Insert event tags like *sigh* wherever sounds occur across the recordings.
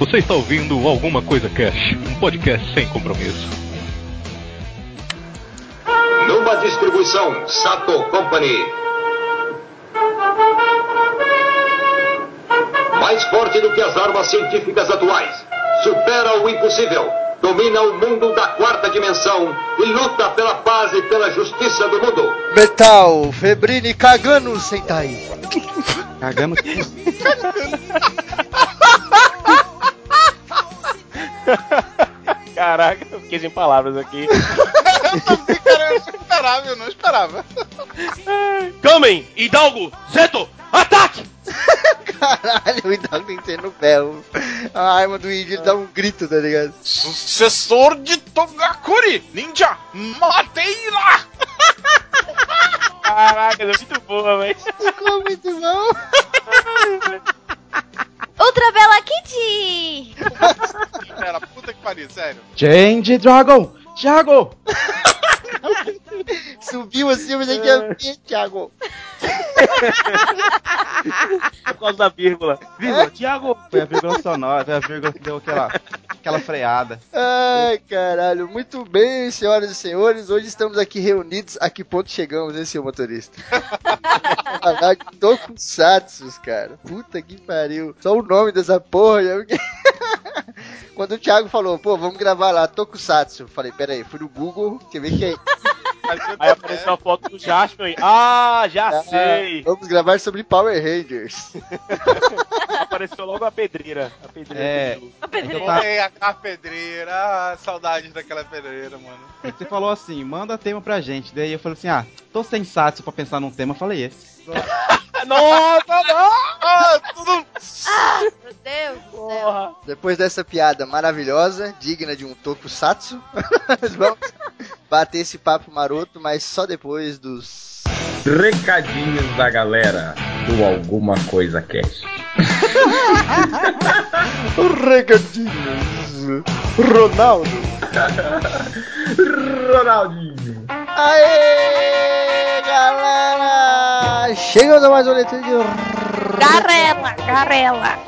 Você está ouvindo Alguma Coisa Cash, um podcast sem compromisso. Numa distribuição Sato Company. Mais forte do que as armas científicas atuais. Supera o impossível. Domina o mundo da quarta dimensão e luta pela paz e pela justiça do mundo. Metal, Febrini cagando, Sentai. Cagando. *laughs* *laughs* Caraca, eu fiquei sem palavras aqui. *laughs* Cara, eu não esperava, eu não esperava. *laughs* Kamen, Hidalgo, Zeto, ataque! Caralho, o Hidalgo tem que ser no pé. A arma do índio ele dá um grito, tá ligado? Sucessor de Togakuri, ninja, matei lá! Caraca, é muito boa, velho. Ficou muito bom. Ultra Bela Kitty! Pera, puta que pariu, sério. Change Dragon! Thiago! Subiu assim, mas aqui é ver, Thiago. Por causa da vírgula. Vírgula, Thiago! Foi a vírgula sonora, foi a vírgula que deu aquela, aquela freada. Ai, caralho. Muito bem, senhoras e senhores. Hoje estamos aqui reunidos. A que ponto chegamos, hein, senhor motorista? Falar de Tokusatsu, cara. Puta que pariu. Só o nome dessa porra. *laughs* Quando o Thiago falou, pô, vamos gravar lá, Tokusatsu. Eu falei, pera aí, fui no Google, quer ver que é Aí apareceu a foto do Jasper aí. Ah, já Ah, sei! Vamos gravar sobre Power Rangers. *laughs* Apareceu logo a pedreira. A pedreira É. do- A pedreira. Tá. Ei, a, a pedreira, ah, saudades daquela pedreira, mano. Você falou assim, manda tema pra gente. Daí eu falei assim, ah, tô sensato pra pensar num tema. Eu falei esse. *laughs* *laughs* Nossa, não! Ah, tudo... Meu Deus do céu. Porra! Depois dessa piada maravilhosa, digna de um Tokusatsu, *laughs* vamos bater esse papo maroto, mas só depois dos. Recadinhos da galera do Alguma Coisa Cast. *laughs* Recadinhos. Ronaldo. Ronaldinho. Aê, galera! Chegamos a mais um leitura de. Garela, garela.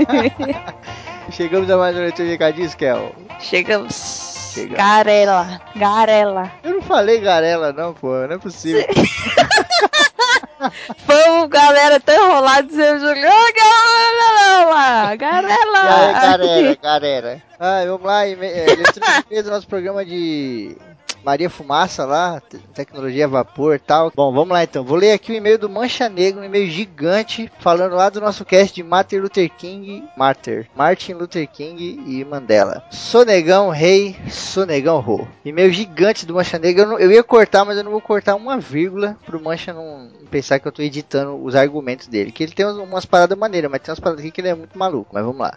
*laughs* Chegamos a mais um leitura de recadinhos, Kel. Chegamos. Chega. Garela, garela. Eu não falei garela, não, pô, não é possível. Foi galera tão enrolado dizendo garela, E aí, garela. galera, galera. Ah, vamos lá, e- é, leitura de nosso programa de Maria Fumaça lá, te- tecnologia vapor e tal. Bom, vamos lá então. Vou ler aqui o e-mail do Mancha Negro, um e-mail gigante, falando lá do nosso cast de Martin Luther King, Martyr, Martin Luther King e Mandela. Sonegão Rei, Sonegão Ro. E-mail gigante do Mancha Negro. Eu, não- eu ia cortar, mas eu não vou cortar uma vírgula pro Mancha não pensar que eu tô editando os argumentos dele. Que ele tem umas paradas maneiras, mas tem umas paradas aqui que ele é muito maluco. Mas vamos lá.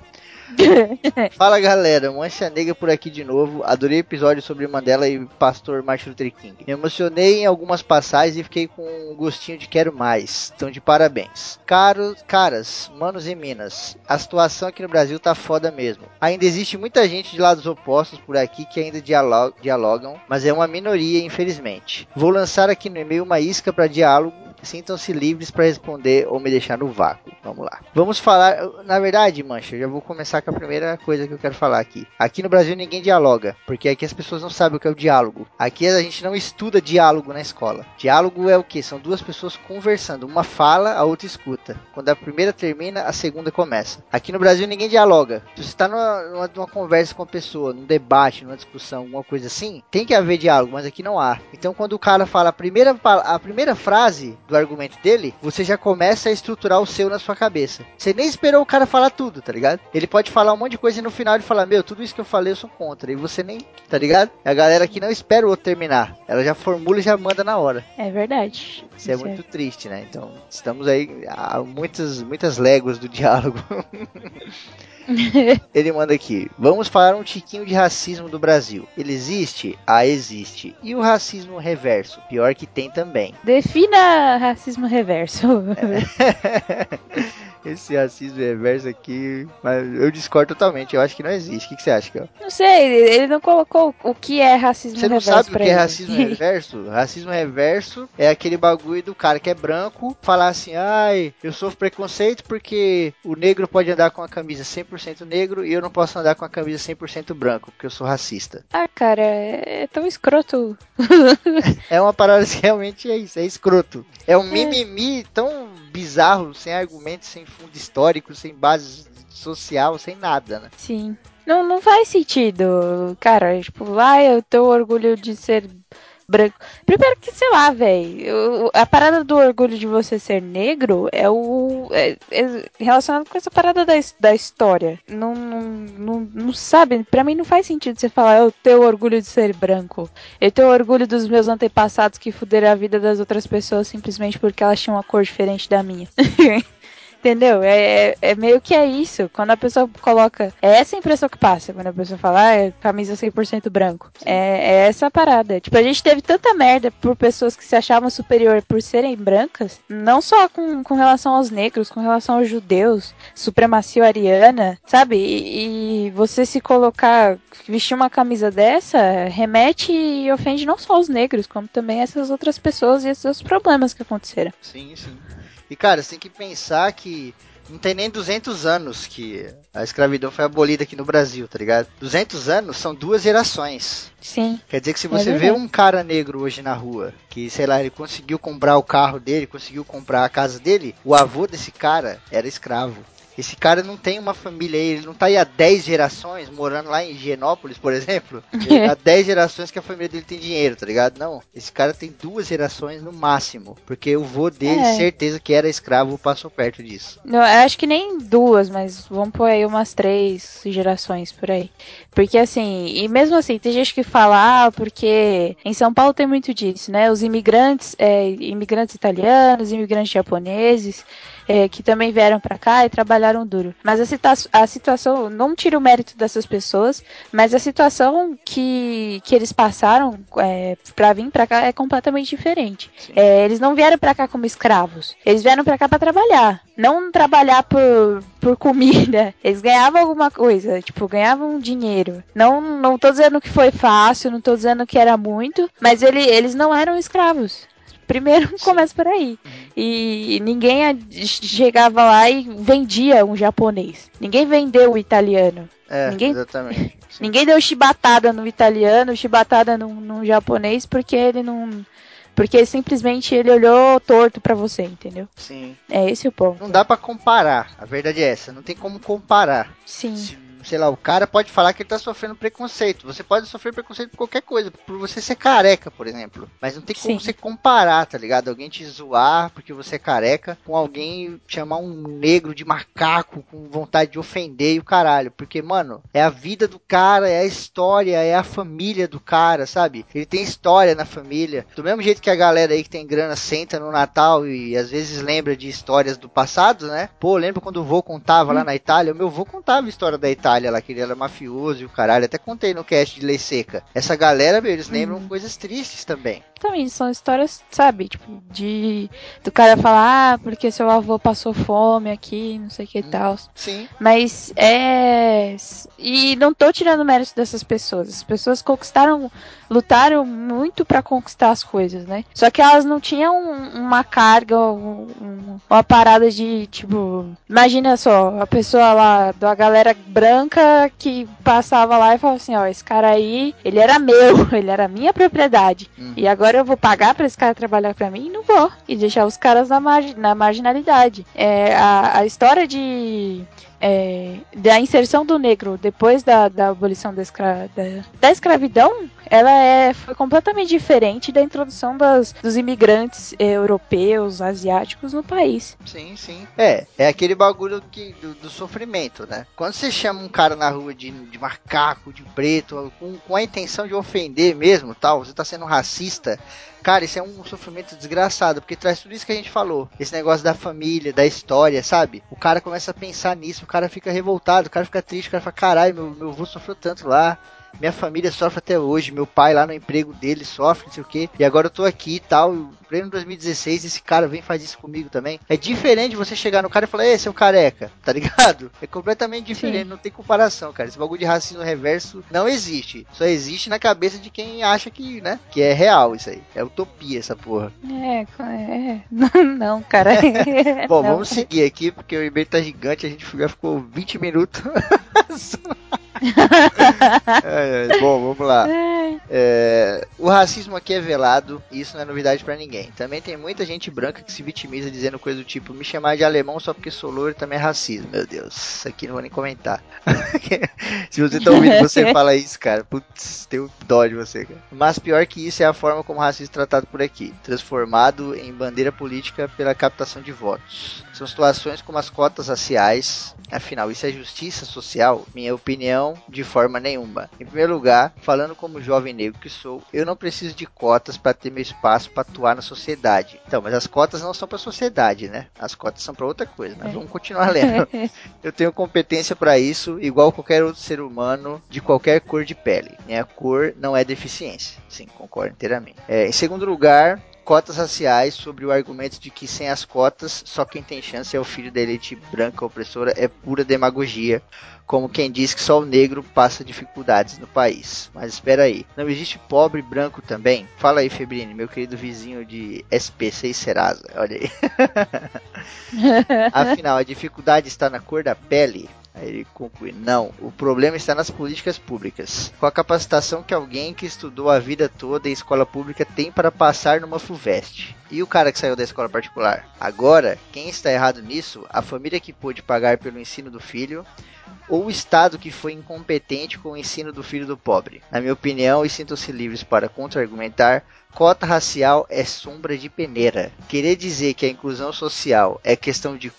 *laughs* Fala galera, Mancha Negra por aqui de novo. Adorei o episódio sobre Mandela e Pastor Martin Luther King. Me emocionei em algumas passagens e fiquei com um gostinho de quero mais. Então de parabéns. Caros, caras, manos e minas, a situação aqui no Brasil tá foda mesmo. Ainda existe muita gente de lados opostos por aqui que ainda dialo- dialogam, mas é uma minoria, infelizmente. Vou lançar aqui no e-mail uma isca para diálogo. Sintam-se livres para responder ou me deixar no vácuo. Vamos lá. Vamos falar. Na verdade, Mancha, eu já vou começar com a primeira coisa que eu quero falar aqui. Aqui no Brasil ninguém dialoga, porque aqui as pessoas não sabem o que é o diálogo. Aqui a gente não estuda diálogo na escola. Diálogo é o que? São duas pessoas conversando. Uma fala, a outra escuta. Quando a primeira termina, a segunda começa. Aqui no Brasil ninguém dialoga. Se você está numa, numa, numa conversa com a pessoa, num debate, numa discussão, alguma coisa assim, tem que haver diálogo, mas aqui não há. Então quando o cara fala a primeira, a primeira frase do argumento dele, você já começa a estruturar o seu na sua cabeça. Você nem esperou o cara falar tudo, tá ligado? Ele pode falar um monte de coisa e no final ele fala, meu, tudo isso que eu falei eu sou contra. E você nem, tá ligado? A galera aqui não espera o outro terminar. Ela já formula e já manda na hora. É verdade. Isso é muito triste, né? Então, estamos aí a muitas, muitas léguas do diálogo. *laughs* *laughs* Ele manda aqui: Vamos falar um tiquinho de racismo do Brasil. Ele existe? Ah, existe. E o racismo reverso? Pior que tem também. Defina racismo reverso. *laughs* Esse racismo reverso aqui, mas eu discordo totalmente. Eu acho que não existe. O que, que você acha, Kel? Não sei, ele não colocou o que é racismo Você não reverso sabe o que é ele. racismo reverso? *laughs* Racismo reverso é aquele bagulho do cara que é branco falar assim: ai, eu sofro preconceito porque o negro pode andar com a camisa 100% negro e eu não posso andar com a camisa 100% branco, porque eu sou racista. *laughs* Ah, cara, é é tão escroto. É uma parada que realmente é isso, é escroto. É um mimimi tão bizarro, sem argumento, sem fundo histórico, sem base social, sem nada, né? Sim. Não, não faz sentido, cara. Tipo, ah, eu tenho orgulho de ser branco. Primeiro que, sei lá, velho. A parada do orgulho de você ser negro é o. É, é relacionado com essa parada da, da história. Não, não, não, não sabe, pra mim não faz sentido você falar, eu tenho orgulho de ser branco. Eu tenho orgulho dos meus antepassados que fuderam a vida das outras pessoas simplesmente porque elas tinham uma cor diferente da minha. *laughs* Entendeu? É, é, é meio que é isso. Quando a pessoa coloca. É essa a impressão que passa. Quando a pessoa fala, ah, é camisa 100% branco. É, é essa parada. Tipo, a gente teve tanta merda por pessoas que se achavam superior por serem brancas. Não só com, com relação aos negros, com relação aos judeus. Supremacia ariana, sabe? E, e você se colocar. Vestir uma camisa dessa remete e ofende não só os negros, como também essas outras pessoas e esses outros problemas que aconteceram. Sim, sim. E cara, você tem que pensar que não tem nem 200 anos que a escravidão foi abolida aqui no Brasil, tá ligado? 200 anos são duas gerações. Sim. Quer dizer que se É você vê verdade. um cara negro hoje na rua, que sei lá, ele conseguiu comprar o carro dele, conseguiu comprar a casa dele, o avô desse cara era escravo. Esse cara não tem uma família aí, ele não tá aí há 10 gerações morando lá em Higienópolis, por exemplo. *laughs* Ele- há 10 gerações que a família dele tem dinheiro, tá ligado? Não, esse cara tem duas gerações no máximo, porque o vô dele, É. certeza que era escravo, passou perto disso. Não, eu acho que nem duas, mas vamos pôr aí umas três gerações por aí. Porque assim, e mesmo assim, tem gente que fala, ah, porque em São Paulo tem muito disso, né? Os imigrantes, é, imigrantes italianos, imigrantes japoneses, é, que também vieram pra cá e trabalharam duro. Mas a, cita- a situação, não tira o mérito dessas pessoas, mas a situação que, que eles passaram é, pra vir pra cá é completamente diferente. É, eles não vieram pra cá como escravos. Eles vieram pra cá pra trabalhar. Não trabalhar por, por comida. *laughs* Eles ganhavam alguma coisa. Tipo, ganhavam dinheiro. Não, não tô dizendo que foi fácil, não tô dizendo que era muito. Mas ele, eles não eram escravos. Primeiro começa por aí. E ninguém chegava lá e vendia um japonês. Ninguém vendeu o italiano. É, Ninguém- exatamente. Sim. *laughs* Ninguém deu chibatada no italiano, chibatada no, no japonês, porque ele não. Porque simplesmente ele olhou torto pra você, entendeu? Sim. É esse o ponto. Não dá pra comparar, a verdade é essa, não tem como comparar. Sim. Se, sei lá, o cara pode falar que ele tá sofrendo preconceito. Você pode sofrer preconceito por qualquer coisa, por você ser careca, por exemplo. Mas não tem como Sim. você comparar, tá ligado? Alguém te zoar porque você é careca, com alguém chamar um negro de macaco com vontade de ofender e o caralho. Porque, mano, é a vida do cara, é a história, é a família do cara, sabe? Ele tem história na família. Do mesmo jeito que a galera aí que tem grana senta no Natal e às vezes lembra de histórias do passado, né? Pô, lembra quando o vô contava lá na Itália? O meu vô contava a história da Itália lá, que ele era mafioso e o caralho. Até contei no cast de Lei Seca. Essa galera, meu, eles lembram coisas tristes também. Também são histórias, sabe, tipo, de. Do cara falar, ah, porque seu avô passou fome aqui, não sei o que e tal. Sim. Mas é. E não tô tirando mérito dessas pessoas. As pessoas conquistaram, lutaram muito pra conquistar as coisas, né? Só que elas não tinham uma carga, um- um- uma parada de tipo. Imagina só, a pessoa lá, da galera branca que passava lá e falava assim: ó, esse cara aí, ele era meu, *laughs* ele era minha propriedade. Uhum. E agora eu vou pagar pra esse cara trabalhar pra mim? Não vou. E deixar os caras na, margi- na marginalidade. É, a, a história de. É, da inserção do negro depois da, da abolição da, escra- da, da escravidão, ela é, foi completamente diferente da introdução das, dos imigrantes eh, europeus, asiáticos no país. Sim, sim. É, é aquele bagulho que, do, do sofrimento, né? Quando você chama um cara na rua de, de macaco, de preto, com, com a intenção de ofender mesmo, tal, você tá sendo racista, cara, isso é um sofrimento desgraçado, porque traz tudo isso que a gente falou. Esse negócio da família, da história, sabe? O cara começa a pensar nisso, o cara fica revoltado, o cara fica triste, o cara fala, caralho, meu, meu avô sofreu tanto lá. Minha família sofre até hoje, meu pai lá no emprego dele sofre, não sei o que, e agora eu tô aqui e tal, pleno 2016, esse cara vem faz isso comigo também. É diferente você chegar no cara e falar, ei, seu careca, tá ligado? É completamente diferente, Sim. não tem comparação, cara. Esse bagulho de racismo reverso não existe. Só existe na cabeça de quem acha que, né, que é real isso aí. É utopia essa porra. É, é. *laughs* Não, cara. *laughs* *laughs* Bom, Não. vamos seguir aqui, porque o e-mail tá gigante, a gente já ficou 20 minutos. Bom, vamos lá. É, o racismo aqui é velado e isso não é novidade pra ninguém. Também tem muita gente branca que se vitimiza dizendo coisa do tipo: me chamar de alemão só porque sou loiro também é racismo. Meu Deus, isso aqui não vou nem comentar. *laughs* se você tá ouvindo você *laughs* fala isso, cara, putz, tenho dó de você, cara. Mas pior que isso é a forma como o racismo é tratado por aqui transformado em bandeira política pela captação de votos. São situações como as cotas raciais. Afinal, isso é justiça social? Minha opinião, de forma nenhuma. Em primeiro lugar, falando como jovem negro que sou, eu não preciso de cotas para ter meu espaço para atuar na sociedade. Então, mas as cotas não são para a sociedade, né? As cotas são para outra coisa. Mas vamos continuar lendo. *laughs* Eu tenho competência para isso, igual qualquer outro ser humano de qualquer cor de pele. Minha cor não é deficiência. Sim, concordo inteiramente. É, em segundo lugar, cotas raciais sobre o argumento de que sem as cotas só quem tem chance é o filho da elite branca opressora é pura demagogia, como quem diz que só o negro passa dificuldades no país. Mas espera aí, não existe pobre branco também? Fala aí, Febrini, meu querido vizinho de SPC Serasa, olha aí. *laughs* Afinal, a dificuldade está na cor da pele? Aí ele conclui: não, o problema está nas políticas públicas. Com a capacitação que alguém que estudou a vida toda em escola pública tem para passar numa FUVEST. E o cara que saiu da escola particular? Agora, quem está errado nisso? A família que pôde pagar pelo ensino do filho ou o Estado que foi incompetente com o ensino do filho do pobre? Na minha opinião, e sintam-se livres para contra-argumentar, cota racial é sombra de peneira. Querer dizer que a inclusão social é questão de,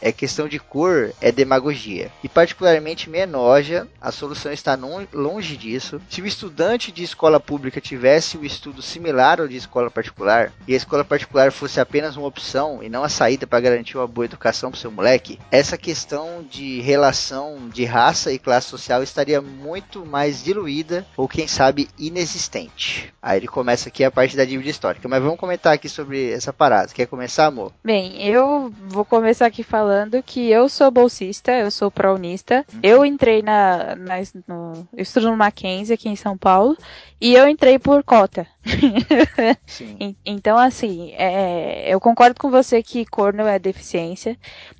é questão de cor é demagogia. E particularmente me enoja, a solução está longe disso. Se o estudante de escola pública tivesse o estudo similar ao de escola particular, e a escola particular fosse apenas uma opção e não a saída para garantir uma boa educação para seu moleque, essa questão de relação de raça e classe social estaria muito mais diluída ou quem sabe inexistente. Aí ele começa aqui a parte da dívida histórica, mas vamos comentar aqui sobre essa parada. Quer começar, amor? Bem, eu vou começar aqui falando que eu sou bolsista, eu sou prounista. Eu entrei na, na no, eu estudo no Mackenzie aqui em São Paulo e eu entrei por cota. *laughs* Então, assim, é, eu concordo com você que cor não é deficiência.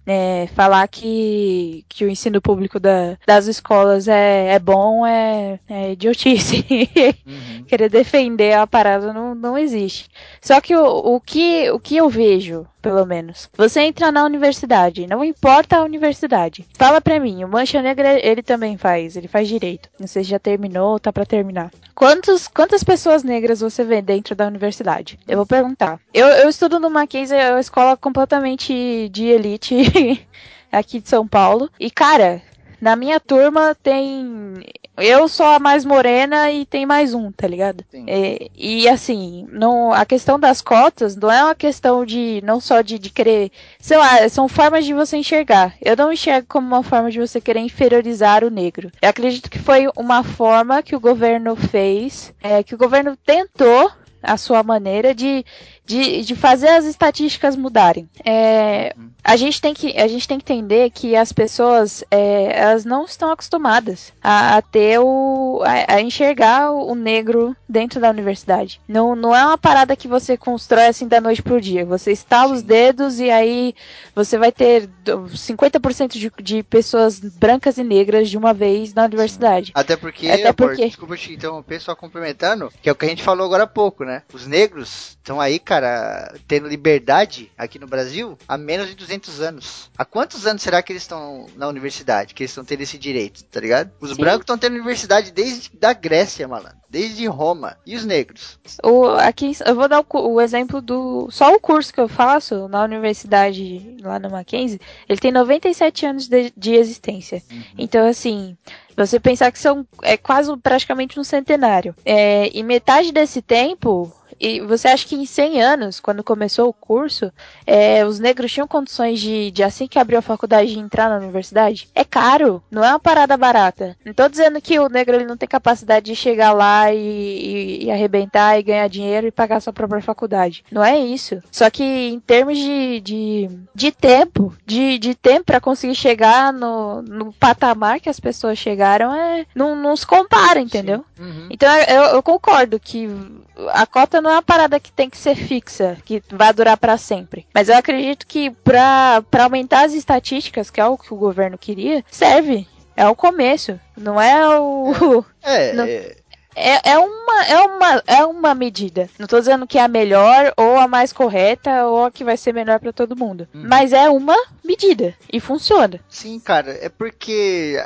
É, falar que, que o ensino público da- das escolas é, é bom é, é idiotice. *laughs* Uhum. Querer defender a parada não, não existe. Só que o, o, que, o que eu vejo, pelo menos, você entra na universidade, não importa a universidade. Fala pra mim, o Mancha Negra ele também faz, ele faz direito. Não sei se já terminou, tá pra terminar. Quantos, quantas pessoas negras você vê dentro da universidade? Eu vou perguntar. Eu, eu estudo no Mackenzie, é uma escola completamente de elite *laughs* aqui de São Paulo. E, cara, na minha turma tem. Eu sou a mais morena e tem mais um, tá ligado? Sim. É, e assim, não, a questão das cotas não é uma questão de não só de, de querer, sei lá, são formas de você enxergar. Eu não enxergo como uma forma de você querer inferiorizar o negro. Eu acredito que foi uma forma que o governo fez, é, que o governo tentou a sua maneira de, de, de fazer as estatísticas mudarem. É, a, gente tem que, a gente tem que entender que as pessoas é, elas não estão acostumadas a, a ter o. A, a enxergar o, negro dentro da universidade. Não, não é uma parada que você constrói assim da noite pro dia. Você estala os dedos e aí você vai ter do- 50% de, de pessoas brancas e negras de uma vez na universidade. Até porque, Até amor, porque- desculpa te interromper, só complementando, que é o que a gente falou agora há pouco, né? Os negros estão aí, cara, tendo liberdade aqui no Brasil há menos de 200 anos. Há quantos anos será que eles estão na universidade, que eles estão tendo esse direito, tá ligado? Os Sim. brancos estão tendo universidade desde da Grécia, malandro. Desde Roma. E os negros? O, aqui, eu vou dar o, o exemplo do. Só o curso que eu faço na universidade lá no Mackenzie, ele tem 97 anos de, de existência. Então, assim, você pensar que são é quase praticamente um centenário. É, e metade desse tempo E você acha que em 100 anos, quando começou o curso, é, os negros tinham condições de, de, assim que abriu a faculdade, de entrar na universidade? É caro, não é uma parada barata. Não tô dizendo que o negro ele não tem capacidade de chegar lá e, e, e arrebentar e ganhar dinheiro e pagar sua própria faculdade. Não é isso. Só que em termos de, de, de tempo, de, de tempo para conseguir chegar no, no patamar que as pessoas chegaram, é, não, não se compara, entendeu? Uhum. Então eu, eu concordo que a cota não é uma parada que tem que ser fixa, que vai durar para sempre. Mas eu acredito que para aumentar as estatísticas, que é o que o governo queria, serve. É o começo, não é o. É, *laughs* Não. é, É, é, uma, é, uma, é uma medida. Não tô dizendo que é a melhor, ou a mais correta, ou a que vai ser melhor para todo mundo. Uhum. Mas é uma medida. E funciona. sim, cara, é porque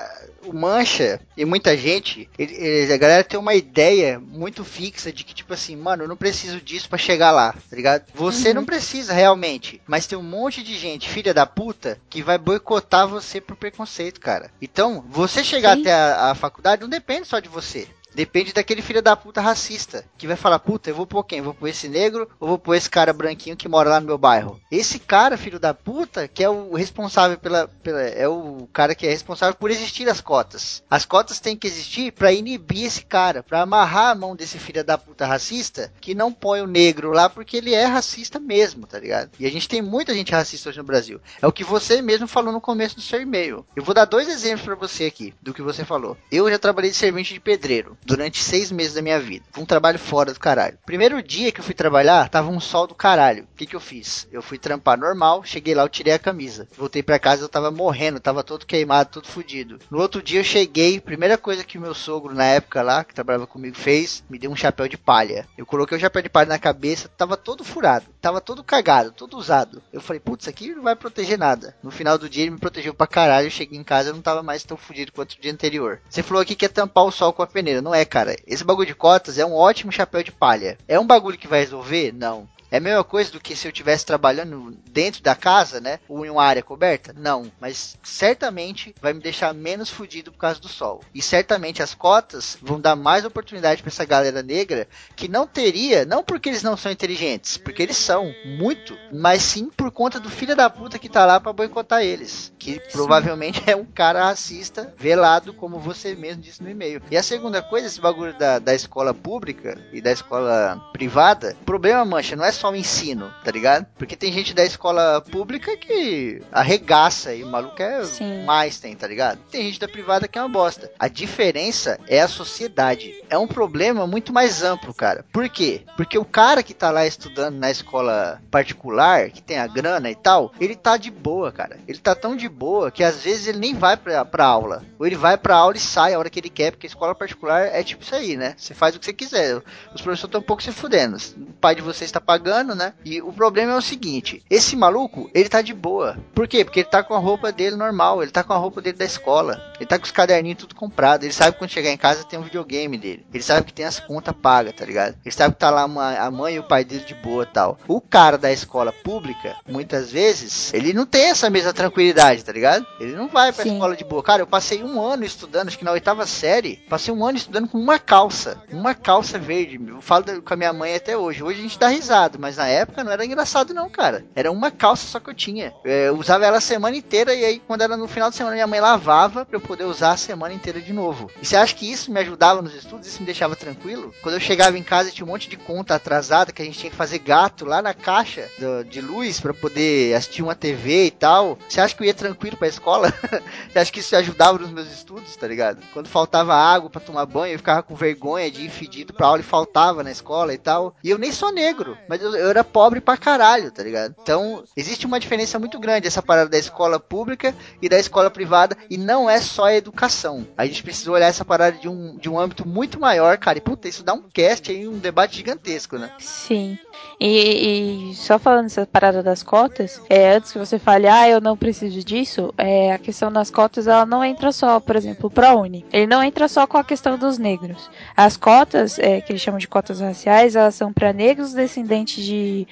o Mancha e muita gente, ele- ele- a galera tem uma ideia muito fixa de que, tipo assim, mano, eu não preciso disso pra chegar lá, tá ligado? Você Uhum. não precisa realmente, mas tem um monte de gente, filha da puta, que vai boicotar você por preconceito, cara. Então, você chegar Sim. até a, a faculdade não depende só de você. Depende daquele filho da puta racista. Que vai falar, puta, eu vou pôr quem? Vou pôr esse negro ou vou pôr esse cara branquinho que mora lá no meu bairro? Esse cara, filho da puta, que é o responsável pela. pela é o cara que é responsável por existir as cotas. As cotas têm que existir pra inibir esse cara, pra amarrar a mão desse filho da puta racista que não põe o negro lá porque ele é racista mesmo, tá ligado? E a gente tem muita gente racista hoje no Brasil. É o que você mesmo falou no começo do seu e-mail. Eu vou dar dois exemplos pra você aqui do que você falou. Eu já trabalhei de servente de pedreiro durante seis meses da minha vida. Um trabalho fora do caralho. Primeiro dia que eu fui trabalhar, tava um sol do caralho. O que que eu fiz? Eu fui trampar normal, cheguei lá, eu tirei a camisa. Voltei pra casa, eu tava morrendo, tava todo queimado, todo fudido. No outro dia eu cheguei, primeira coisa que o meu sogro na época lá, que trabalhava comigo, fez, me deu um chapéu de palha. Eu coloquei o chapéu de palha na cabeça, tava todo furado, tava todo cagado, todo usado. Eu falei, putz, aqui não vai proteger nada. No final do dia ele me protegeu pra caralho, eu cheguei em casa, eu não tava mais tão fudido quanto o dia anterior. Você falou aqui que é tampar o sol com a peneira, não é, cara? Esse bagulho de cotas é um ótimo chapéu de palha. É um bagulho que vai resolver? Não. É a mesma coisa do que se eu estivesse trabalhando dentro da casa, né? Ou em uma área coberta? Não. Mas certamente vai me deixar menos fudido por causa do sol. E certamente as cotas vão dar mais oportunidade para essa galera negra que não teria, não porque eles não são inteligentes, porque eles são, muito, mas sim por conta do filho da puta que tá lá para boicotar eles. Que provavelmente *laughs* é um cara racista, velado, como você mesmo disse no e-mail. E a segunda coisa, esse bagulho da, da escola pública e da escola privada, o problema, mancha, não é só o ensino, tá ligado? Porque tem gente da escola pública que arregaça e o maluco é Sim. mais tem, tá ligado? Tem gente da privada que é uma bosta. A diferença é a sociedade. É um problema muito mais amplo, cara. Por quê? Porque o cara que tá lá estudando na escola particular, que tem a grana e tal, ele tá de boa, cara. Ele tá tão de boa que às vezes ele nem vai pra, pra aula. Ou ele vai pra aula e sai a hora que ele quer, porque a escola particular é tipo isso aí, né? Você faz o que você quiser. Os professores estão um pouco se fudendo. O pai de vocês tá pagando, né? E o problema é o seguinte: esse maluco, ele tá de boa. Por quê? Porque ele tá com a roupa dele normal, ele tá com a roupa dele da escola, ele tá com os caderninhos tudo comprado, ele sabe que quando chegar em casa tem um videogame dele, ele sabe que tem as contas pagas, tá ligado? Ele sabe que tá lá uma- a mãe e o pai dele de boa tal. O cara da escola pública, muitas vezes, ele não tem essa mesma tranquilidade, tá ligado? Ele não vai pra Sim. escola de boa. Cara, eu passei um ano estudando, acho que na oitava série, passei um ano estudando com uma calça, uma calça verde. Eu falo com a minha mãe até hoje. Hoje a gente dá risada, mas na época não era engraçado não, cara. Era uma calça só que eu tinha. É, eu usava ela a semana inteira e aí quando era no final de semana minha mãe lavava pra eu poder usar a semana inteira de novo. E você acha que isso me ajudava nos estudos? Isso me deixava tranquilo? Quando eu chegava em casa tinha um monte de conta atrasada que a gente tinha que fazer gato lá na caixa do- de luz pra poder assistir uma TV e tal. Você acha que eu ia tranquilo pra escola? *laughs* Você acha que isso ajudava nos meus estudos, tá ligado? Quando faltava água pra tomar banho, eu ficava com vergonha de ir fedido pra aula e faltava na escola e tal. E eu nem sou negro, mas eu, era pobre pra caralho, tá ligado? Então, existe uma diferença muito grande essa parada da escola pública e da escola privada, e não é só a educação. A gente precisa olhar essa parada de um, de um âmbito muito maior, cara. E puta, isso dá um cast aí, um debate gigantesco, né? Sim. E, e só falando essa parada das cotas, é, antes que você fale, ah, eu não preciso disso, é, a questão das cotas, ela não entra só, por exemplo, o ProUni. Ele não entra só com a questão dos negros. As cotas, é, que eles chamam de cotas raciais, elas são para negros descendentes de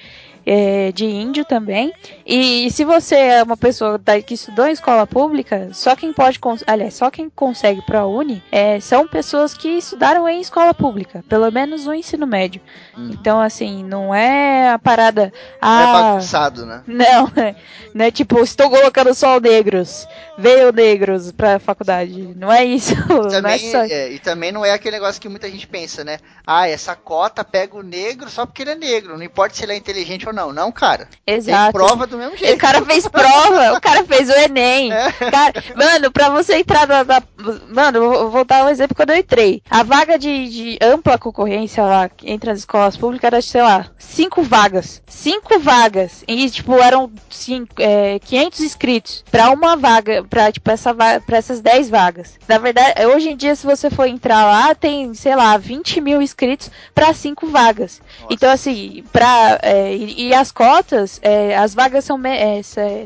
é, de índio também. E, se você é uma pessoa da, que estudou em escola pública, só quem pode, aliás, só quem consegue para a Uni é, são pessoas que estudaram em escola pública, pelo menos no ensino médio. Uhum. Então, assim, não é a parada. Ah, não é bagunçado, né? Não, *laughs* não é tipo, estou colocando só negros, veio negros pra faculdade. Não é isso. *laughs* E também, é só... é, e também não é aquele negócio que muita gente pensa, né? Ah, essa cota pega o negro só porque ele é negro. Não importa se ele é inteligente ou não. Não, cara. Exato. Tem prova do mesmo jeito. O cara fez prova, o cara fez o Enem. *laughs* É. Cara, mano, pra você entrar na. na mano, vou, vou dar um exemplo quando eu entrei. A vaga de, de ampla concorrência lá entre as escolas públicas era, sei lá, cinco vagas. Cinco vagas. E, tipo, eram cinco, é, 500 inscritos pra uma vaga, pra, tipo, essa vaga, pra essas 10 vagas. Na verdade, hoje em dia, se você for entrar lá, tem, sei lá, 20 mil inscritos pra cinco vagas. Nossa. Então, assim, pra. É, e, as cotas, é, as vagas são. Me, é,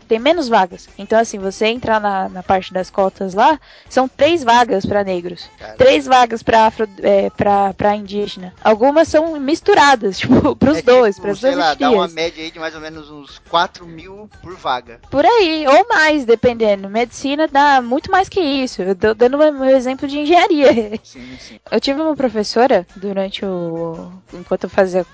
tem menos vagas. Então, assim, você entrar na, na parte das cotas lá, são três vagas para negros. Caramba. Três vagas afro, é, pra, pra indígena. Algumas são misturadas, *laughs* tipo, pros é, dois, tipo, pras duas lá, dá uma média aí de mais ou menos uns 4 mil por vaga. Por aí, ou mais, dependendo. Medicina dá muito mais que isso. Eu tô dando um exemplo de engenharia. Sim, sim. Eu tive uma professora durante o. enquanto eu fazia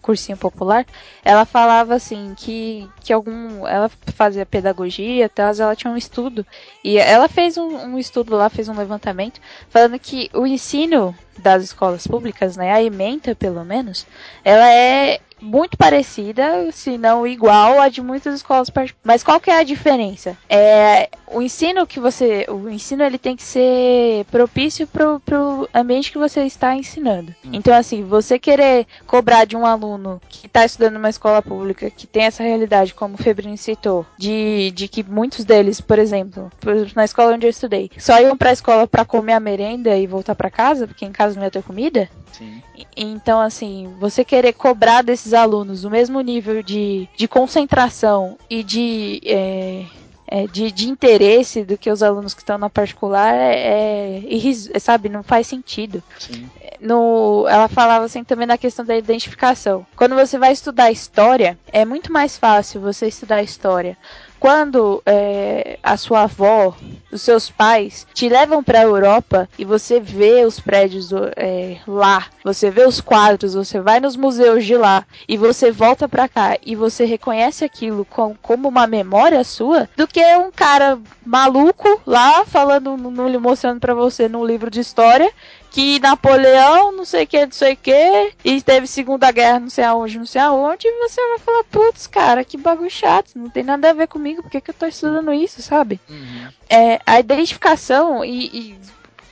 cursinho popular, ela falava assim que, que algum. Ela fazia pedagogia, tal, ela tinha um estudo. E ela fez um, um estudo lá, fez um levantamento, falando que o ensino das escolas públicas, né, a ementa pelo menos, ela é muito parecida, se não igual a de muitas escolas particulares. Mas qual que é a diferença? É o ensino que você, o ensino ele tem que ser propício pro, pro ambiente que você está ensinando. Hum. Então assim, você querer cobrar de um aluno que está estudando numa escola pública que tem essa realidade, como o Febrini citou, de, de que muitos deles, por exemplo, na escola onde eu estudei, só iam para a escola para comer a merenda e voltar para casa, porque em casa não ia ter comida. Sim. Então, assim, você querer cobrar desses alunos o mesmo nível de, de concentração e de. É, é, de, de, interesse do que os alunos que estão na particular é, é, sabe não faz sentido Sim. no ela falava assim também na questão da identificação quando você vai estudar história é muito mais fácil você estudar história quando é, a sua avó, os seus pais te levam para a Europa e você vê os prédios é, lá, você vê os quadros, você vai nos museus de lá e você volta para cá e você reconhece aquilo com, como uma memória sua, do que um cara maluco lá falando, no, mostrando para você num livro de história que Napoleão, não sei o que, não sei o que, e teve Segunda Guerra, não sei aonde, não sei aonde, e você vai falar, putz, cara, que bagulho chato, não tem nada a ver comigo, por que, que eu tô estudando isso, sabe? Uhum. É, a identificação e, e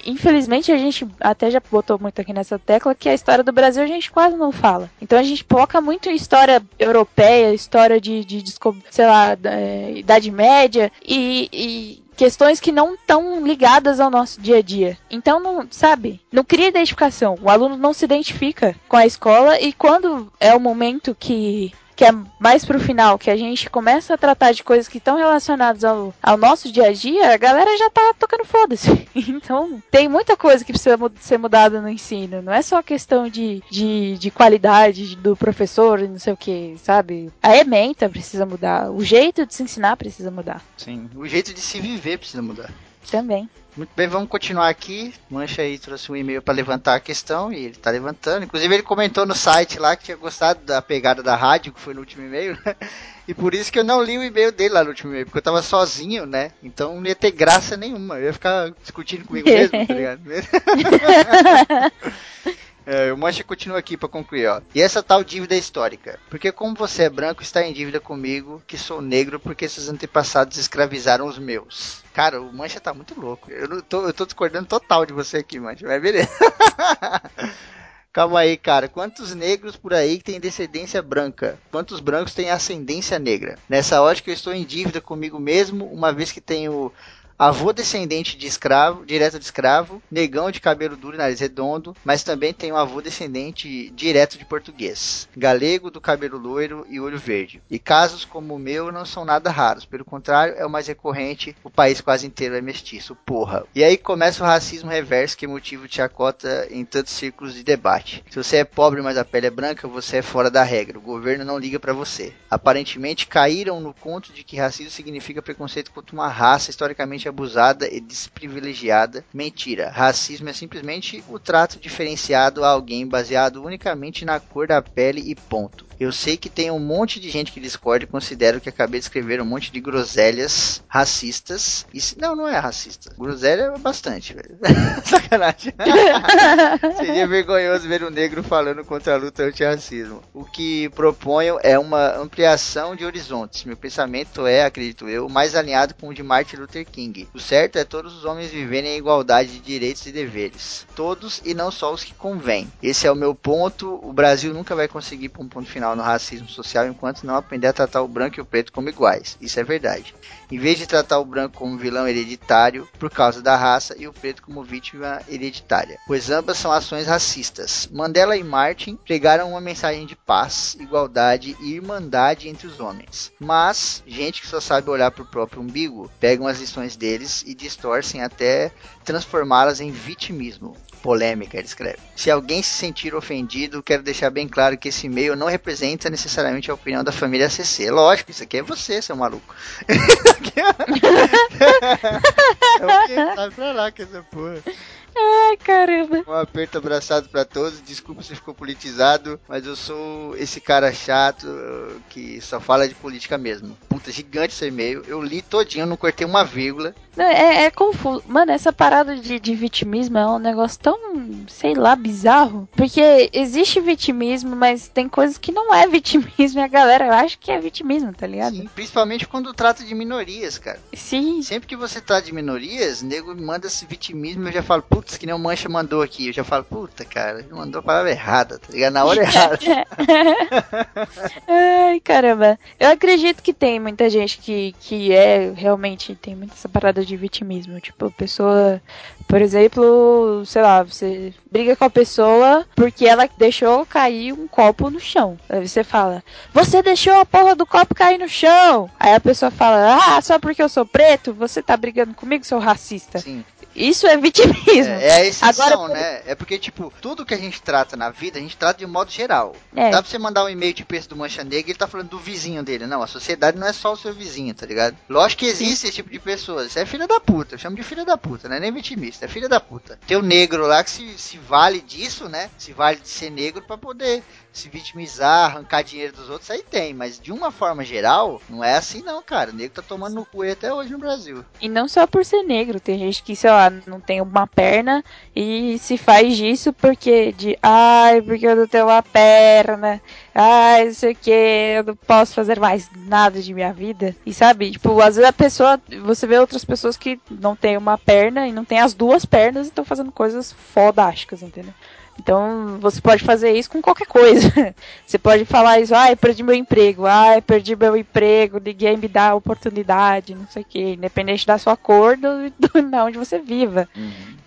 infelizmente a gente até já botou muito aqui nessa tecla que a história do Brasil a gente quase não fala. Então a gente foca muito em história europeia, história de, de, sei lá, da, é, Idade Média e, e questões que não estão ligadas ao nosso dia a dia. Então, não, sabe, não cria identificação. O aluno não se identifica com a escola e quando é o momento que que é mais pro final, que a gente começa a tratar de coisas que estão relacionadas ao, ao nosso dia a dia, a galera já tá tocando foda-se. *laughs* Então, tem muita coisa que precisa ser mudada no ensino. Não é só questão de, de, de qualidade do professor e não sei o que, sabe? A ementa precisa mudar. O jeito de se ensinar precisa mudar. Sim, o jeito de se viver precisa mudar. Também. Muito bem, vamos continuar aqui. Mancha aí trouxe um e-mail para levantar a questão e ele está levantando. Inclusive ele comentou no site lá que tinha gostado da pegada da rádio, que foi no último e-mail, né? E por isso que eu não li o e-mail dele lá no último e-mail, porque eu tava sozinho, né? Então não ia ter graça nenhuma. Eu ia ficar discutindo comigo mesmo, tá *laughs* ligado? *laughs* É, o Mancha continua aqui para concluir, ó. E essa tal dívida histórica? Porque como você é branco, está em dívida comigo, que sou negro, porque seus antepassados escravizaram os meus. Cara, o Mancha tá muito louco. Eu, tô, eu tô discordando total de você aqui, Mancha. Mas beleza. *laughs* Calma aí, cara. Quantos negros por aí têm descendência branca? Quantos brancos têm ascendência negra? Nessa ótica, eu estou em dívida comigo mesmo, uma vez que tenho avô descendente de escravo, direto de escravo, negão de cabelo duro e nariz redondo, mas também tem um avô descendente direto de português, galego do cabelo loiro e olho verde. E casos como o meu não são nada raros, pelo contrário, é o mais recorrente, o país quase inteiro é mestiço, porra. E aí começa o racismo reverso que é motivo de chacota em tantos círculos de debate. Se você é pobre, mas a pele é branca, você é fora da regra. O governo não liga para você. Aparentemente caíram no conto de que racismo significa preconceito contra uma raça historicamente abusada e desprivilegiada. Mentira. Racismo é simplesmente o trato diferenciado a alguém baseado unicamente na cor da pele e ponto. Eu sei que tem um monte de gente que discorda e considera que acabei de escrever um monte de groselhas racistas. E se- não, não é racista. Groselha é bastante, velho. *laughs* Sacanagem. *laughs* Seria vergonhoso ver um negro falando contra a luta antirracismo. O que proponho é uma ampliação de horizontes. Meu pensamento é, acredito eu, mais alinhado com o de Martin Luther King. O certo é todos os homens viverem em igualdade de direitos e deveres. Todos e não só os que convêm. Esse é o meu ponto. O Brasil nunca vai conseguir pôr um ponto final no racismo social enquanto não aprender a tratar o branco e o preto como iguais. Isso é verdade. Em vez de tratar o branco como vilão hereditário por causa da raça e o preto como vítima hereditária, pois ambas são ações racistas. Mandela e Martin pregaram uma mensagem de paz, igualdade e irmandade entre os homens. Mas gente que só sabe olhar para o próprio umbigo pegam as lições deles e distorcem até transformá-las em vitimismo. Polêmica, ele escreve. Se alguém se sentir ofendido, quero deixar bem claro que esse e-mail não representa necessariamente a opinião da família CC. Lógico, isso aqui é você, seu maluco. *laughs* *laughs* é o que? Sai pra lá com essa porra. Ai, caramba. Um aperto abraçado pra todos. Desculpa se ficou politizado, mas eu sou esse cara chato uh, que só fala de política mesmo. Puta, gigante esse e-mail. Eu li todinho, não cortei uma vírgula. Não, é, é confuso. Mano, essa parada de, de vitimismo é um negócio tão, sei lá, bizarro. Porque existe vitimismo, mas tem coisas que não é *laughs* vitimismo e a galera acha que é vitimismo, tá ligado? Sim, principalmente quando trata de minorias, cara. Sim. Sempre que você trata de minorias, o nego manda esse vitimismo, eu já falo, que nem o Mancha mandou aqui. Eu já falo, puta, cara, ele mandou a palavra errada, tá ligado? Na hora *laughs* errada. *laughs* Ai, caramba. Eu acredito que tem muita gente que, que é realmente tem muita essa parada de vitimismo. Tipo, a pessoa, por exemplo, sei lá, você briga com a pessoa porque ela deixou cair um copo no chão. Aí você fala, você deixou a porra do copo cair no chão. Aí a pessoa fala, ah, só porque eu sou preto, você tá brigando comigo, seu racista. Sim. Isso é vitimismo. É, é a exceção, Agora- né? É porque, tipo, tudo que a gente trata na vida, a gente trata de modo geral. É. Dá pra você mandar um e-mail de preço do Mancha Negra e ele tá falando do vizinho dele. Não, a sociedade não é só o seu vizinho, tá ligado? Lógico que existe esse tipo de pessoas. Isso é filha da puta. Eu chamo de filha da puta, não é nem vitimista, é filha da puta. Tem o negro lá que se, se vale disso, né? Se vale de ser negro pra poder se vitimizar, arrancar dinheiro dos outros, aí tem. Mas de uma forma geral, não é assim não, cara. O negro tá tomando no cu até hoje no Brasil. E não só por ser negro, tem gente que, sei lá, não tem uma perna e se faz disso porque de ai, porque eu não tenho uma perna, ai, não sei o que, eu não posso fazer mais nada de minha vida. E sabe, tipo, às vezes a pessoa, você vê outras pessoas que não tem uma perna e não tem as duas pernas e estão fazendo coisas fodásticas, entendeu? Então, você pode fazer isso com qualquer coisa. *laughs* Você pode falar isso, ai, perdi meu emprego, ai, perdi meu emprego, ninguém me dá oportunidade, não sei o que, independente da sua cor, do, *laughs* do na onde você viva.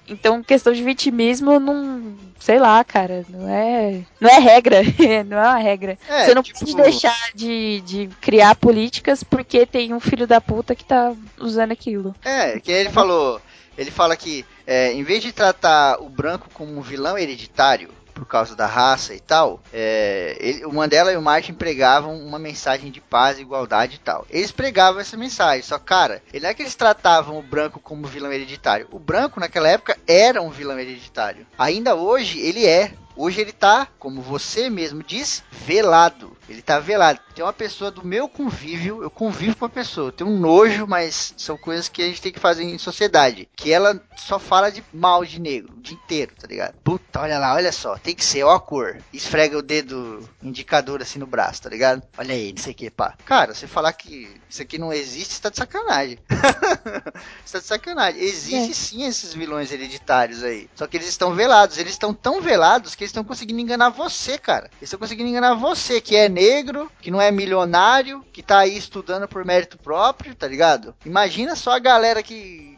Então, questão de vitimismo, não, sei lá, cara, não é, não é regra, *laughs* não é uma regra. É, você não tipo- pode deixar de, de criar políticas porque tem um filho da puta que tá usando aquilo. É, que ele falou. Ele fala que é, em vez de tratar o branco como um vilão hereditário por causa da raça e tal, é, ele- o Mandela e o Martin pregavam uma mensagem de paz, igualdade e tal. Eles pregavam essa mensagem, só cara, não é que eles tratavam o branco como vilão hereditário. O branco naquela época era um vilão hereditário. Ainda hoje ele é. Hoje ele tá, como você mesmo diz, velado. Ele tá velado. Tem uma pessoa do meu convívio, eu convivo com a pessoa, eu tenho um nojo, mas são coisas que a gente tem que fazer em sociedade. Que ela só fala de mal de negro o dia inteiro, tá ligado? Puta, olha lá, olha só, tem que ser, ó a cor. Esfrega o dedo indicador assim no braço, tá ligado? Olha aí, não sei o que, pá. Cara, você falar que isso aqui não existe, você tá de sacanagem. *laughs* você tá de sacanagem. Existe É. sim esses vilões hereditários aí. Só que eles estão velados. Eles estão tão velados que eles estão conseguindo enganar você, cara. Eles estão conseguindo enganar você, que é negro, que não é milionário, que tá aí estudando por mérito próprio, tá ligado? Imagina só a galera que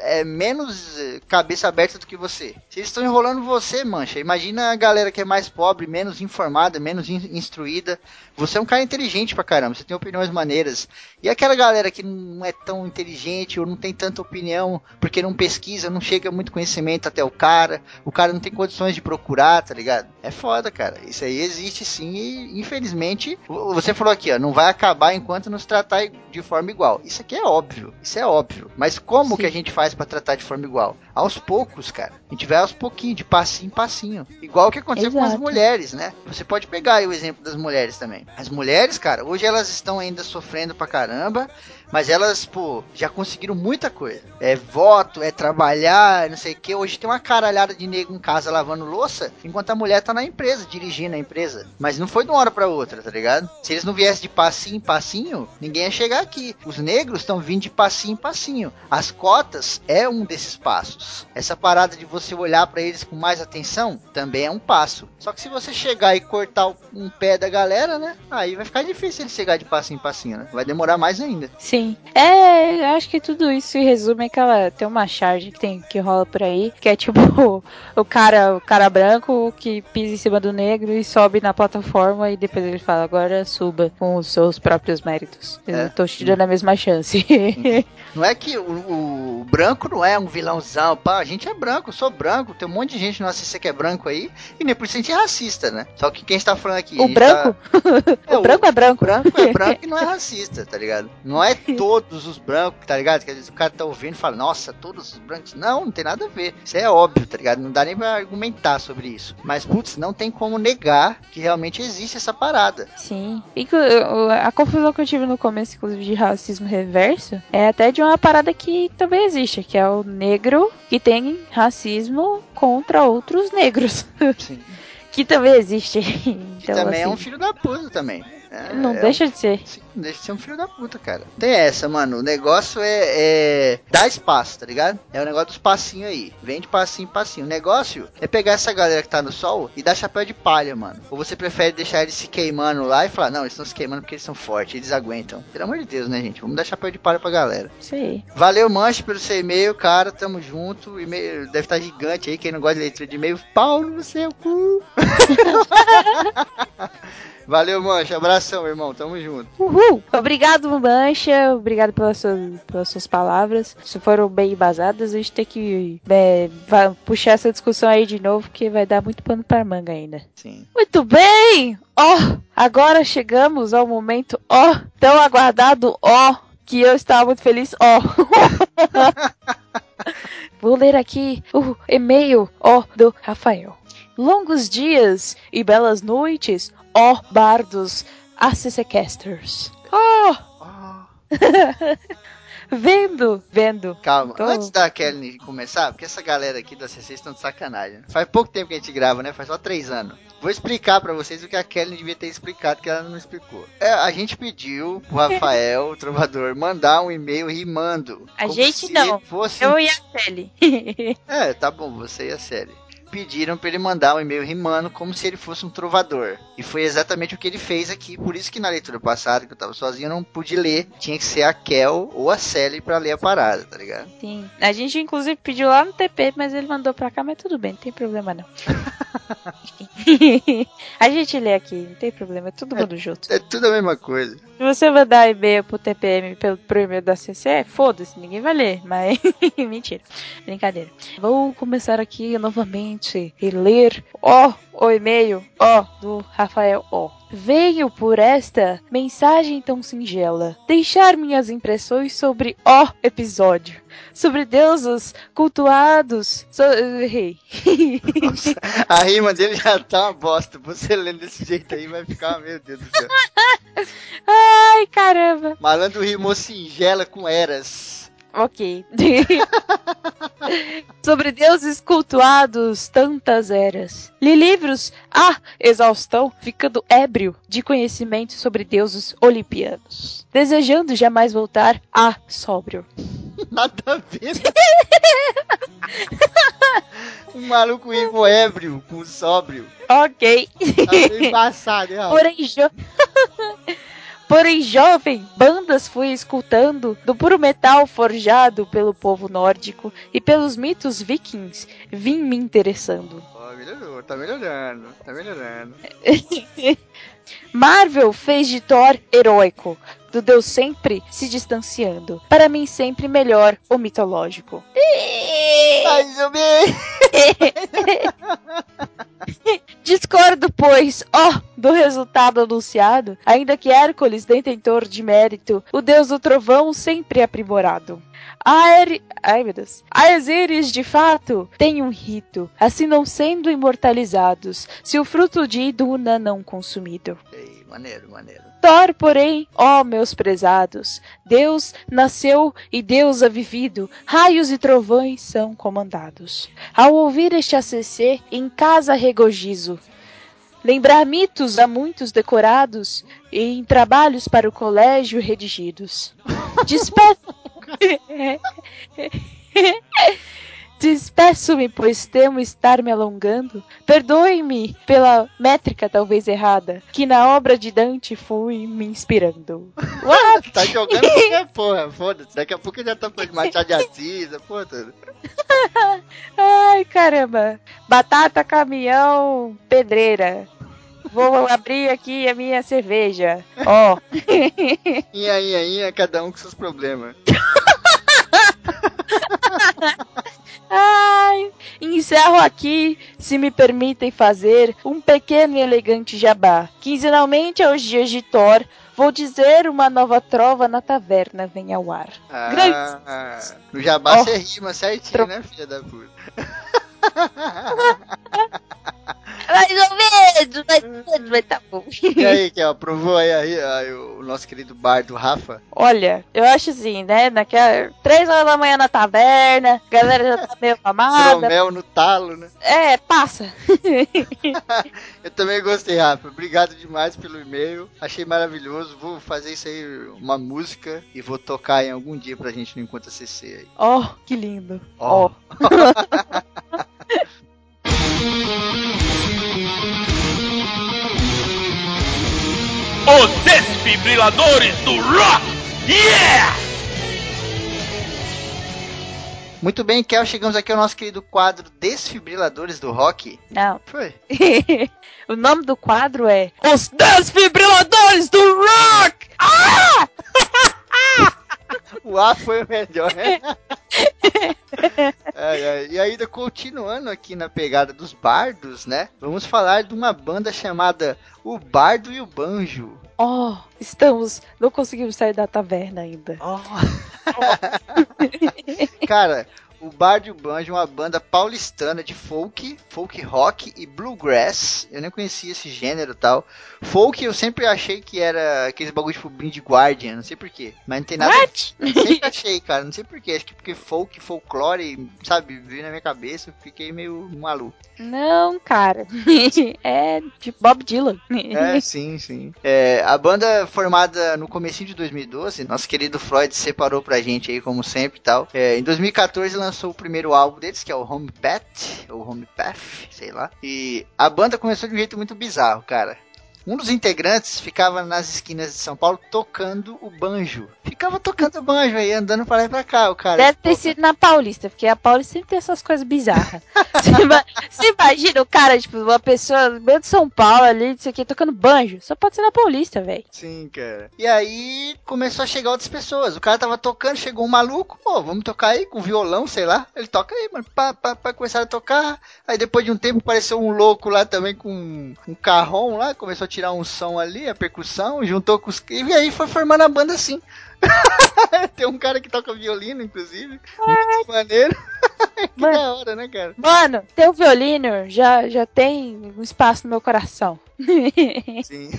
é menos eh, cabeça aberta do que você. Se eles estão enrolando você, mancha, imagina a galera que é mais pobre, menos informada, menos in- instruída. Você é um cara inteligente pra caramba, você tem opiniões maneiras. E aquela galera que não é tão inteligente ou não tem tanta opinião, porque não pesquisa, não chega muito conhecimento até o cara, o cara não tem condições de procurar, tá ligado? É foda, cara. Isso aí existe sim e infelizmente, vo- você falou aqui, ó, não vai acabar enquanto nos tratar de forma igual. Isso aqui é óbvio, isso é óbvio. Mas como Sim. que a gente faz pra tratar de forma igual? Aos poucos, cara. A gente vai aos pouquinhos, de passinho em passinho. Igual o que aconteceu com as Exato. mulheres, né? Você pode pegar aí o exemplo das mulheres também. As mulheres, cara, hoje elas estão ainda sofrendo pra caramba, mas elas, pô, já conseguiram muita coisa. É voto, é trabalhar, não sei o que. Hoje tem uma caralhada de nego em casa lavando louça, enquanto a mulher tá na empresa, dirigindo a empresa. Mas não foi de uma hora pra outra, tá ligado? Se eles não viessem de passinho em passinho, ninguém ia chegar aqui. Os negros estão vindo de passinho em passinho. As cotas é um desses passos. Essa parada de você olhar pra eles com mais atenção também é um passo. Só que se você chegar e cortar um pé da galera, né? Aí vai ficar difícil ele chegar de passinho em passinho, né? Vai demorar mais ainda. Sim. É, eu acho que tudo isso se resume àquela. Tem uma charge que, tem, que rola por aí, que é tipo *laughs* o cara, o cara branco que pisa em cima do negro e sobe na plataforma e depois ele fala, agora suba com os seus próprios méritos. Eu É. tô te dando a mesma chance. *laughs* Não é que o, o branco não é um vilãozão, pá. A gente é branco, eu sou branco. Tem um monte de gente no ACC que é branco aí. E nem por isso a gente é racista, né? Só que quem está falando aqui. o gente branco? tá- *laughs* o branco é branco. branco é branco e não é *laughs* racista, tá ligado? Não é todos os brancos, tá ligado? Que às vezes o cara tá ouvindo e fala, nossa, todos os brancos. Não, não tem nada a ver. Isso é óbvio, tá ligado? Não dá nem pra argumentar sobre isso. Mas, putz, não tem como negar que realmente existe essa parada. Sim. E o- a confusão que eu tive no começo, inclusive, de racismo reverso, é até de uma parada que também existe, que é o negro que tem racismo contra outros negros. Sim. *laughs* que também existe. Que Então, também é assim, um filho da puta também. É- Não é deixa de ser. Sim, deixa de ser um filho da puta, cara. Tem essa, mano. O negócio é, é dar espaço, tá ligado? É o negócio dos passinhos aí. Vem de passinho passinho. O negócio é pegar essa galera que tá no sol e dar chapéu de palha, mano. Ou você prefere deixar eles se queimando lá e falar, não, eles estão se queimando porque eles são fortes, eles aguentam. Pelo amor de Deus, né, gente? Vamos dar chapéu de palha pra galera. Isso aí. Valeu, Manche, pelo seu e-mail, cara. Tamo junto. E-mail deve estar gigante aí. Quem não gosta de leitura de e-mail, pau no seu cu. *laughs* Valeu, Manche. Abração, irmão. Tamo junto. Uhul! Obrigado, Mancha. Obrigado pelas suas, pelas suas palavras. Se foram bem embasadas, a gente tem que é, puxar essa discussão aí de novo, porque vai dar muito pano para manga ainda. Sim. Muito bem! Ó, agora chegamos ao momento, ó, tão aguardado, ó, que eu estava muito feliz, ó. *laughs* Vou ler aqui o e-mail, ó, do Rafael. Longos dias e belas noites, ó, bardos, ACCcasters. *laughs* Ó, vendo, vendo. Calma, Tô- antes da Kelly começar, porque essa galera aqui da CC estão de sacanagem. Faz pouco tempo que a gente grava, né? Faz só três anos. Vou explicar pra vocês o que a Kelly devia ter explicado, que ela não explicou. É, a gente pediu pro Rafael, o trovador, mandar um e-mail rimando. A gente não. Fosse... Eu e a Sally. É, tá bom, você e a série. Pediram pra ele mandar um e-mail rimando como se ele fosse um trovador. E foi exatamente o que ele fez aqui. Por isso que na leitura passada, que eu tava sozinho, eu não pude ler. Tinha que ser a Kel ou a Sally pra ler a parada, tá ligado? Sim. A gente inclusive pediu lá no TP, mas ele mandou pra cá, mas tudo bem, não tem problema não. *laughs* a gente lê aqui, não tem problema, é todo mundo junto. É tudo a mesma coisa. Se você mandar e-mail pro TPM pelo pro e-mail da CC, foda-se, ninguém vai ler, mas *laughs* mentira. Brincadeira. Vou começar aqui novamente e ler ó o e-mail ó do Rafael ó. Venho por esta mensagem tão singela deixar minhas impressões sobre ó episódio, sobre deuses cultuados. So... eu Errei. Nossa, a rima dele já tá uma bosta. Você lendo desse jeito aí vai ficar, meu Deus do céu. *laughs* Ai, caramba. Malandro rimou singela com eras. Ok. *laughs* Sobre deuses cultuados tantas eras. Li livros a exaustão, ficando ébrio de conhecimento sobre deuses olimpianos. Desejando jamais voltar a sóbrio. *laughs* Nada a ver. um maluco rimou ébrio com sóbrio. Ok. Tá meio embaçado, hein? Porém, jo... *laughs* Porém, jovem, bandas fui escutando do puro metal forjado pelo povo nórdico e pelos mitos vikings, vim me interessando. Ó, melhorou, tá melhorando, tá melhorando. *laughs* Marvel fez de Thor heróico, do Deus sempre se distanciando. Para mim, sempre melhor o mitológico. Mais ou menos. *laughs* Discordo, pois, ó, do resultado anunciado, ainda que Hércules, detentor de mérito, o deus do trovão sempre aprimorado. Aer... Ai, meu Deus. Aesiris, de fato, tem um rito, assim não sendo imortalizados, se o fruto de Iduna não consumido. Ei, maneiro, maneiro. Thor, porém, ó meus prezados, Deus nasceu e Deus é vivido, raios e trovões são comandados. Ao ouvir este ACC, em casa regozijo. Lembrar mitos há muitos decorados e em trabalhos para o colégio redigidos. *laughs* Despeço. *laughs* Despeço-me, pois temo estar me alongando. Perdoe-me pela métrica talvez errada, que na obra de Dante fui me inspirando. What? Tá jogando qualquer porra, foda-se. Daqui a pouco já tá falando de Machado de Assis, porra toda. *laughs* Ai, caramba. Batata, caminhão, pedreira. Vou abrir aqui a minha cerveja. Ó. Inha, inha, inha, cada um com seus problemas. *laughs* Ai, encerro aqui, se me permitem fazer, um pequeno e elegante jabá. Quinzenalmente aos dias de Thor, vou dizer uma nova trova na taverna vem ao ar. Ah, no jabá você rima certinho, Tro- né, filha da puta? *laughs* Mais ou menos, mais ou menos, mas tá bom. E aí, *laughs* que aprovou aí, aí, aí o nosso querido bardo Rafa? Olha, eu acho assim, né? Naquela três horas da manhã na taverna, a galera já tá meio amada. Tromel no talo, né? É, passa. *laughs* Eu também gostei, Rafa. Obrigado demais pelo e-mail. Achei maravilhoso. Vou fazer isso aí, uma música, e vou tocar em algum dia pra gente no Encontro CC aí. Ó, que lindo. Ó. Ó. *laughs* Os desfibriladores do rock! Yeah! Muito bem, Kel, chegamos aqui ao nosso querido quadro Desfibriladores do Rock. Não. Foi. *laughs* o nome do quadro é Os Desfibriladores do Rock! Ah! *laughs* O A foi o melhor. *laughs* Ai, ai. E ainda continuando aqui na pegada dos bardos, né? Vamos falar de uma banda chamada O Bardo e o Banjo. Oh, estamos. Não conseguimos sair da taverna ainda. *laughs* Cara, o Bardo Banjo é uma banda paulistana de folk, folk rock e bluegrass. Eu nem conhecia esse gênero e tal. Folk eu sempre achei que era aqueles bagulho tipo Blind Guardian, não sei porquê. Mas não tem nada. What? Sempre achei, cara, não sei porquê. Acho que porque folk, folclore, sabe, veio na minha cabeça, fiquei meio maluco. Não, cara. *laughs* é de Bob Dylan. É, sim, sim. É, a banda formada no comecinho de 2012, nosso querido Freud separou pra gente aí, como sempre e tal. É, em 2014 lançou o primeiro álbum deles, que é o Home Path, ou Home Path, sei lá. E a banda começou de um jeito muito bizarro, cara. Um dos integrantes ficava nas esquinas de São Paulo tocando o banjo. Ficava tocando banjo aí, andando pra lá e pra cá, o cara. Deve ter sido na Paulista, porque a Paulista sempre tem essas coisas bizarras. *laughs* Você ima- Você imagina o cara, tipo, uma pessoa no meio de São Paulo ali, isso aqui, tocando banjo. Só pode ser na Paulista, velho. Sim, cara. E aí começou a chegar outras pessoas. O cara tava tocando, chegou um maluco, pô, vamos tocar aí com violão, sei lá. Ele toca aí, mano. Pá, pá, pá, começaram a tocar. Aí depois de um tempo apareceu um louco lá também com um, carrom lá, começou a tirar um som ali, a percussão, juntou com os. E aí foi formando a banda assim. *laughs* Tem um cara que toca violino, inclusive. Muito maneiro. *laughs* que Mano. da hora, né, cara? Mano, teu violino já, já tem um espaço no meu coração. *laughs* Sim.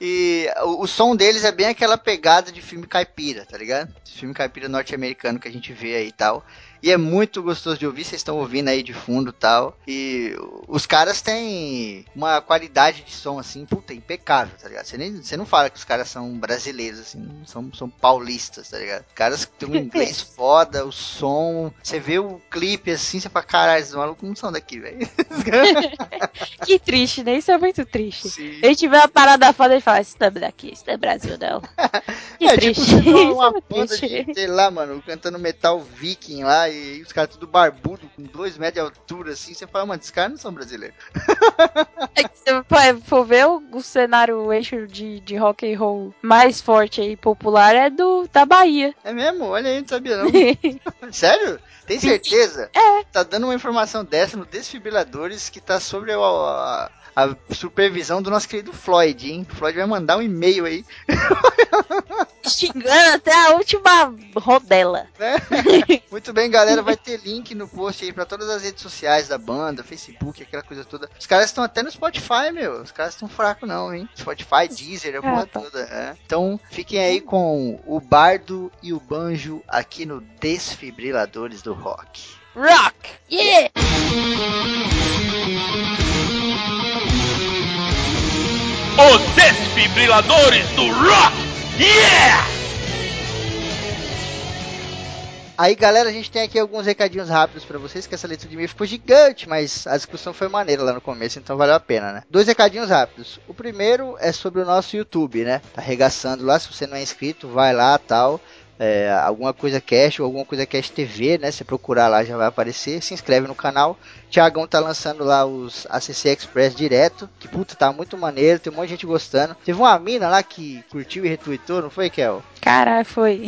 E o, o som deles é bem aquela pegada de filme caipira, tá ligado? Esse filme caipira norte-americano que a gente vê aí e tal. E é muito gostoso de ouvir, vocês estão ouvindo aí de fundo e tal. E os caras têm uma qualidade de som, assim, puta, impecável, tá ligado? Você, nem, você não fala que os caras são brasileiros, assim, são, são paulistas, tá ligado? Os caras têm um *laughs* inglês foda, o som. Você vê o clipe assim, você fala, caralho, esses malucos não são daqui, velho. *laughs* Que triste, né? Isso é muito triste. Sim. A gente vê uma parada foda e fala, isso não é daqui, isso não é Brasil, não. *laughs* Que É, triste. tipo, vê Isso uma é banda triste. de, sei lá, mano, cantando metal viking lá, e, os caras tudo barbudo, com dois metros de altura, assim, você fala, mano, esses caras não são brasileiros. *laughs* É que Se você for ver o, o cenário, o eixo de, de rock and roll mais forte e popular é do da Bahia. É mesmo? Olha aí, não sabia não. *laughs* Sério? Tem certeza? É. Tá dando uma informação dessa no Desfibriladores que tá sobre a, a- a supervisão do nosso querido Floyd, hein? Floyd vai mandar um e-mail aí, Xingando até a última rodela. né? *laughs* Muito bem, galera, vai ter link no post aí pra todas as redes sociais da banda, Facebook, aquela coisa toda. Os caras estão até no Spotify, meu. Os caras estão fracos não, hein? Spotify, Deezer, a porra Ah, tá. toda. é. Então, fiquem aí com o Bardo e o Banjo aqui no Desfibriladores do Rock. Rock! Yeah! Os desfibriladores do rock! Yeah! Aí, galera, a gente tem aqui alguns recadinhos rápidos pra vocês, que essa letra de e-mail ficou gigante, mas a discussão foi maneira lá no começo, então valeu a pena, né? Dois recadinhos rápidos. O primeiro é sobre o nosso YouTube, né? Tá arregaçando lá, se você não é inscrito, vai lá, tal. É, alguma coisa Cash ou alguma coisa Cash TV, né? Se procurar lá já vai aparecer. Se inscreve no canal. Tiagão tá lançando lá os ACC Express direto. Que puta, tá muito maneiro. Tem um monte de gente gostando. Teve uma mina lá que curtiu e retweetou, não foi, Kel? Caralho, foi.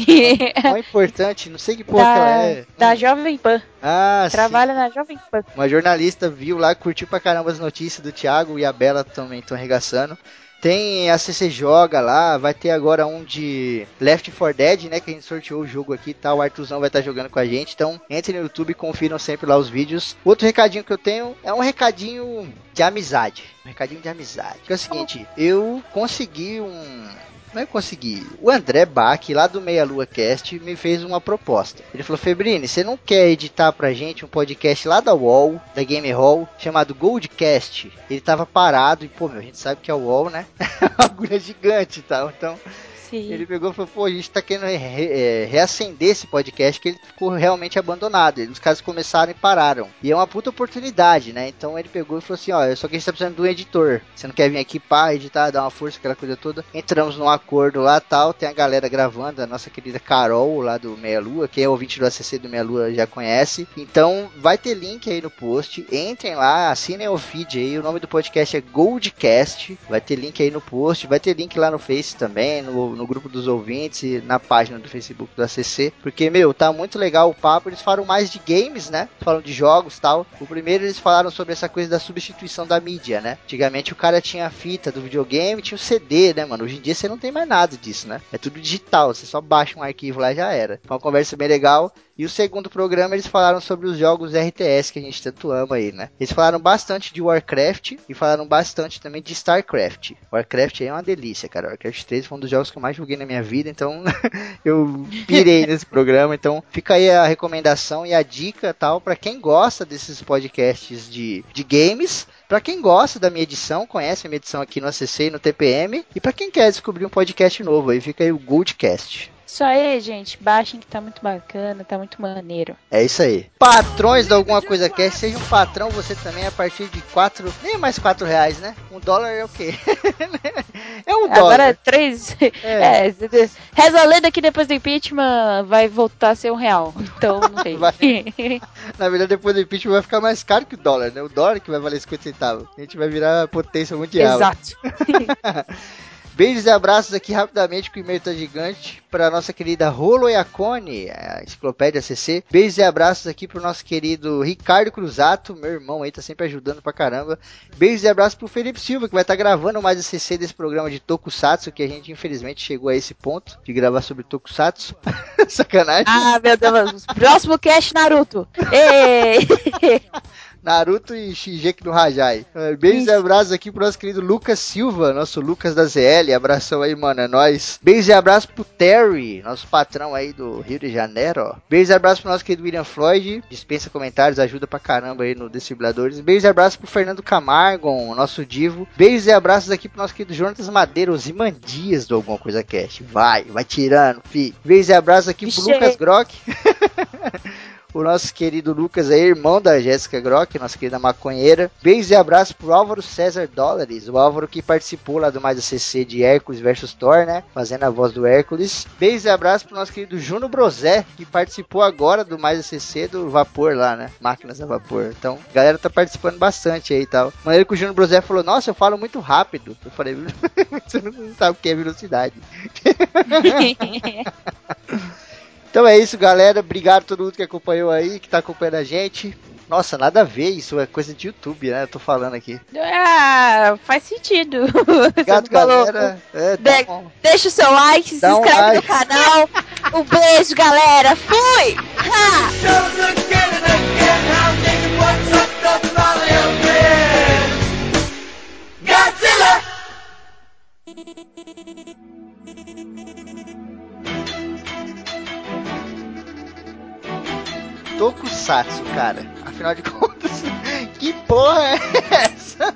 Mó importante, não sei que porra que ela da, é. da Jovem Pan. Ah, sim. Trabalha na Jovem Pan. Uma jornalista viu lá, curtiu pra caramba as notícias do Thiago e a Bela também estão arregaçando. Tem a CC Joga lá, vai ter agora um de Left 4 Dead, né? Que a gente sorteou o jogo aqui, tá? O Artuzão vai estar jogando com a gente. Então, entre no YouTube e confiram sempre lá os vídeos. Outro recadinho que eu tenho é um recadinho de amizade. Um recadinho de amizade. Que é o seguinte, eu consegui um. Não é consegui. O André Bach, lá do Meia Lua Cast, me fez uma proposta. Ele falou: Febrini, você não quer editar pra gente um podcast lá da UOL, da Game Hall, chamado Goldcast? Ele tava parado e, pô, meu, a gente sabe que é o UOL, né? *laughs* uma agulha gigante e tal. Então, Sim. ele pegou e falou: pô, a gente tá querendo re- é, reacender esse podcast que ele ficou realmente abandonado. Ele- Os caras começaram e pararam. E é uma puta oportunidade, né? Então ele pegou e falou assim: ó, só que a gente tá precisando de um editor. Você não quer vir aqui pá, editar, dar uma força, aquela coisa toda. Entramos num acordo lá tal. Tem a galera gravando, a nossa querida Carol lá do Meia Lua. Quem é ouvinte do ACC do Meia Lua já conhece. Então vai ter link aí no post. Entrem lá, assinem o feed aí. O nome do podcast é Goldcast. Vai ter link aí no post. Vai ter link lá no Face também, no, no grupo dos ouvintes e na página do Facebook do ACC. Porque, meu, tá muito legal o papo. Eles falam mais de games, né? Falam de jogos tal. O primeiro eles falaram sobre essa coisa da substituição da mídia, né? Antigamente o cara tinha a fita do videogame, tinha o CD, né, mano? Hoje em dia você não tem mais nada disso, né? É tudo digital. Você só baixa um arquivo lá e já era. Foi uma conversa bem legal. E o segundo programa eles falaram sobre os jogos RTS que a gente tanto ama aí, né? Eles falaram bastante de Warcraft e falaram bastante também de Starcraft. Warcraft é uma delícia, cara. Warcraft 3 foi um dos jogos que eu mais joguei na minha vida, então *laughs* eu pirei nesse programa. Então fica aí a recomendação e a dica tal para quem gosta desses podcasts de, de games. Pra quem gosta da minha edição, conhece a minha edição aqui no ACC e no TPM. E pra quem quer descobrir um podcast novo, aí fica aí o Goldcast. Isso aí, gente. Baixem que tá muito bacana, tá muito maneiro. É isso aí. Patrões de alguma coisa quer, seja um patrão você também a partir de 4, nem mais 4 reais, né? Um dólar é o quê? *laughs* é um Agora dólar. é três. *laughs* É. É. reza a lenda que depois do impeachment vai voltar a ser um real. Então, não *laughs* sei. Vai. Na verdade, depois do impeachment vai ficar mais caro que o dólar, né? O dólar que vai valer 50 centavos. A gente vai virar potência mundial. Exato. Beijos e abraços aqui rapidamente, que o e-mail tá gigante. Para nossa querida Rolo Iacone, a enciclopédia CC. Beijos e abraços aqui pro nosso querido Ricardo Cruzato, meu irmão aí, tá sempre ajudando pra caramba. Beijos e abraços pro Felipe Silva, que vai estar gravando mais a CC desse programa de Tokusatsu, que a gente infelizmente chegou a esse ponto de gravar sobre Tokusatsu. *laughs* Sacanagem. Ah, meu Deus. Próximo cast Naruto. Ei! *laughs* Naruto e Shingeki no Hajai. É, Beijos e abraços aqui pro nosso querido Lucas Silva, nosso Lucas da ZL. Abração aí, mano, é nóis. Beijos e abraços pro Terry, nosso patrão aí do Rio de Janeiro. Beijos e abraços pro nosso querido William Floyd. Dispensa comentários, ajuda pra caramba aí no Desfibriladores. Beijos e abraços pro Fernando Camargo, nosso divo. Beijos e abraços aqui pro nosso querido Jonatas Madeira, os Imandias do Alguma Coisa Cast. Vai, vai tirando, fi. Beijos e abraços aqui pro. Lucas Grock. *laughs* o nosso querido Lucas aí, irmão da Jéssica Grock, nossa querida maconheira. Beijos e abraços pro Álvaro César Dólares, o Álvaro que participou lá do Mais ACC de Hércules vs Thor, né? Fazendo a voz do Hércules. Beijos e abraços pro nosso querido Juno Brosé, que participou agora do Mais ACC do Vapor lá, né? Máquinas a Vapor. Então, a galera tá participando bastante aí e tal. Maneiro que o Juno Brosé falou, nossa, eu falo muito rápido. Eu falei, *laughs* você não sabe o que é velocidade. *laughs* Então é isso, galera. Obrigado a todo mundo que acompanhou aí, que tá acompanhando a gente. Nossa, nada a ver, isso é coisa de YouTube, né? Eu tô falando aqui. ah, faz sentido. Obrigado, *laughs* galera. É, dá De- um- Deixa o seu like, se Dá um inscreve like. no canal. Um beijo, galera. Fui! Ha! Tokusatsu, cara. Afinal de contas, *laughs* que porra é essa?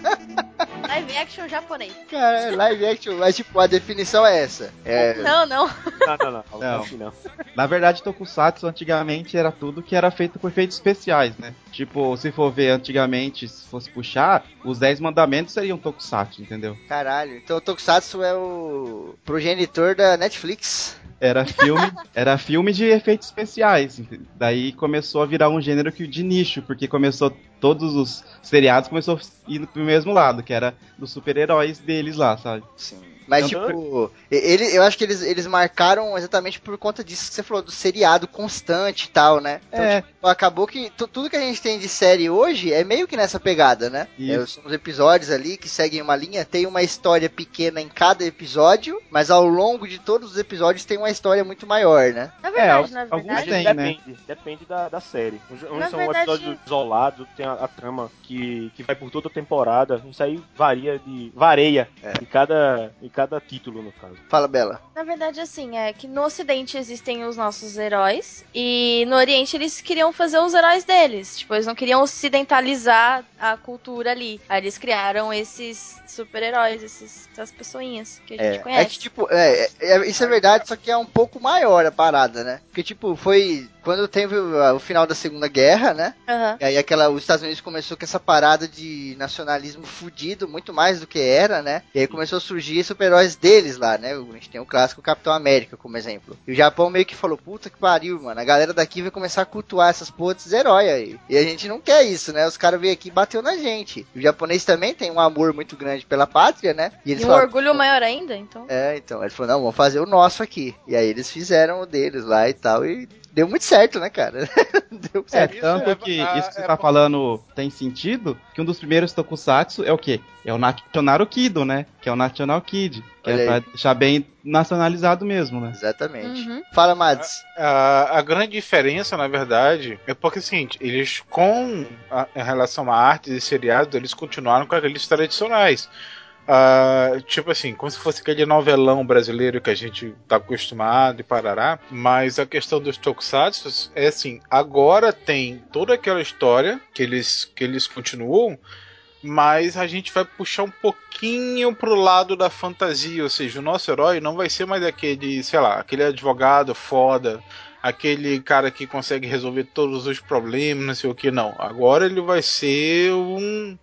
Live action japonês. Cara, é live action, mas tipo, a definição é essa. É, Não, não. Não, não, não. Não. Na verdade, Tokusatsu antigamente era tudo que era feito por efeitos especiais, né? Tipo, se for ver antigamente, se fosse puxar, os 10 mandamentos seriam Tokusatsu, entendeu? caralho. Então o Tokusatsu é o progenitor da Netflix. Era filme, *laughs* era filme de efeitos especiais. Daí começou a virar um gênero que de nicho, porque começou todos os seriados começou indo pro mesmo lado, que era dos super-heróis deles lá, sabe? Sim. Mas, tipo, ele, eu acho que eles, eles marcaram exatamente por conta disso que você falou, do seriado constante e tal, né? Então, É. tipo, acabou que tu- tudo que a gente tem de série hoje é meio que nessa pegada, né? É, são os episódios ali que seguem uma linha, tem uma história pequena em cada episódio, mas ao longo de todos os episódios tem uma história muito maior, né? Na verdade, É, na alguns verdade. tem, né? depende, depende da, da série. Uns, são verdade- episódios isolados, tem a, a trama que, que vai por toda a temporada. Isso aí varia de. vareia É. em, cada, em cada título, no caso. Fala, Bela. Na verdade, assim, é que no Ocidente existem os nossos heróis e no Oriente eles queriam fazer os heróis deles. Tipo, eles não queriam ocidentalizar a cultura ali. Aí eles criaram esses super-heróis, esses- essas pessoinhas que a gente É, conhece. é que, tipo, é, é- é- isso é verdade, só que é um pouco maior a parada, né? Porque, tipo, foi quando teve o, final da Segunda Guerra, né? Aham. E aí aquela, os Estados Unidos começou com essa parada de nacionalismo fudido, muito mais do que era, né? E aí começou a surgir super-heróis deles lá, né? A gente tem o clássico Capitão América como exemplo. E o Japão meio que falou, puta que pariu, mano. A galera daqui vai começar a cultuar essas porra desses heróis aí. E a gente não quer isso, né? Os caras veio aqui e bateu na gente. E o japonês também tem um amor muito grande pela pátria, né? E eles E um falaram, orgulho maior ainda, então. é, então, ele falou, não, vamos fazer o nosso aqui. E aí eles fizeram o deles lá e tal, e deu muito certo, né, cara? *laughs* deu É, certo. tanto é- que ah, isso que você é tá falando tem sentido, que um dos primeiros tokusatsu é o quê? É o National Kido, né? Que é o National Kid. Que Olha é aí. pra deixar bem nacionalizado mesmo, né? Exatamente. Uhum. Fala, Mads. A, a grande diferença, na verdade, é porque é o seguinte, eles com a, em relação a artes e seriados, eles continuaram com aqueles tradicionais. Ah, tipo assim, como se fosse aquele novelão brasileiro que a gente tá acostumado e parará. Mas a questão dos tokusatsu é assim, agora tem toda aquela história que eles, que eles continuam, mas a gente vai puxar um pouquinho pro lado da fantasia, ou seja, o nosso herói não vai ser mais aquele, sei lá, aquele advogado foda, aquele cara que consegue resolver todos os problemas, não sei o que, não. Agora ele vai ser um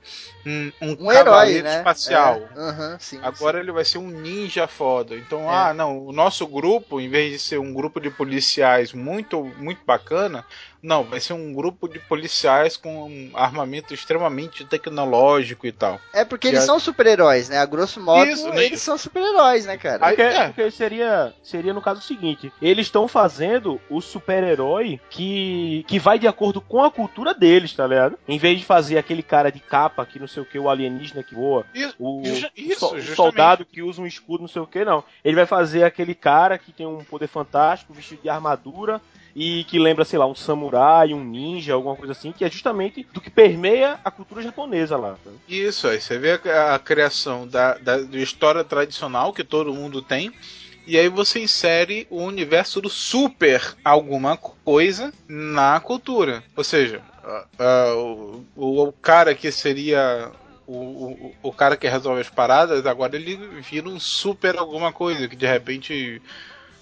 um, um, Um herói, cavaleiro né? espacial. É, aham, sim, Agora ele vai ser um ninja foda. Então, É. ah, não, o nosso grupo, em vez de ser um grupo de policiais muito, muito bacana, não, vai ser um grupo de policiais com um armamento extremamente tecnológico e tal. É porque eles Já- são super-heróis, né? A grosso modo, Isso, né? eles são super-heróis, né, cara? Aí- Porque, é. porque seria, seria no caso o seguinte: eles estão fazendo o super-herói que, que vai de acordo com a cultura deles, tá ligado? Em vez de fazer aquele cara de capa que não sei o que, o alienígena que voa, Isso, o, isso, so- o soldado que usa um escudo, não sei o que, não. Ele vai fazer aquele cara que tem um poder fantástico, vestido de armadura e que lembra, sei lá, um samurai, um ninja, alguma coisa assim, que é justamente do que permeia a cultura japonesa lá. tá? Isso, aí você vê a, a criação da, da, da história tradicional que todo mundo tem. E aí você insere o universo do super alguma coisa na cultura. Ou seja, o, o, o cara que seria o, o, o cara que resolve as paradas, agora ele vira um super alguma coisa, que de repente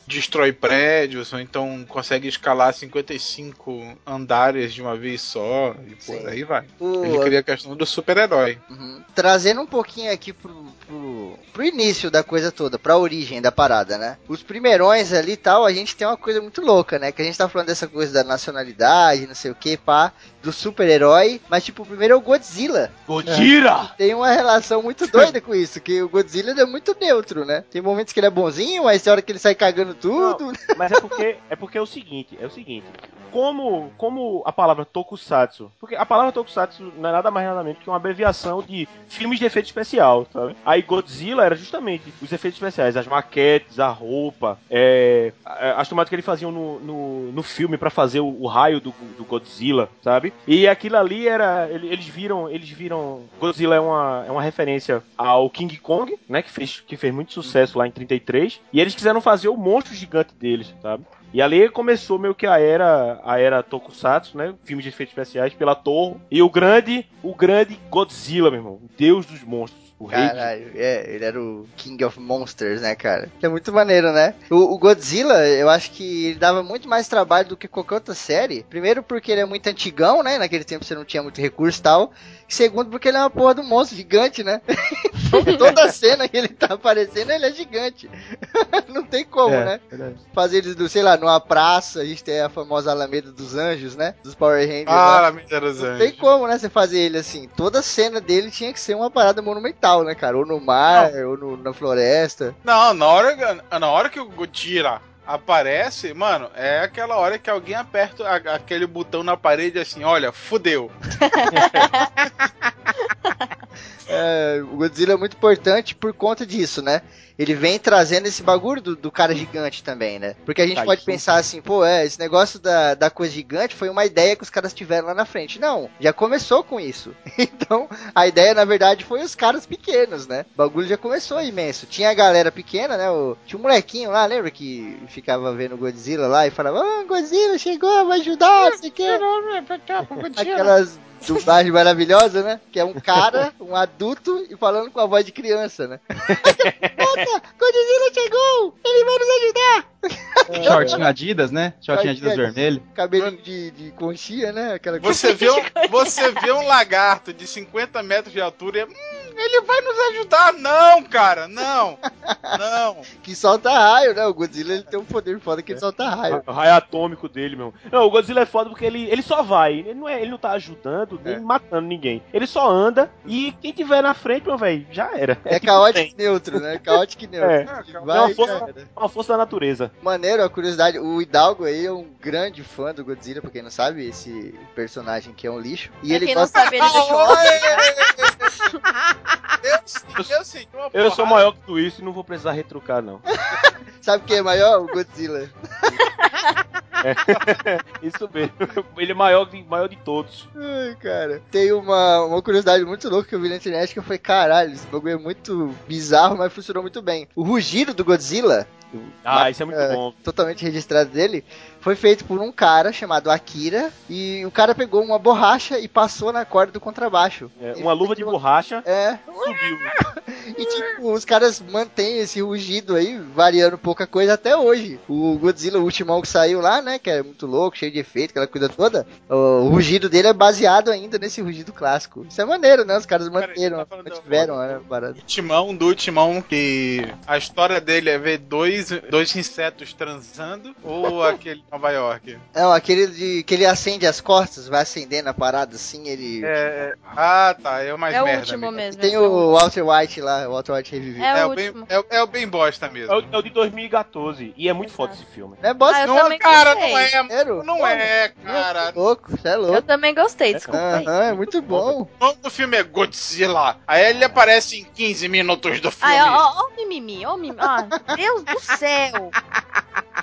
destrói prédios, ou então consegue escalar 55 andares de uma vez só, e por Sim. aí vai. O- Ele cria a questão do super-herói. Uhum. Trazendo um pouquinho aqui pro, pro, pro início da coisa toda, pra origem da parada, né? Os primeirões ali e tal, a gente tem uma coisa muito louca, né? Que a gente tá falando dessa coisa da nacionalidade, não sei o que, pá, do super-herói, mas tipo, o primeiro é o Godzilla. Godira! Tem uma relação muito doida com isso, que o Godzilla é muito neutro, né? Tem momentos que ele é bonzinho, mas tem hora que ele sai cagando tudo. Mas é porque é porque é o seguinte, é o seguinte. Como como a palavra tokusatsu, porque a palavra tokusatsu não é nada mais nada menos que uma abreviação de filmes de efeito especial, sabe? Aí Godzilla era justamente os efeitos especiais, as maquetes, a roupa, é, as tomadas que eles faziam no, no, no filme pra fazer o, o raio do, do Godzilla, sabe? E aquilo ali era ele- eles viram, eles viram Godzilla é uma, é uma referência ao King Kong, né, que fez que fez muito sucesso lá em 33, e eles quiseram fazer o monstro gigante deles, sabe? E ali começou meio que a era, a era Tokusatsu, né? Filmes de efeitos especiais pela Torre. E o grande, o grande Godzilla, meu irmão. Deus dos monstros. O rei Caralho, é, ele era o King of Monsters, né, cara? É muito maneiro, né? O, o Godzilla, eu acho que ele dava muito mais trabalho do que qualquer outra série. Primeiro porque ele é muito antigão, né? Naquele tempo você não tinha muito recurso e tal. Segundo porque ele é uma porra do monstro gigante, né? *laughs* Então, *laughs* Toda cena que ele tá aparecendo, ele é gigante. *laughs* não tem como, É, né? verdade. Fazer eles, do, sei lá, numa praça, a gente tem a famosa Alameda dos Anjos, né? Dos Power Rangers. Ah, Lamenta dos Não tem Anjos. como, né? Você fazer ele assim. Toda cena dele tinha que ser uma parada monumental, né, cara? Ou no mar, ou no- na floresta. Não, na hora, na hora que o Gojira aparece, mano, é aquela hora que alguém aperta a- aquele botão na parede assim, olha, fudeu. *laughs* É, o Godzilla é muito importante por conta disso, né? Ele vem trazendo esse bagulho do, do cara gigante também, né? Porque a gente Tá, pode pensar assim, pô, é, esse negócio da, da coisa gigante foi uma ideia que os caras tiveram lá na frente. Não, já começou com isso. Então, a ideia, na verdade, foi os caras pequenos, né? O bagulho já começou imenso. Tinha a galera pequena, né? O- tinha um molequinho lá, lembra? Que ficava vendo o Godzilla lá e falava, ah, Godzilla chegou, vai ajudar, não sei o quê. Aquelas dublagens maravilhosas, né? Que é um cara, um adulto, e falando com a voz de criança, né? Volta, Godzilla chegou! Ele vai nos ajudar! Shortinho Adidas, né? Shortinho Adidas Adidas. vermelho. Cabelinho de, de conchinha, né? Aquela Você vê, um, *laughs* você vê um lagarto de 50 metros de altura e hum, ele vai nos ajudar. Não, cara, não. Não. *laughs* que solta raio, né? O Godzilla ele tem um poder foda que ele solta raio. O raio atômico dele, meu. Não, o Godzilla é foda porque ele, ele só vai. Ele não, é, ele não tá ajudando nem É. matando ninguém. Ele só anda e quem tiver na frente, meu velho, já era. É *laughs* tipo caótico e neutro, né? Caótico e neutro. É. É vai, uma força, uma força da natureza. Maneiro, a curiosidade, o Hidalgo aí é um grande fã do Godzilla, pra quem não sabe, esse personagem que é um lixo. E Pra ele quem não gosta sabe, ele *laughs* deixou Eu, eu sei uma Eu sou maior que tu isso e não vou precisar retrucar, não. *laughs* Sabe quem é maior? O Godzilla. *laughs* Isso mesmo. Ele é maior, de- maior de todos. Ai, cara. Tem uma, uma curiosidade muito louca que eu vi na internet que eu falei, caralho, esse bagulho é muito bizarro, mas funcionou muito bem. O rugido do Godzilla, Ah, isso é muito É. bom. totalmente registrado dele, foi feito por um cara chamado Akira, e o cara pegou uma borracha e passou na corda do contrabaixo. É, uma luva de borracha É, subiu. *laughs* e tipo, os caras mantêm esse rugido aí, variando pouca coisa até hoje. O Godzilla, o ultimão que saiu lá, né, que é muito louco, cheio de efeito, aquela coisa toda, o rugido dele é baseado ainda nesse rugido clássico. Isso é maneiro, né, os caras Cara, manteram, tá falando da- mantiveram né, a parada. Timão do Timão que a história dele é ver dois, dois insetos transando ou aquele Nova York? Não, aquele de que ele acende as costas, vai acendendo a parada assim, ele... É, ah, tá, é o mais É o merda. último mesmo. mesmo. Tem é o Walter White lá, o Walter White revivido. É, É, o o bem, último. é, o- é o bem bosta mesmo. É o, é o de 2014. E é muito foda esse filme. Não é bosta, Ah, eu não. cara, gostei. não é, Sério? não é, cara. Louco, você é Eu louco. também gostei, desculpa aí. Aham, é muito bom. O nome do filme é Godzilla. Aí ele aparece em 15 minutos do filme. Ai, ó, ó, ó o mimimi, ó o mimimi. Ó, Deus do céu.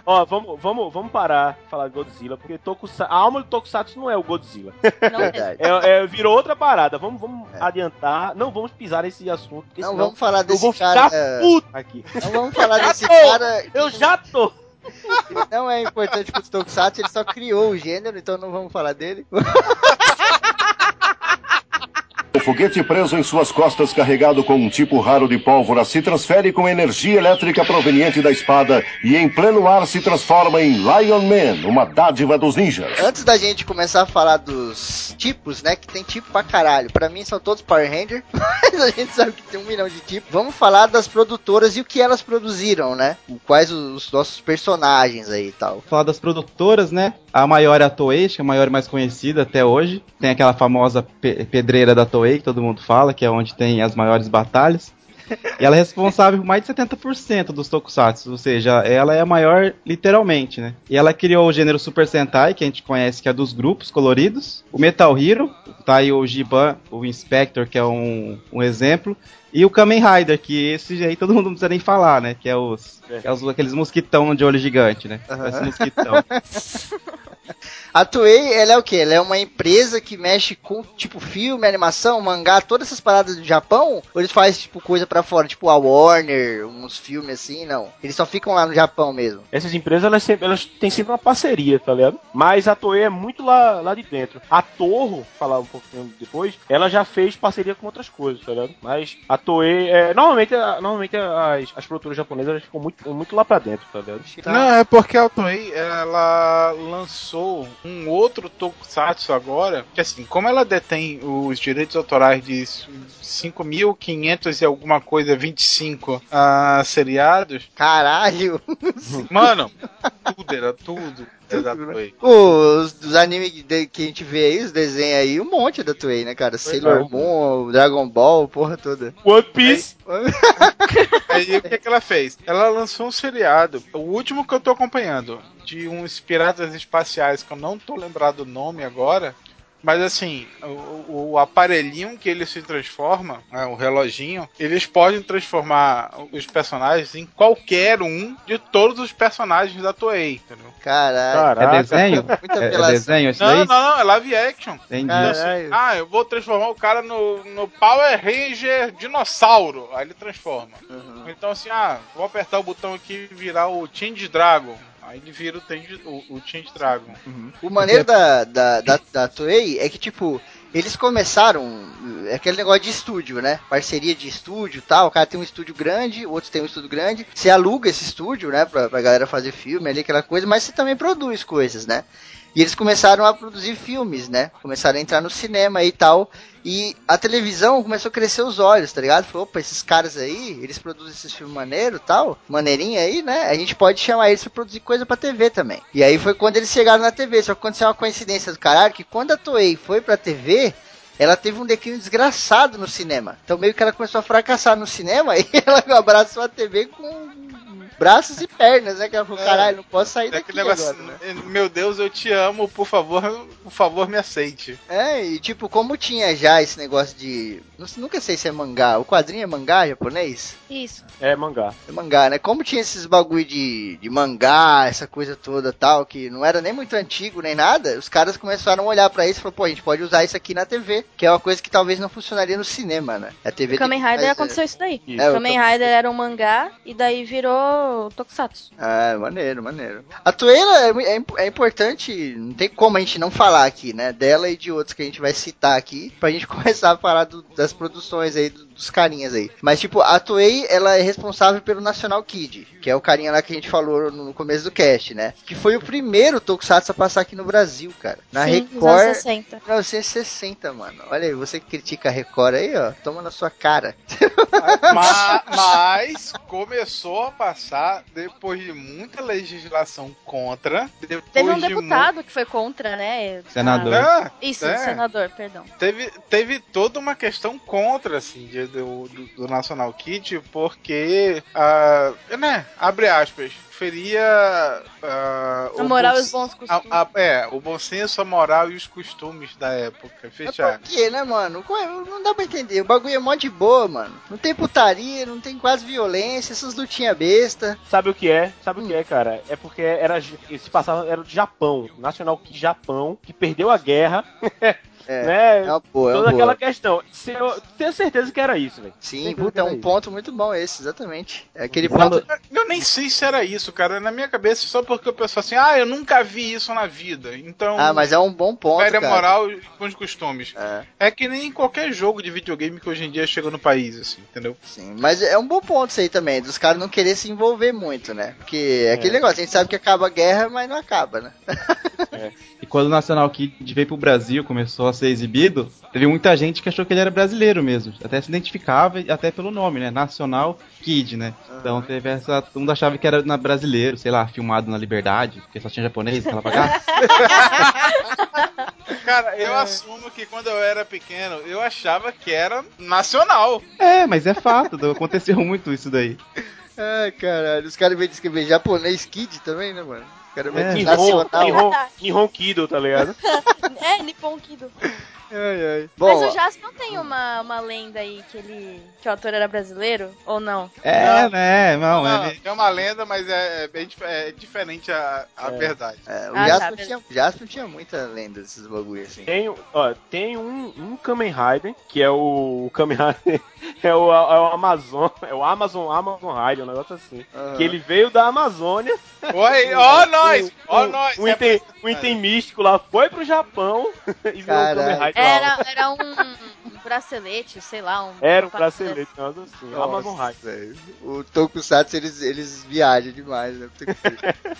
Ó, vamos, vamos, vamos parar de falar de Godzilla, porque Tokusa- a alma do Tokusatsu não é o Godzilla. Não mesmo. Verdade. É, é, virou outra parada. Vamos, vamos adiantar. Não vamos pisar nesse assunto, porque Não senão vamos falar eu desse vou cara. ficar é, puto aqui. Não vamos falar desse cara. Eu já tô. Não é importante pro Tokusatsu, ele só criou o gênero, então não vamos falar dele. *laughs* O foguete preso em suas costas, carregado com um tipo raro de pólvora, se transfere com energia elétrica proveniente da espada e em pleno ar se transforma em Lion Man, uma dádiva dos ninjas. Antes da gente começar a falar dos tipos, né? Que tem tipo pra caralho. Pra mim são todos Power Ranger, *laughs* mas a gente sabe que tem um milhão de tipos. Vamos falar das produtoras e o que elas produziram, né? Quais os nossos personagens aí e tal. falar das produtoras, né? A maior é a Toei, acho que é a maior e mais conhecida até hoje. Tem aquela famosa pe- pedreira da Toei, que todo mundo fala, que é onde tem as maiores batalhas. E ela é responsável por mais de 70% dos tokusatsu, ou seja, ela é a maior literalmente, né? E ela criou o gênero Super Sentai, que a gente conhece que é dos grupos coloridos, o Metal Hero, tá aí o Giban, o Inspector, que é um, um exemplo, e o Kamen Rider, que esse aí todo mundo não precisa nem falar, né? Que é os, É. que é os aqueles mosquitão de olho gigante, né? Parece mosquitão. *laughs* A Toei, ela é o quê? Ela é uma empresa que mexe com, tipo, filme, animação, mangá, todas essas paradas do Japão? Ou eles fazem, tipo, coisa pra fora? Tipo, a Warner, uns filmes assim? Não. Eles só ficam lá no Japão mesmo. Essas empresas, elas, sempre, elas têm sempre uma parceria, tá ligado? Mas a Toei é muito lá, lá de dentro. A Torro, falar um pouquinho depois, ela já fez parceria com outras coisas, tá ligado? Mas a Toei, é, normalmente, normalmente as, as produtoras japonesas elas ficam muito, muito lá pra dentro, tá ligado? Não, é porque a Toei, ela lançou um outro Tokusatsu agora, que assim, como ela detém os direitos autorais de 5.500 e alguma coisa, 25 ah, seriados, Caralho! *laughs* mano, tudo era tudo Toei. Os dos animes de- que a gente vê aí, os desenhos aí, um monte da Toei, né, cara? Sailor Moon, Dragon Ball, porra toda. One Piece! *laughs* Aí o que, que ela fez? Ela lançou um seriado, o último que eu tô acompanhando, de uns piratas espaciais que eu não tô lembrado o nome agora. Mas assim, o, o aparelhinho que ele se transforma, né, o reloginho, eles podem transformar os personagens em qualquer um de todos os personagens da Toei, entendeu? Caralho. É desenho? É, é desenho isso Não, daí? não, não, é live action. Entendi. Caralho. Ah, eu vou transformar o cara no, no Power Ranger dinossauro. Aí ele transforma. Uhum. Então assim, ah, vou apertar o botão aqui e virar o Change Dragon. Aí ele vira o Change, o, o Change Dragon. O maneiro da, da, da, da Toei é que, tipo, eles começaram é aquele negócio de estúdio, né? Parceria de estúdio e tal. O cara tem um estúdio grande, o outro tem um estúdio grande. Você aluga esse estúdio, né? Pra, pra galera fazer filme ali, aquela coisa, mas você também produz coisas, né? E eles começaram a produzir filmes, né? Começaram a entrar no cinema e tal. E a televisão começou a crescer os olhos, tá ligado? Falou, opa, esses caras aí, eles produzem esses filmes maneiros tal, maneirinho aí, né? A gente pode chamar eles pra produzir coisa pra TV também. E aí foi quando eles chegaram na TV. Só que aconteceu uma coincidência do caralho, que quando a Toei foi pra TV, ela teve um declínio desgraçado no cinema. Então meio que ela começou a fracassar no cinema *laughs* e ela abraçou a TV com braços e pernas, né? Que ela falou, É. caralho, não posso sair É daqui negócio, agora, né? meu Deus, eu te amo, por favor, por favor, me aceite. É, e tipo, como tinha já esse negócio de. não- Nunca sei se é mangá. O quadrinho é mangá japonês? Isso. É mangá. É mangá, né? Como tinha esses bagulho de, de mangá, essa coisa toda tal, que não era nem muito antigo nem nada, os caras começaram a olhar pra isso e falaram, pô, a gente pode usar isso aqui na TV, que é uma coisa que talvez não funcionaria no cinema, né? A TV O Kamen Rider aconteceu isso daí. Isso. É, o Kamen Rider era um mangá e daí virou Tokusatsu. Ah, maneiro, maneiro. A Toei ela é, é é importante, não tem como a gente não falar aqui, né? Dela e de outros que a gente vai citar aqui, pra gente *laughs* começar a falar do- das produções aí, do- dos carinhas aí. Mas, tipo, a Toei, ela é responsável pelo National Kid, que é o carinha lá que a gente falou no começo do cast, né? Que foi o primeiro Tokusatsu a passar aqui no Brasil, cara. Na Sim, nos Record... 60. 1960, mano. Olha aí, você que critica a Record aí, ó, toma na sua cara. Ma- *laughs* mas começou a passar depois de muita legislação contra. Teve um de deputado que foi contra, né? Senador. É, Isso, É. senador, perdão. teve, teve toda uma questão contra, assim, de, do, do, do National Kid porque, ah, né, abre aspas, feria ah, A o moral bom- e os bons costumes. a- a- é, o bom senso, a moral e os costumes da época. Mas Fechar. por quê, né, mano? É? Não dá pra entender. O bagulho é mó de boa, mano. Não tem putaria, não tem quase violência, essas lutinhas besta. Sabe o que é? Sabe o que é, cara? É porque era se passava era do Japão, National Kid Japão, que perdeu a guerra, *laughs* É, né? é uma boa, é uma Toda aquela boa. questão. Se eu tenho certeza que era isso, velho. Sim, puta, é um ponto muito bom esse, exatamente. É aquele ponto. Eu nem sei se era isso, cara. Na minha cabeça, só porque eu penso assim, ah, eu nunca vi isso na vida. Então, Ah, mas é um bom ponto, velha cara. moral e bons costumes. É, É que nem qualquer jogo de videogame que hoje em dia chega no país, assim, entendeu? sim. Mas é um bom ponto isso aí também, dos caras não querer se envolver muito, né? Porque é aquele negócio, a gente sabe que acaba a guerra, mas não acaba, né? *laughs* E quando o National Kid veio pro Brasil, começou a ser exibido, teve muita gente que achou que ele era brasileiro mesmo. Até se identificava, e até pelo nome, né? National Kid, né? Então teve essa. Todo mundo achava que era na brasileiro, sei lá, filmado na Liberdade, porque só tinha japonês, aquela *laughs* bagaça. Cara, eu assumo que quando eu era pequeno, eu achava que era nacional. É, mas é fato, aconteceu muito isso daí. Ai, caralho. Os caras, em vez de escrever japonês kid também, né, mano? Em vez É. Nihon. Nihon, Nihon Kido, tá ligado? *laughs* É, Nippon Kido. *laughs* Ai, ai. Mas Bom, o Jasper tem uma, uma lenda aí que ele. que o autor era brasileiro? Ou não? É, né? Não, Não, é. é uma lenda, mas é, é bem dif- é diferente a, a É. verdade. é, o Ah, Jasper, tá, tinha, Jasper tinha muita lenda desses bagulho assim. Tem, ó, tem um, um Kamen Rider, que é o, o Kamen Rider, *laughs* é o, é o Amazon, é o Amazon Amazon Rider, um negócio assim. Aham. Que ele veio da Amazônia, Oi, *laughs* ó nós! Ó nós! um, item, um item místico lá, foi pro Japão *laughs* e virou o Caralho. Kamen Rider. Era, era um, um bracelete, sei lá. Um, Era um bracelete, um assim, Nossa, Amazon Rider. velho. O Tokusatsu, eles, eles viajam demais, né?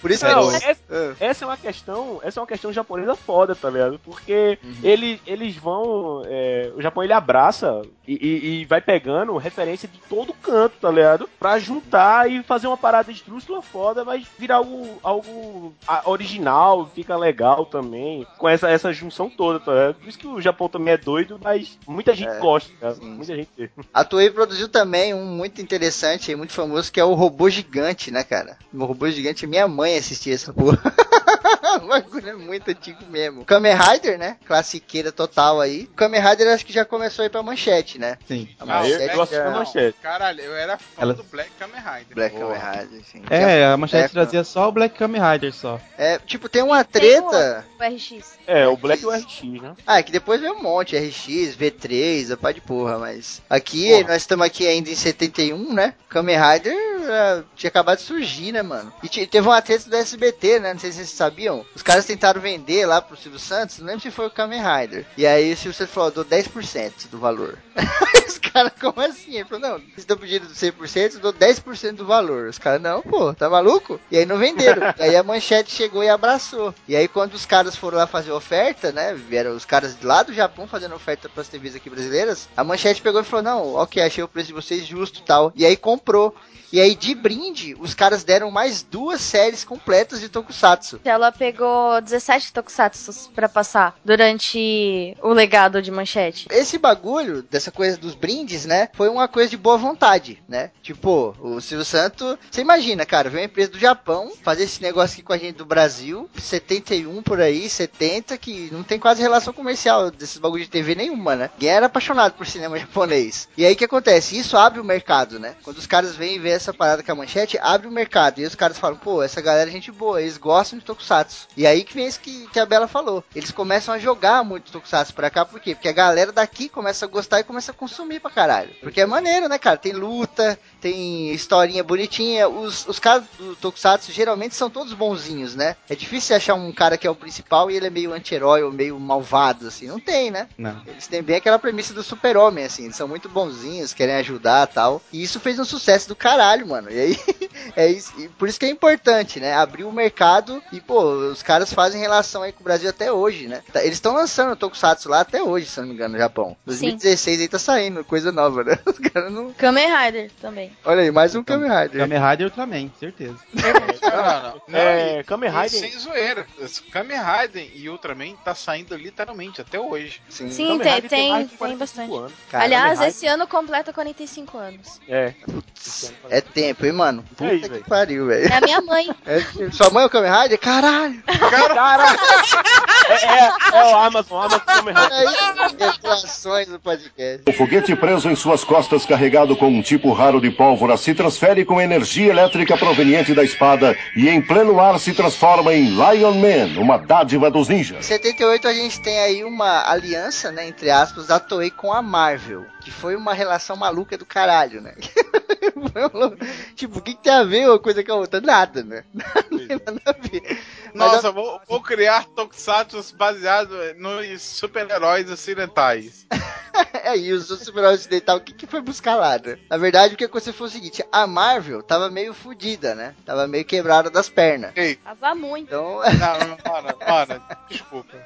Por isso que Não, eles... essa, Ah, essa é uma questão, essa é uma questão japonesa foda, tá ligado? Porque Uhum. ele, eles vão, é, o Japão ele abraça e, e- e vai pegando referência de todo canto, tá ligado? Pra juntar e fazer uma parada estrúxula foda, mas virar algo, algo original, fica legal também, com essa, essa junção toda, tá ligado? Por isso que o Japão também é doido, mas muita gente É, gosta, muita gente. A Toei produziu também um muito interessante e muito famoso, que é o Robô Gigante, né, cara? O Robô Gigante, minha mãe assistia essa porra. *laughs* *laughs* o bagulho é muito antigo mesmo. Kamen Rider, né? Classiqueira total aí. Kamen Rider acho que já começou a ir pra manchete, né? Sim. A Ah, eu- manchete manchete. Caralho, eu era fã Ela- do Black Kamen Rider. Black Porra. Kamen Rider, sim. É, a manchete É, trazia só o Black Kamen Rider só. É, tipo, tem uma Tem treta... O RX. É, o Black e o RX, né? Ah, é que depois veio um monte, RX, V3, a pá de porra, mas aqui, Porra. nós estamos aqui ainda em 71, né? Kamen Rider ah, tinha acabado de surgir, né, mano? E te- teve uma treta do SBT, né? Não sei se vocês sabiam. Os caras tentaram vender lá pro Silvio Santos, não lembro se foi o Kamen Rider. E aí o Silvio Santos falou, dou 10% do valor. *laughs* Os caras, como assim? Ele falou, não, vocês estão pedindo 100%, eu dou 10% do valor. Os caras, não, pô, tá maluco? E aí não venderam. *laughs* E aí a manchete chegou e abraçou. E aí quando os caras foram lá fazer oferta, né? Vieram os caras lá do Japão fazendo oferta pras TVs aqui brasileiras. A manchete pegou e falou: Não, ok, achei o preço de vocês justo e tal. E aí comprou. E aí, de brinde, os caras deram mais duas séries completas de Tokusatsu. Ela pegou 17 tokusatsu pra passar durante o legado de manchete. Esse bagulho, dessa coisa dos brindes, né? Foi uma coisa de boa vontade, né? Tipo, o Silvio Santos. Você imagina, cara, veio uma empresa do Japão fazer esse negócio aqui com a gente do Brasil, 71 por aí, 70, que não tem quase relação comercial desses bagulho de TV nenhuma, né? Ninguém era apaixonado por cinema japonês. E aí o que acontece? Isso abre o mercado, né? Quando os caras vêm ver essa parada com a manchete, abre o mercado. E os caras falam, pô, essa galera é gente boa, eles gostam de Tokusatsu. E aí que vem isso que, que a Bela falou. Eles começam a jogar muito Tokusatsu pra cá, por quê? Porque a galera daqui começa a gostar e começa a consumir pra caralho. Porque é maneiro, né, cara? Tem luta, tem historinha bonitinha. Os, os caras do Tokusatsu geralmente são todos bonzinhos, né? É difícil achar um cara que é o principal e ele é meio anti-herói ou meio malvado, assim. Não tem, né? Não. Eles têm bem aquela premissa do super-homem, assim. Eles são muito bonzinhos, querem ajudar tal. E isso fez um sucesso do caralho, mano. E aí, *laughs* é isso. E por isso que é importante, né? Abrir o mercado e, pô, os caras fazem relação aí com o Brasil até hoje, né? Tá- Eles estão lançando o Tokusatsu lá até hoje, se não me engano, no Japão. 2016 aí tá saindo, coisa nova, né? *laughs* Os caras não. Kamen Rider também. Olha aí, mais um Kamen Rider. Kamen Rider Ultraman, certeza. Não, não, não. *laughs* É, e- Kamen Rider- Sem zoeira. Kamen Rider e Ultraman tá saindo literalmente até hoje. Sim. Sim, tem, tem, tem 45 bastante. Cara, Aliás, Kamen esse ano completa 45 anos. É. É tempo, hein, mano? Aí, Puta que velho? pariu, velho. É a minha mãe. *laughs* É, sua mãe é o Kamen Rider? Caralho! Cara! é, é, é o Amazon, o Amazon Kamen Rider. Aí, declarações do podcast. O foguete preso em suas costas, carregado com um tipo raro de pólvora, se transfere com energia elétrica proveniente da espada e em pleno ar se transforma em Lion Man, uma dádiva dos Em ninjas. 78 a gente tem aí uma aliança, né, entre aspas, da Toei com a Marvel, que foi uma relação maluca do caralho, né? *laughs* Tipo, o que, que tem a ver uma coisa com a outra? Nada, né? *laughs* Não tem nada a ver. Nossa, vou, vou criar Tokusatsu baseado nos super-heróis ocidentais. *laughs* É, e os outros super-heróis ocidental, o que, que foi buscar lá, né? Na verdade, o que aconteceu foi o seguinte, a Marvel tava meio fodida, né? Tava meio quebrada das pernas. Ei, Tava muito. Então, *laughs* não, mano, mano, desculpa.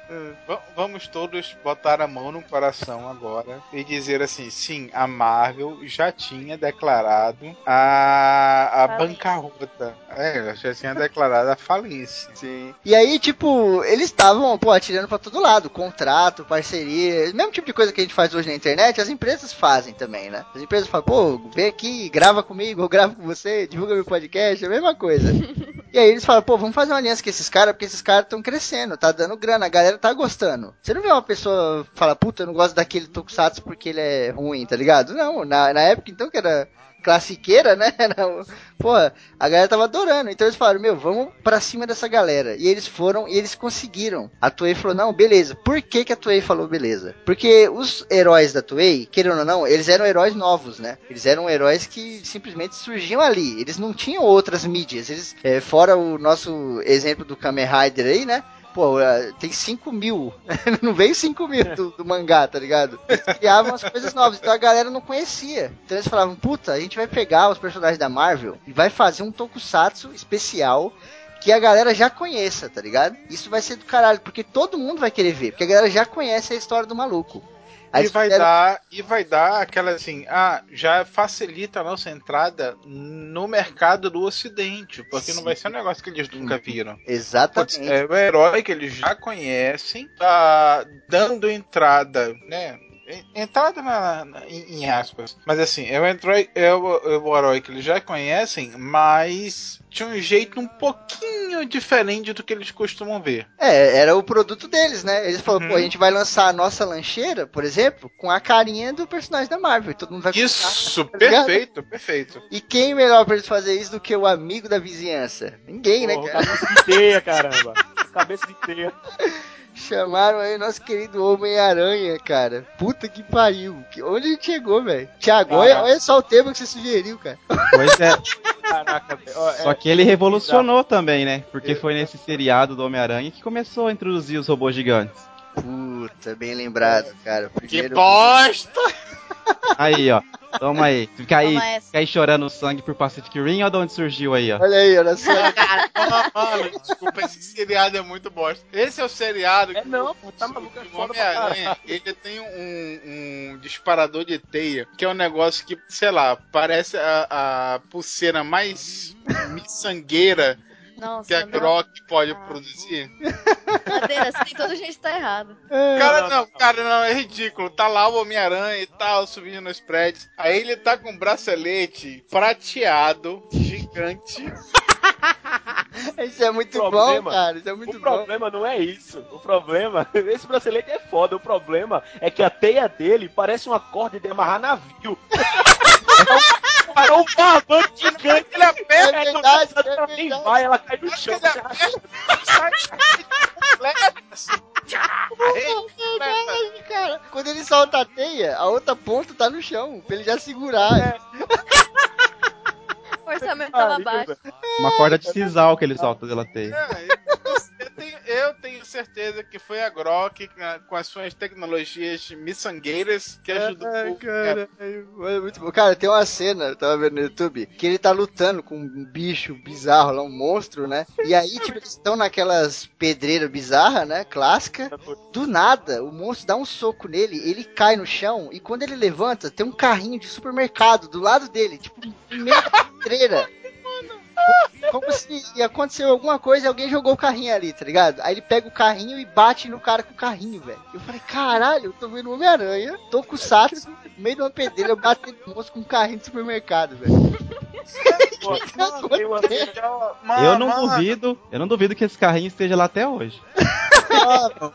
Va- vamos todos botar a mão no coração agora e dizer assim: sim, a Marvel já tinha declarado a, a bancarrota. É, já tinha declarado a falência. Sim. E aí, tipo, eles estavam, pô, atirando pra todo lado. Contrato, parceria, mesmo tipo de coisa que a gente faz hoje na internet, as empresas fazem também, né? As empresas falam, pô, vem aqui, grava comigo, eu gravo com você, divulga meu podcast, é a mesma coisa. *laughs* e aí eles falam, pô, vamos fazer uma aliança com esses caras, porque esses caras estão crescendo, tá dando grana, a galera tá gostando. Você não vê uma pessoa falar, puta, eu não gosto daquele Tokusatsu porque ele é ruim, tá ligado? Não, na, na época então que era classiqueira, né? *laughs* Porra, a galera tava adorando. Então eles falaram, meu, vamos pra cima dessa galera. E eles foram e eles conseguiram. A Toei falou, não, beleza. Por que, que a Toei falou beleza? Porque os heróis da Toei, querendo ou não, eles eram heróis novos, né? Eles eram heróis que simplesmente surgiam ali. Eles não tinham outras mídias. Eles, é, fora o nosso exemplo do Kamen Rider aí, né? Pô, eh, tem 5 mil. *laughs* não veio 5 mil do, do mangá, tá ligado? Eles criavam as coisas novas. Então a galera não conhecia. Então eles falavam, puta, a gente vai pegar os personagens da Marvel e vai fazer um tokusatsu especial que a galera já conheça, tá ligado? Isso vai ser do caralho, porque todo mundo vai querer ver, porque a galera já conhece a história do maluco. Aí E vai, dar, e vai dar aquela assim, ah, já facilita a nossa entrada no mercado do ocidente, porque não Sim. vai ser um negócio que eles nunca viram. Exatamente. É o herói que eles já conhecem, tá dando entrada, né? En- Entrada na, na- em, em aspas. Mas assim, é o, herói, é, o, é o herói que eles já conhecem, mas de um jeito um pouquinho diferente do que eles costumam ver. É, era o produto deles, né? Eles falaram, Uhum. pô, a gente vai lançar a nossa lancheira, por exemplo, com a carinha do personagem da Marvel. Todo mundo vai Isso, comprar, tá perfeito, perfeito. E quem melhor pra eles fazer isso do que o amigo da vizinhança? Ninguém, né, Porra, cara? cabeça de teia, caramba. Cabeça de teia. *laughs* Chamaram aí nosso querido Homem-Aranha, cara. Puta que pariu. Que- Onde a gente chegou, velho? Tiago, olha, olha só o tema que você sugeriu, cara. Pois é. Caraca. Ó, Só é- que ele revolucionou também, né? Porque foi nesse seriado do Homem-Aranha que começou a introduzir os robôs gigantes. Puta, bem lembrado, cara. Que Primeiro... bosta! Aí, ó. Toma aí. Fica aí, fica aí chorando sangue por Pacific Rim ou de onde surgiu aí, ó. Olha aí, olha só. Ah, Mano, desculpa, esse seriado é muito bosta. Esse é o seriado É não, pô, tá maluco, é foda pra ele tem um, um disparador de teia, que é um negócio que, sei lá, parece a, a pulseira mais miçangueira Nossa, que a não. Grok pode produzir. Brincadeira, todo jeito de estar errado. Cara, não, cara, não, é ridículo. Tá lá o Homem-Aranha e tal, subindo nos prédios. Aí ele tá com um bracelete prateado, gigante. *laughs* Isso é muito Problema. bom, cara. Isso é muito O bom. problema não é isso. O problema, *laughs* esse bracelete é foda. O problema é que a teia dele parece uma corda de amarrar navio. *laughs* É um barbante gigante. Ele aperta, É verdade, não é sabe nem verdade. vai, ela cai no chão. Ele aperta, sai. Verdade, cara. Quando ele solta a teia, a outra ponta tá no chão, pra ele já segurar. O orçamento tava Pariu, baixo. Uma corda de sisal que ele solta pela teia. É, certeza que foi a Grok ah, com as suas tecnologias miçangueiras que ajudou. Ai, o- cara, é muito bom. Cara, tem uma cena, eu tava vendo no YouTube, que ele tá lutando com um bicho bizarro lá, um monstro, né? E aí, tipo, eles estão naquelas pedreiras bizarras, né? Clássica. Do nada, o monstro dá um soco nele, ele cai no chão, e quando ele levanta, tem um carrinho de supermercado do lado dele, tipo, no meio da pedreira. Como se aconteceu alguma coisa e alguém jogou o carrinho ali, tá ligado? Aí ele pega o carrinho e bate no cara com o carrinho, velho. Eu falei, caralho, eu tô vendo Homem-Aranha, tô com o Satsu, no meio de uma pedreira, eu bato no moço com um carrinho de supermercado, velho. *laughs* Eu não duvido, eu não duvido que esse carrinho esteja lá até hoje. *laughs*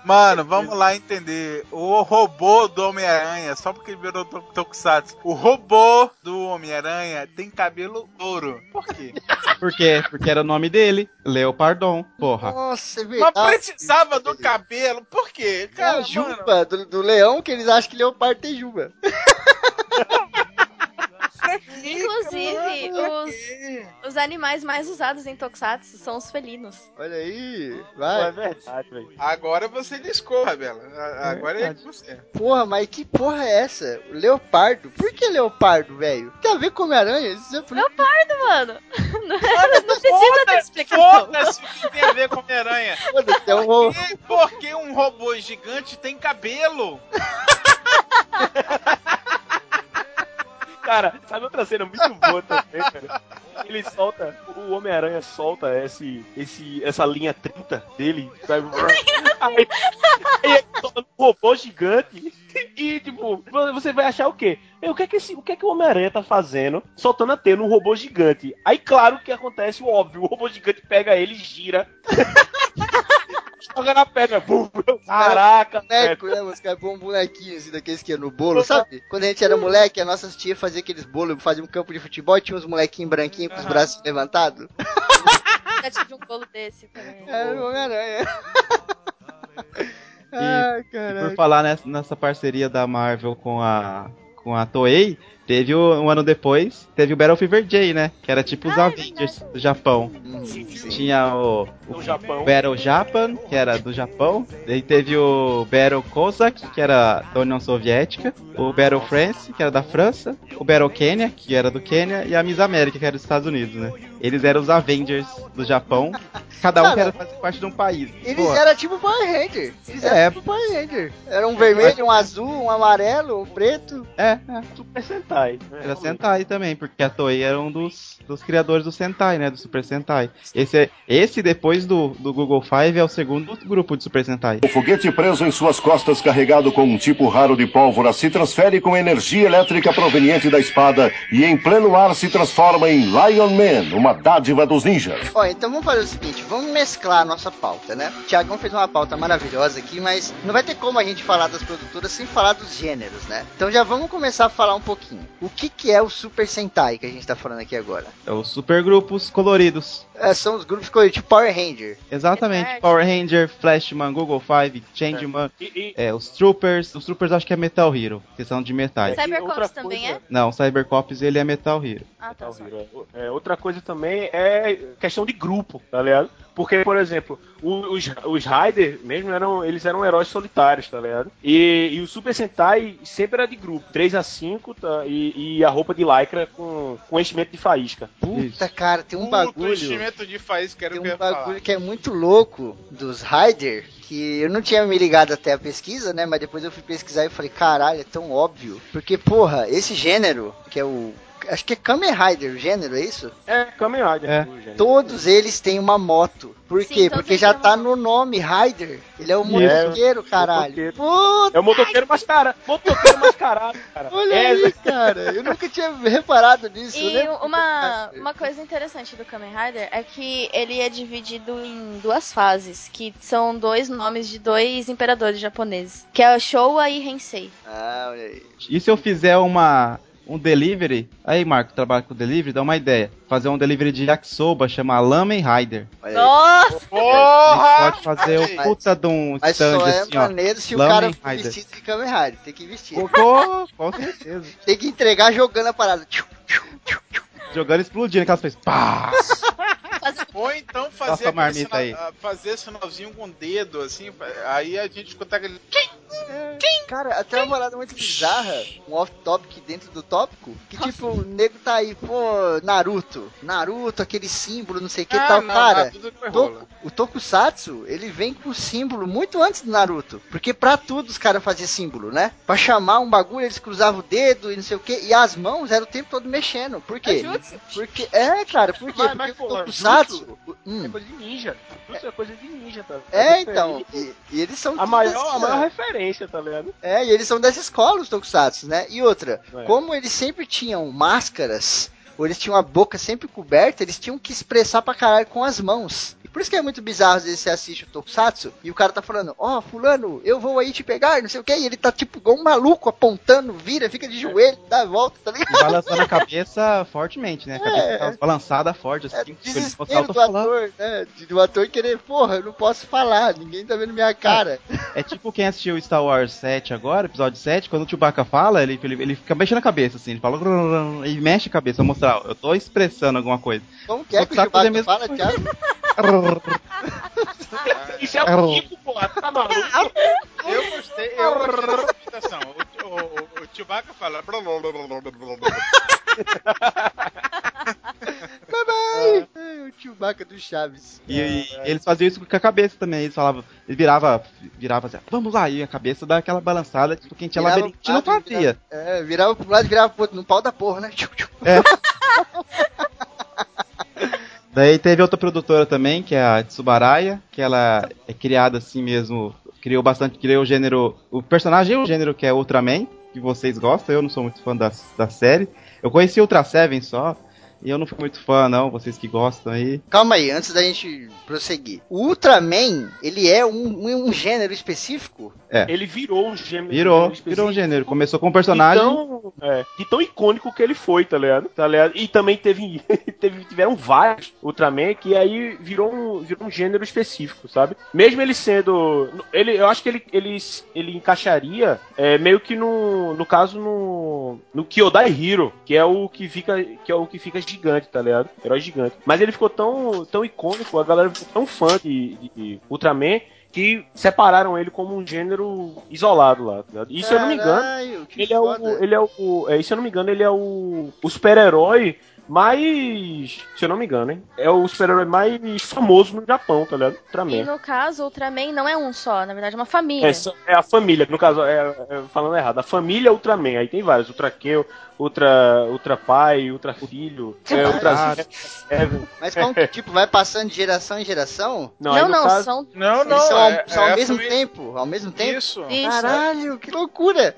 Mano, vamos lá entender. O robô do Homem-Aranha, só porque ele virou to- Tokusatsu, o robô do Homem-Aranha tem cabelo ouro. Por quê? Por quê? Porque era o nome dele, Leopardon, porra. Nossa, é Mas precisava do cabelo, por quê? É Cara, a juba do, do leão que eles acham que leopardo tem juba. *laughs* Inclusive, os, os animais mais usados em Tokusatsu são os felinos. Olha aí, é vai. verdade, velho. Agora você discorra, Bela. A- Agora é, você. Porra, mas que porra é essa? O leopardo? Por que leopardo, velho? Tem a ver com Homem-Aranha? Isso é- Leopardo, mano! *laughs* Não, não precisa ter explicação. Foda-se o que tem a ver com Homem-Aranha. É um ro- E por que um robô gigante tem cabelo? *laughs* Cara, sabe outra cena muito boa também, cara? Ele solta, o Homem-Aranha solta esse, esse, essa linha 30 dele, sabe? Aí, aí um robô gigante e, tipo, você vai achar o quê? É, O que é que, esse, o, que é que o Homem-Aranha tá fazendo soltando a teia num robô gigante? Aí, claro que acontece o óbvio, o robô gigante pega ele e gira. *laughs* Joga na pedra. Bum, Caraca, boneco, né? Os caras põem um bonequinho assim daqueles que é no bolo, sabe? Quando a gente era moleque, as nossas tias faziam aqueles bolos, faziam um campo de futebol e tinha uns molequinhos branquinhos com os braços levantados. Já tive um bolo desse também. Era o Homem-Aranha. Ai, Por caralho. falar nessa, nessa parceria da Marvel com a com a Toei, teve o- um ano depois, teve o Battle Fever J, né? Que era tipo os Ah, é Avengers do Japão. Hum, sim. Tinha o, o Japão. Battle Japan, que era do Japão. Daí teve o Battle Cossack, que era da União Soviética. O Battle France, que era da França. O Battle Kenya, que era do Quênia. E a Miss América, que era dos Estados Unidos, né? Eles eram os Avengers do Japão. Cada um queria fazer parte de um país. Eles Pô, eram tipo Power Ranger. Eles É. eram tipo Power Ranger. Era um vermelho, um azul, um amarelo, um preto. É, é. Super Sentai. né? Era Sentai também, porque a Toei era um dos, dos criadores do Sentai, né? Do Super Sentai. Esse, é- esse depois do, do Google Five, é o segundo grupo de Super Sentai. O foguete preso em suas costas, carregado com um tipo raro de pólvora, se transfere com energia elétrica proveniente da espada e, em pleno ar, se transforma em Lion Man, uma dádiva dos ninjas. Ó, então vamos fazer o seguinte, vamos mesclar a nossa pauta, né? O Thiagão fez uma pauta maravilhosa aqui, mas não vai ter como a gente falar das produtoras sem falar dos gêneros, né? Então já vamos começar a falar um pouquinho. O que que é o Super Sentai que a gente tá falando aqui agora? É os super grupos coloridos. É, são os grupos tipo Power Ranger. Exatamente. Verdade. Power Ranger, Flashman, Google Five, Changeman, E, e- é, os Troopers. Os Troopers acho que é Metal Hero, que são de metais. Cy- Cybercops também coisa- é? Não, o Cybercops ele é Metal Hero. Ah, tá. só. É, outra coisa também é questão de grupo, tá ligado? Porque, por exemplo, os, os Raider mesmo eram, eles eram heróis solitários, tá ligado? E, e o Super Sentai sempre era de grupo, 3 a 5 tá? e, e a roupa de lycra com, com enchimento de faísca. Puta, cara, tem um Puto bagulho. Enchimento de faísca era Tem o que eu um falar. bagulho que é muito louco dos Raider, que eu não tinha me ligado até a pesquisa, né? Mas depois eu fui pesquisar e falei, caralho, é tão óbvio. Porque, porra, esse gênero, que é o. Acho que é Kamen Rider o gênero, é isso? É, Kamen Rider. É. Todos eles têm uma moto. Por Sim, quê? Porque já tá no nome, Rider. Ele é o motoqueiro, caralho. Motoqueiro. Puta, É o motoqueiro mascarado. Motoqueiro mascarado, cara. *laughs* olha é, aí, cara. Eu nunca tinha reparado nisso. E que uma, uma coisa interessante do Kamen Rider é que ele é dividido em duas fases, que são dois nomes de dois imperadores japoneses, que é o Showa e Hensei. Ah, olha aí. E se eu fizer uma um delivery, aí Marco, trabalha com delivery, dá uma ideia. Fazer um delivery de yakisoba, chama Lamen Rider. Nossa! Porra! pode fazer o puta de um Mas stand só é assim, ó. maneiro se o Lamen cara for Rider. vestido de Kamen Rider. Tem que vestir. Cocô, com certeza. Tem que entregar jogando a parada. Jogando e explodindo aquelas coisas. Pá! *laughs* Ou então Nossa, fazer aquele marmita sina- aí. ah, fazer sinalzinho com o dedo, assim, aí a gente escuta Cara, até uma parada muito bizarra, um off-topic dentro do tópico, que tipo, o nego tá aí, pô, Naruto, Naruto, aquele símbolo, não sei o que Ah, tal, não, cara. to- o Tokusatsu, ele vem com símbolo muito antes do Naruto, porque pra tudo os caras faziam símbolo, né? Pra chamar um bagulho, eles cruzavam o dedo e não sei o que, e as mãos eram o tempo todo mexendo, por quê? É jutsu. Porque, é, cara, por quê? Mas- Porque mas, o Tokusatsu... Hum, É coisa de ninja. Isso é coisa de ninja, tá? é, então, e, e eles são A maior, assim, a maior ó. Referência, tá ligado? É, e eles são dessa escola, os Tokusatsu, né? E outra, É. como eles sempre tinham máscaras, ou eles tinham a boca sempre coberta, eles tinham que expressar pra caralho com as mãos. Por isso que é muito bizarro, às vezes você assiste o Tokusatsu e o cara tá falando, ó, fulano, eu vou aí te pegar, não sei o que, e ele tá tipo igual um maluco, apontando, vira, fica de joelho, dá a volta, tá ligado? E balançando a cabeça fortemente, né? A cabeça É. tá balançada forte, assim. É ele fosse desespero do ator, né? Do ator querer, porra, eu não posso falar, ninguém tá vendo minha cara. É tipo quem assistiu Star Wars 7 agora, episódio 7, quando o Chewbacca fala, ele, ele, ele fica mexendo a cabeça, assim, ele fala. E mexe a cabeça mostrar, eu tô expressando alguma coisa. Como que é que o Tokusatsu é Chewbacca fala. Thiago? *laughs* Isso é o Kiko, porra. Tá maluco? Eu gostei, eu gostei dessa imitação. O, o, o, o Chewbacca fala. *laughs* Bye bye! O Chewbacca do Chaves. E, e eles faziam isso com a cabeça também, eles falavam, ele virava, virava assim, vamos lá, e a cabeça dá aquela balançada, tipo, quem tinha Virava labirinto não fazia. Virava, é, virava pro lado e virava pro outro, no pau da porra, né? Tchiu. *laughs* Daí teve outra produtora também, que é a Tsubaraya, que ela é criada assim mesmo, criou bastante, criou o gênero, o personagem é o gênero que é Ultraman, que vocês gostam, eu não sou muito fã da, da série. Eu conheci Ultra Seven só, e eu não fui muito fã não, vocês que gostam aí. Calma aí, antes da gente prosseguir. O Ultraman, ele é um, um, gênero específico? Ele virou um gênero. Virou, específico. virou um gênero, começou com um personagem... Então, é, de tão icônico que ele foi, tá ligado? Tá ligado? E também teve, *laughs* teve tiveram vários Ultraman que aí virou um, virou um gênero específico, sabe? Mesmo ele sendo, ele, eu acho que ele, ele, ele encaixaria é, meio que no, no caso no, no Kyodai Hero, que é o que fica, que é o que fica gigante, tá ligado? Herói gigante. Mas ele ficou tão, tão icônico, a galera ficou tão fã de, de Ultraman que separaram ele como um gênero isolado lá. Tá? E se eu não me engano, ele é, o, ele é o. É, se eu não me engano, ele é o, o super-herói mais. Se eu não me engano, hein? É o super-herói mais famoso no Japão, tá ligado? E Ultraman. no caso, o Ultraman não é um só, na verdade é uma família. É, é a família, no caso, é, é, falando errado, a família Ultraman, aí tem vários, Ultra Kill, Ultra, Ultra Pai, Ultra Filho, é, *laughs* Ultra Caralho. Seven. Mas como que, tipo, vai passando de geração em geração? Não, não, não, caso- são. Não, não, Eles são, ao- é, são é ao a mesmo família- tempo? Ao mesmo tempo? Isso. Isso. Caralho, que loucura!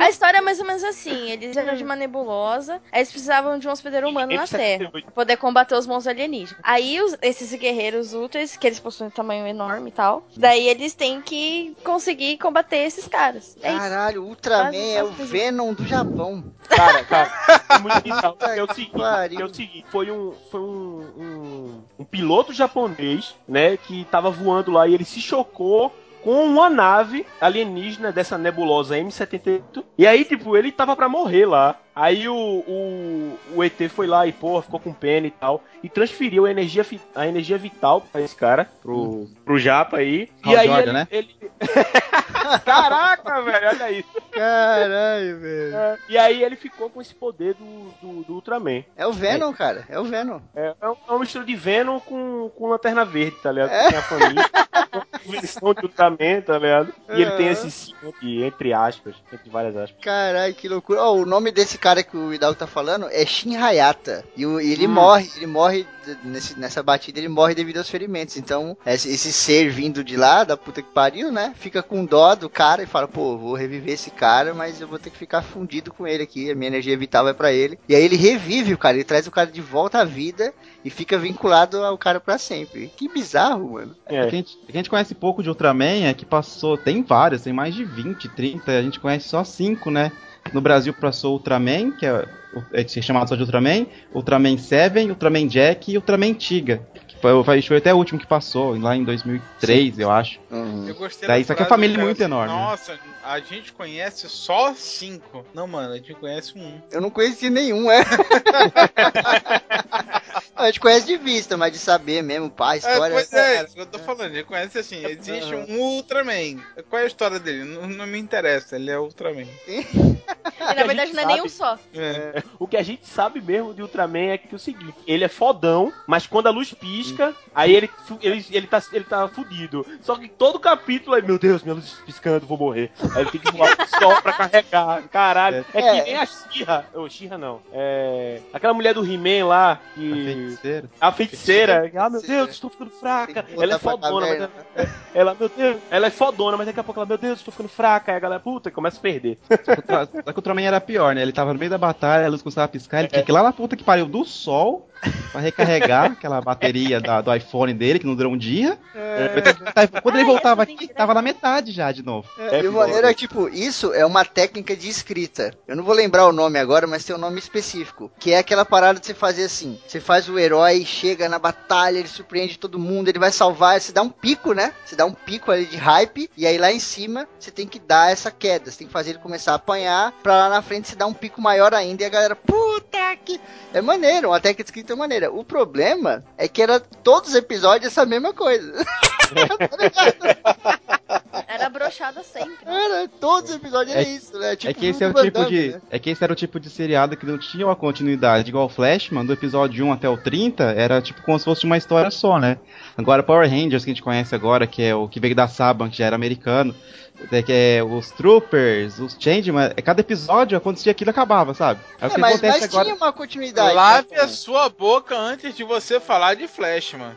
A história é mais ou menos assim: eles eram de uma nebulosa, aí eles precisavam de um hospedeiro humano na Terra pra poder combater os monstros alienígenas. Aí os- esses guerreiros ultras, que eles possuem um tamanho enorme e tal, daí eles têm que conseguir combater esses caras. É. Caralho, o Ultraman é o. Venom do Japão. Cara, cara, *laughs* é muito bizarro. É o seguinte, é o seguinte, foi um, foi um, um, um piloto japonês, né, que tava voando lá e ele se chocou com uma nave alienígena dessa nebulosa M78. E aí, tipo, ele tava pra morrer lá. Aí o, o, o ET foi lá e, pô, ficou com pena e tal. E transferiu a energia, a energia vital pra esse cara, pro, pro Japa aí. Hal e aí Jordan, ele, né? ele... *laughs* Caraca, velho, olha isso. Caralho, velho. É, e aí ele ficou com esse poder do, do, do Ultraman. É o Venom, cara. É o Venom. É, é um- é uma mistura de Venom com, com Lanterna Verde, tá ligado? É. Tem a família, *laughs* uma versão de Ultraman, tá ligado? E ele tem Aham. esse símbolo aqui, entre aspas, entre várias aspas. Caralho, que loucura. Ó, o nome desse cara que o Hidalgo tá falando é Shin Hayata. E o- e ele Hum. morre, ele morre nesse- nessa batida, ele morre devido aos ferimentos. Então, esse, esse ser vindo de lá, da puta que pariu, né? Fica com dó do cara e fala, pô, vou reviver esse cara, mas eu vou ter que ficar fundido com ele aqui. A minha energia vital vai pra ele. E aí ele revive o cara, ele traz o cara de volta à vida e fica vinculado ao cara pra sempre. Que bizarro, mano. É. O que a gente, o que a gente conhece pouco de Ultraman é que passou, tem várias, tem mais de 20, 30, a gente conhece só 5, né? No Brasil passou Ultraman, que é, é chamado só de Ultraman, Ultraman 7, Ultraman Jack e Ultraman Tiga. Que foi, foi- foi até o último que passou, lá em 2003, eu acho. Eu gostei Daí, da isso aqui é família muito assim, enorme, né? Nossa, a gente conhece só cinco. Não, mano, a gente conhece um. Eu não conheci nenhum, é. *laughs* A gente conhece de vista, mas de saber mesmo, pá, a É, história. pois é, é isso que eu tô falando. Ele conhece assim, existe um Ultraman. Qual é a história dele? Não, não me interessa, ele é Ultraman. E na verdade não é nenhum só. É. O que a gente sabe mesmo de Ultraman é que é o seguinte, ele é fodão, mas quando a luz pisca, aí ele, ele, ele, tá, ele tá fudido. Só que todo capítulo é, meu Deus, minha luz piscando, vou morrer. Aí ele tem que voar pro sol pra carregar. Caralho. É, É. que nem a Xirra. Ô, Xirra não. É. Aquela mulher do He-Man lá, que. Feiticeiro. A feiticeira. Ah, meu Deus, estou ficando fraca. Ela é fodona, mas caverna. ela, ela, meu Deus, ela é fodona, mas daqui a pouco ela, meu Deus, estou ficando fraca. Aí a galera, puta, e começa a perder. Só que o Tra- só que o Ultraman era pior, né? Ele tava no meio da batalha, a luz começava a piscar, ele tinha que ir lá na puta que pariu do sol pra recarregar aquela bateria da- do iPhone dele, que não durou um dia. Quando ele Ah, voltava essa aqui, tava na metade já de novo. É, e o maneiro é que, tipo, isso é uma técnica de escrita. Eu não vou lembrar o nome agora, mas tem um nome específico. Que é aquela parada de você fazer assim. Você faz o herói, chega na batalha, ele surpreende todo mundo, ele vai salvar, você dá um pico, né? Você dá um pico ali de hype, e aí lá em cima você tem que dar essa queda. Você tem que fazer ele começar a apanhar, pra lá na frente você dar um pico maior ainda, e a galera, puta que... É maneiro, uma técnica de escrita maneira. O problema é que era todos os episódios essa mesma coisa. *laughs* Tá ligado? Era brochada sempre. Era, todos os episódios era É- isso, né? Tipo, é que esse é o tipo Damme, de. né? É que esse era o tipo de seriado que não tinha uma continuidade. Igual o Flashman, do episódio 1 até o 30, era tipo como se fosse uma história só, né? Agora Power Rangers, que a gente conhece agora, que é o que veio da Saban, que já era americano. é que é os Troopers, os Changeman, é, cada episódio acontecia aquilo e acabava, sabe? É, o É, que mas, acontece mas agora. tinha uma continuidade. Lave né? a sua boca antes de você falar de Flash, mano.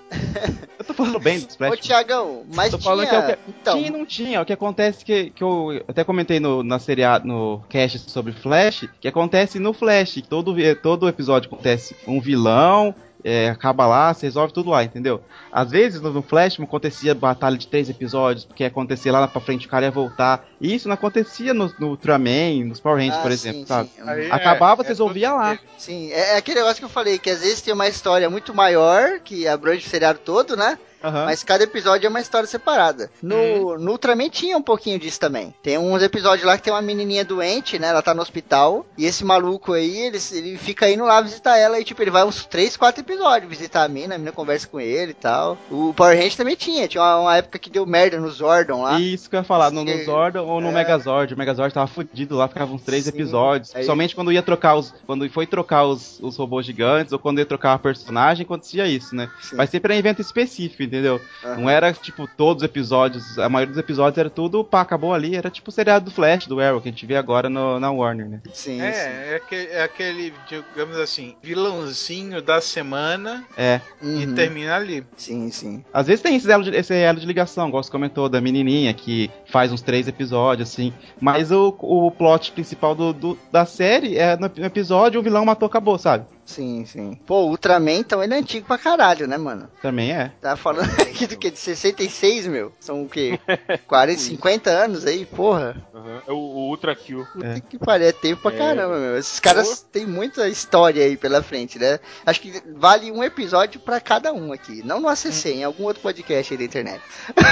Eu tô falando bem dos Ô, Flashman. Tiagão, mas Tô tinha... falando que é o que Então, tinha e não tinha. O que acontece que, que eu até comentei no, na seriado, no cast sobre Flash, que acontece no Flash. que Todo, vi- todo episódio acontece um vilão, é, acaba lá, se resolve tudo lá, entendeu? Às vezes no, no Flash acontecia batalha de três episódios, porque acontecia lá pra frente o cara ia voltar. E isso não acontecia no, no Ultraman, nos Power Rangers, Ah, por sim, exemplo, sim. sabe? Acabava, é, você é resolvia tudo lá. sim, é, é aquele negócio que eu falei, que às vezes tem uma história muito maior, que abrange o seriado todo, né? Aham. Mas cada episódio é uma história separada. No, no Ultraman tinha um pouquinho disso também. Tem uns episódios lá que tem uma menininha doente, né? Ela tá no hospital. E esse maluco aí, ele, ele fica indo lá visitar ela. E tipo, ele vai uns 3, 4 episódios visitar a mina. A mina conversa com ele e tal. O Power Rangers também tinha. Tinha uma, uma época que deu merda no Zordon lá. Isso que eu ia falar, no, no. Zordon ou no É. Megazord. O Megazord tava fudido lá, ficava uns três Sim. episódios. Aí- Principalmente quando ia trocar os. Quando foi trocar os, os robôs gigantes, ou quando ia trocar uma personagem, acontecia isso, né? Sim. Mas sempre era evento específico, entendeu? Aham. Não era tipo todos os episódios, a maioria dos episódios era tudo, pá, acabou ali, era tipo o seriado do Flash, do Arrow, que a gente vê agora no- na Warner, né? Sim, sim. É, é aquele, é aquele, digamos assim, vilãozinho da semana É. e Uhum. termina ali. Sim, sim. Às vezes tem esse elo, de, esse elo de ligação, igual você comentou, da menininha que faz uns três episódios, assim. Mas o, o plot principal do, do- da série é no, no episódio o vilão matou, acabou, sabe? Sim, sim. Pô, o Ultraman, então, ele é antigo pra caralho, né, mano? Também é. Tá falando *laughs* aqui do que? De 66, meu? São o quê? *laughs* 40, 50 anos aí, porra? Uhum. É o, o Ultra Kill. Puta É. que pariu, é tempo pra É. caramba, meu. Esses caras têm muita história aí pela frente, né? Acho que vale um episódio pra cada um aqui. Não no ACC, em algum outro podcast aí da internet. *laughs*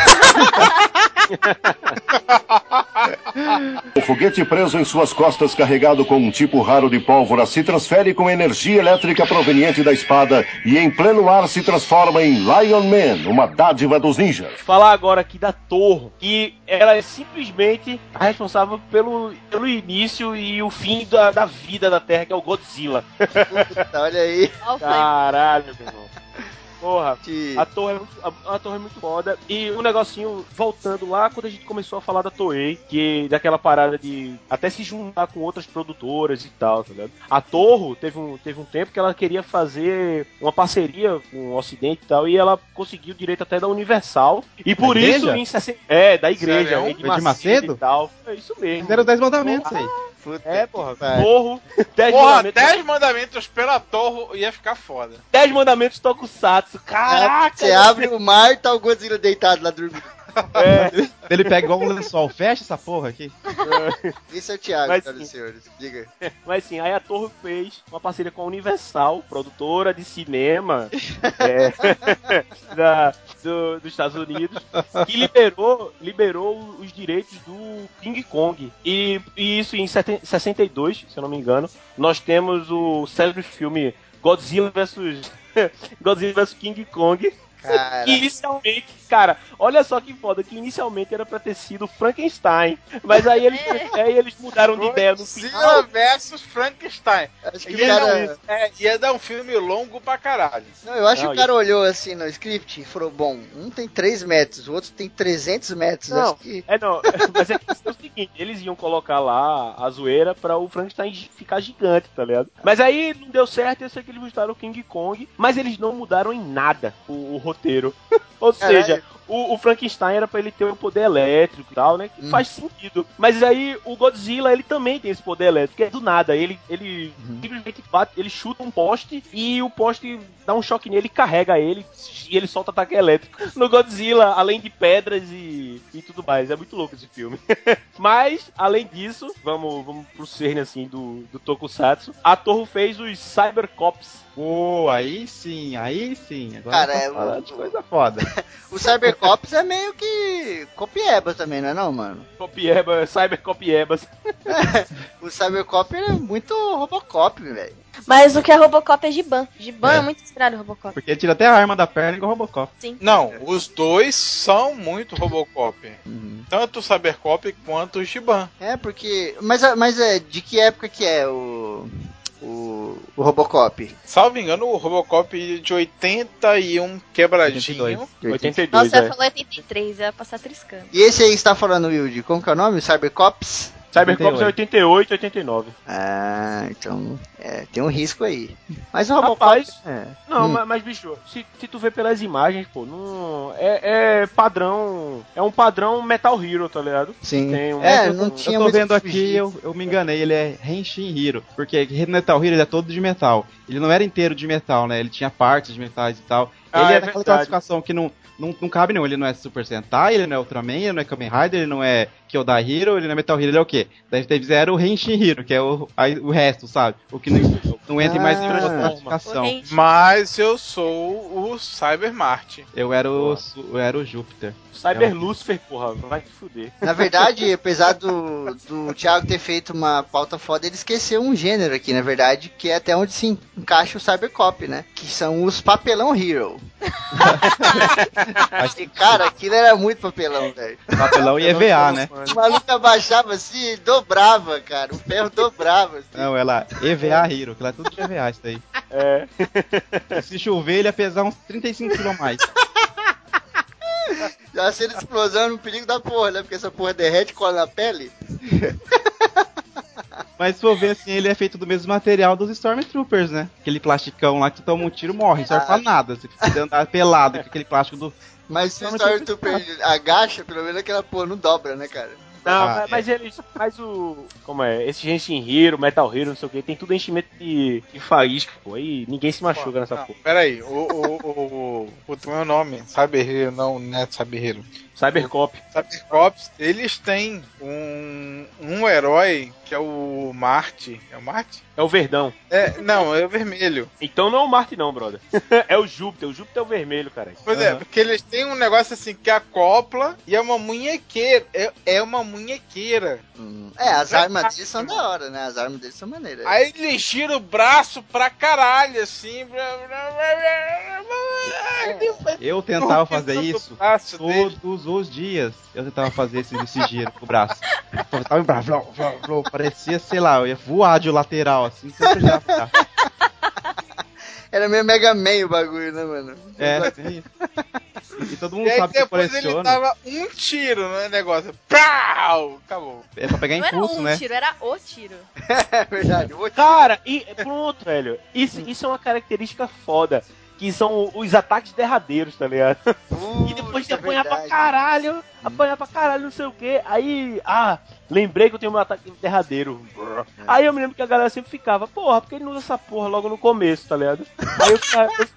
O foguete preso em suas costas, carregado com um tipo raro de pólvora, se transfere com energia elétrica proveniente da espada e em pleno ar se transforma em Lion Man, uma dádiva dos ninjas. Falar agora aqui da Torre, que ela é simplesmente a responsável pelo, pelo início e o fim da, da vida da Terra, que é o Godzilla. *laughs* Olha aí. Caralho, meu irmão. Porra, Que... A torre, é muito, a, a torre é muito foda. E um negocinho, voltando lá, quando a gente começou a falar da Toei, que daquela parada de até se juntar com outras produtoras e tal, tá ligado? A Torre teve um, teve um tempo que ela queria fazer uma parceria com o Ocidente e tal, e ela conseguiu direito até da Universal. E por Da isso, igreja? em 60... É, da igreja, Sério? Edir Edir Macedo? e tal. É isso mesmo. Fizeram 10 mandamentos aí. Puta É, porra. Torro, 10 Porra, mandamentos. 10 mandamentos pela torre ia ficar foda. 10 mandamentos Tokusatsu. Caraca! Você abre o mar e tá o Godzilla deitado lá dormindo. É. Ele pega igual um lençol, fecha essa porra aqui. Esse é o Thiago, Mas senhoras e senhores. Diga. Mas sim, aí a Torre fez uma parceria com a Universal, produtora de cinema é, *laughs* da- do- dos Estados Unidos, que liberou, liberou os direitos do King Kong. E, e isso em seten- 62, se eu não me engano, nós temos o célebre filme Godzilla vs. *laughs* Godzilla vs King Kong. Cara. Que inicialmente, cara, olha só que foda, que inicialmente era pra ter sido Frankenstein. Mas aí eles, *laughs* aí eles mudaram de ideia no final. Godzilla versus Frankenstein. Acho que Ia, cara. dar um, é, ia dar um filme longo pra caralho. Não, eu acho Não, que o cara olhou assim no script e falou: bom, um tem 3 metros, o outro tem 300 metros. Não, que. é não, *laughs* mas é que é o seguinte, eles iam colocar lá a zoeira pra o Frankenstein ficar gigante, tá ligado? Mas aí não deu certo, eu sei que eles mudaram o King Kong, mas eles não mudaram em nada o, o roteiro. *laughs* Ou Caralho. seja, like, o, o Frankenstein era pra ele ter o poder elétrico e tal, né? Que Hum. faz sentido. Mas aí o Godzilla, ele também tem esse poder elétrico, que é do nada. Ele, ele Uhum. simplesmente bate, ele chuta um poste e o poste dá um choque nele, carrega ele e ele solta ataque elétrico. *laughs* No Godzilla, além de pedras e, e tudo mais. É muito louco esse filme. *laughs* Mas, além disso, vamos, vamos pro cerne assim do, do Tokusatsu. A Torre fez os Cybercops. Pô, aí sim, aí sim. Agora Cara, é o- falando de coisa foda. *laughs* O Cybercops é meio que copieba também, não é não, mano? Copieba, Cybercopiebas. O Cybercop é muito Robocop, velho. Mas o que é Robocop é Giban. Giban é, É. muito inspirado em Robocop. Porque tira até a arma da perna igual o Robocop. Não, os dois são muito Robocop. Uhum. Tanto o Cybercop quanto o Shiban. É, porque. Mas, mas é, de que época que é o. O, o Robocop? Salvo engano, o Robocop de 81 quebradinho. 82. 82, Nossa, é. falou 83, ia passar triscando. E esse aí que você tá falando, Wilde, como que é o nome? Cybercops? Cybercops é 88 e 89. Ah, então. É, tem um risco aí. Mas o Robocop. Rapaz, é. Não, Hum. mas, mas, bicho, se, se tu vê pelas imagens, pô, não. É, é padrão. É um padrão Metal Hero, tá ligado? Sim. Tem um- É, eu não tô- tinha eu tô vendo aqui, eu, eu me enganei, ele é Henshin Hiro. Porque Metal Hero ele é todo de metal. Ele não era inteiro de metal, né? Ele tinha partes de metais e tal. Ah, ele é é daquela verdade. classificação que não, não, não cabe não. Ele não é Super Sentai, ele não é Ultraman, ele não é Kamen Rider, ele não é Kyodai Hero, ele não é Metal Hero, ele é o quê? Daí teve zero o Henshin Hiro, que é o, aí, o resto, sabe? O que não, não entra em mais em outra Ah. classificação. O Mas eu sou o Cyber Marte. Eu era o, eu era o Júpiter. Cyber Lucifer, porra, vai te fuder. Na verdade, apesar do, do Thiago ter feito uma pauta foda, ele esqueceu um gênero aqui, na verdade, que é até onde se encaixa o Cybercop, né? Que são os papelão hero. *laughs* E, cara, aquilo era muito papelão, velho. Papelão e EVA, né? O maluco abaixava assim e dobrava, cara. O ferro dobrava. Assim. Não, ela EVA Hero, que lá é tudo de EVA isso daí. É. Se chover, ele ia pesar uns 35 kg a mais. Já sendo explosão no perigo da porra, né? Porque essa porra derrete e cola na pele. *laughs* Mas se for ver assim, ele é feito do mesmo material dos Stormtroopers, né? Aquele plasticão lá que toma um tiro morre, não serve pra nada. Você precisa andar pelado com aquele plástico do. Mas se o Stormtrooper agacha, pelo menos aquela porra não dobra, né, cara? Não, Ah, mas, mas eles faz o. Como é? Esse Genshin Hero, Metal Hero, não sei o que, tem tudo enchimento de, de faísca, pô. Aí ninguém se machuca nessa Não, porra. pera aí, o, o, o, o, o meu nome, Cyber Hero, não, não é Cyber Hero. Cybercop. Cybercops, eles têm um, um herói que é o Marte. É o Marte? É o Verdão. É, não, é o vermelho. Então não é o Marte, não, brother. é o Júpiter. O Júpiter é o vermelho, cara. Pois é, Aham. porque eles têm um negócio assim que acopla e é uma munhequeira. É, é uma munhequeira. Hum. É, as armas deles são da hora, né? As armas deles são maneiras. Aí ele gira o braço pra caralho, assim. Eu tentava fazer isso braço todos os dias. Eu tentava fazer esse, esse giro com o braço. Eu tava em braço, blá, blá, blá, parecia, sei lá, eu ia voar de lateral, assim, sempre já. já. Era meio Mega Man o bagulho, né, mano? É, isso. E todo mundo E aí sabe que eu depois ele dava um tiro no negócio. Pau! Acabou. É pra pegar Não era impulso, um né? tiro, era o tiro. *laughs* É verdade. Ô, Cara, e pronto, velho. Isso, isso é uma característica foda. Que são os ataques derradeiros, tá ligado? *laughs* E depois de puta, apanhar pra verdade. caralho, apanhar pra caralho, não sei o que. Aí, ah, lembrei que eu tenho meu ataque derradeiro. Aí eu me lembro que a galera sempre ficava, porra, por que ele não usa essa porra logo no começo, tá ligado? Aí eu ficava. eu-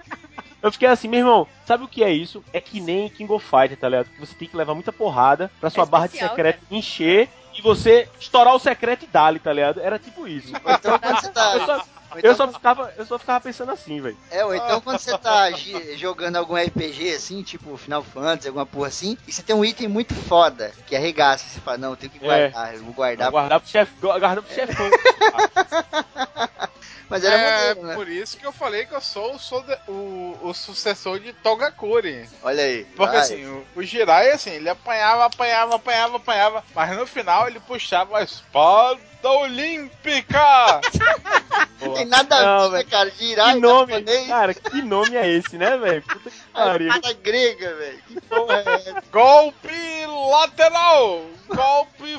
Eu fiquei assim, meu irmão, sabe o que é isso? É que nem King of Fighter, tá ligado? Que você tem que levar muita porrada pra sua É barra de especial, secreto encher e você estourar o secreto e dali, tá ligado? Era tipo isso. Então quando você tá. Eu só, ou eu então- só, ficava, eu só ficava pensando assim, velho. É, ou então quando você tá jogando algum RPG assim, tipo Final Fantasy, alguma porra assim, e você tem um item muito foda, que arregaça, você fala, não, eu tenho que É. guardar, eu vou guardar. Guardar pro chefão. Guardar pro chefão. *laughs* Mas era é maneiro, né? por isso que eu falei que eu sou o, sou de- o, o sucessor de Togakuri. Olha aí. Porque vai. assim, o, o Jirai, assim, ele apanhava, apanhava, apanhava, apanhava, mas no final ele puxava a espada olímpica! *laughs* Não tem nada a Não, ver, né, velho. cara? Girar Que nome, japonês, cara, que nome é esse, né, velho? Puta que pariu. espada grega, velho. Que porra é *laughs* essa? Golpe lateral! Golpe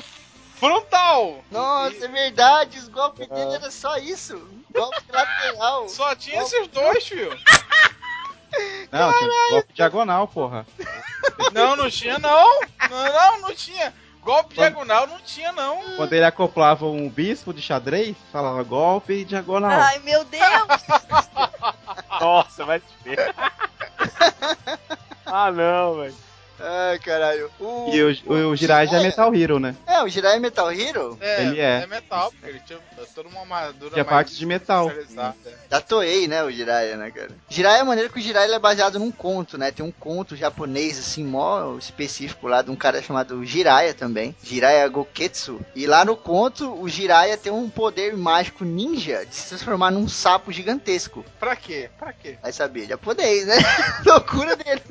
frontal! Nossa, é verdade, os golpes dele era só isso. Golpe *laughs* lateral. Só tinha esses dois, filho. *laughs* Não, tinha golpe diagonal, porra. Não, não tinha não. Não, não, não tinha. Golpe diagonal não tinha não. Quando ele acoplava um bispo de xadrez, falava golpe diagonal. Ai, meu Deus! *laughs* Nossa, vai se ver. ah, não, velho. Ai, caralho. O, E o, o, o Jirai já é Metal Hero, né? É, o Jirai é Metal Hero? É, Ele é. metal, porque ele tinha toda uma armadura Tinha parte de metal. Da Toei, né, o Jiraiya, né, cara? Jiraiya é maneiro que o Jiraiya ele é baseado num conto, né? Tem um conto japonês, assim, mó específico lá de um cara chamado Jiraiya também. Jiraiya Goketsu. E lá no conto, o Jiraiya tem um poder mágico ninja de se transformar num sapo gigantesco. Pra quê? Pra quê? Vai saber, japonês, né? *laughs* Loucura dele.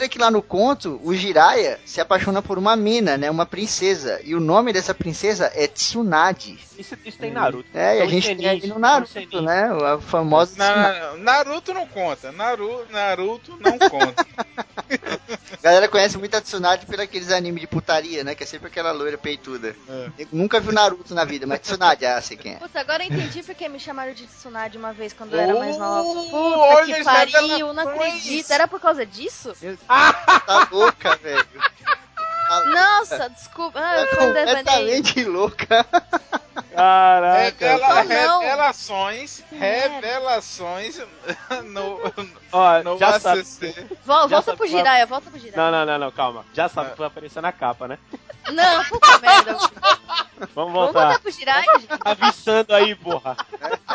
É que lá no conto, o Jiraiya se apaixona por uma mina, né? Uma princesa. E o nome dessa princesa é Tsunade. Isso, isso tem Naruto. É, e a gente tem aí no Naruto, né? A famosa. Na- Naruto não conta. Naruto, Naruto não conta. A *laughs* galera conhece muito a Tsunade por aqueles animes de putaria, né? Que é sempre aquela loira peituda. Eu nunca vi Naruto na vida, mas Tsunade, ah, sei quem é. Putz, agora eu entendi porque me chamaram de Tsunade uma vez quando eu era mais nova. Puta olha que pariu, não revelações. acredito. Era por causa disso? Tá louca, velho. Tá Nossa, desculpa. Ah, é completamente louca. *laughs* Caraca. Revela, não. revelações, revelações *laughs* no, Ó, no já sabe. ACC. Vol- Já volta sabe pro qual- Jiraiya, volta pro Jiraiya. Não, não, não, não, calma. Já sabe que vai aparecer na capa, né? Não, puta *laughs* merda. Vamos Vamos voltar. voltar pro Jiraiya, gente. Avisando aí, porra.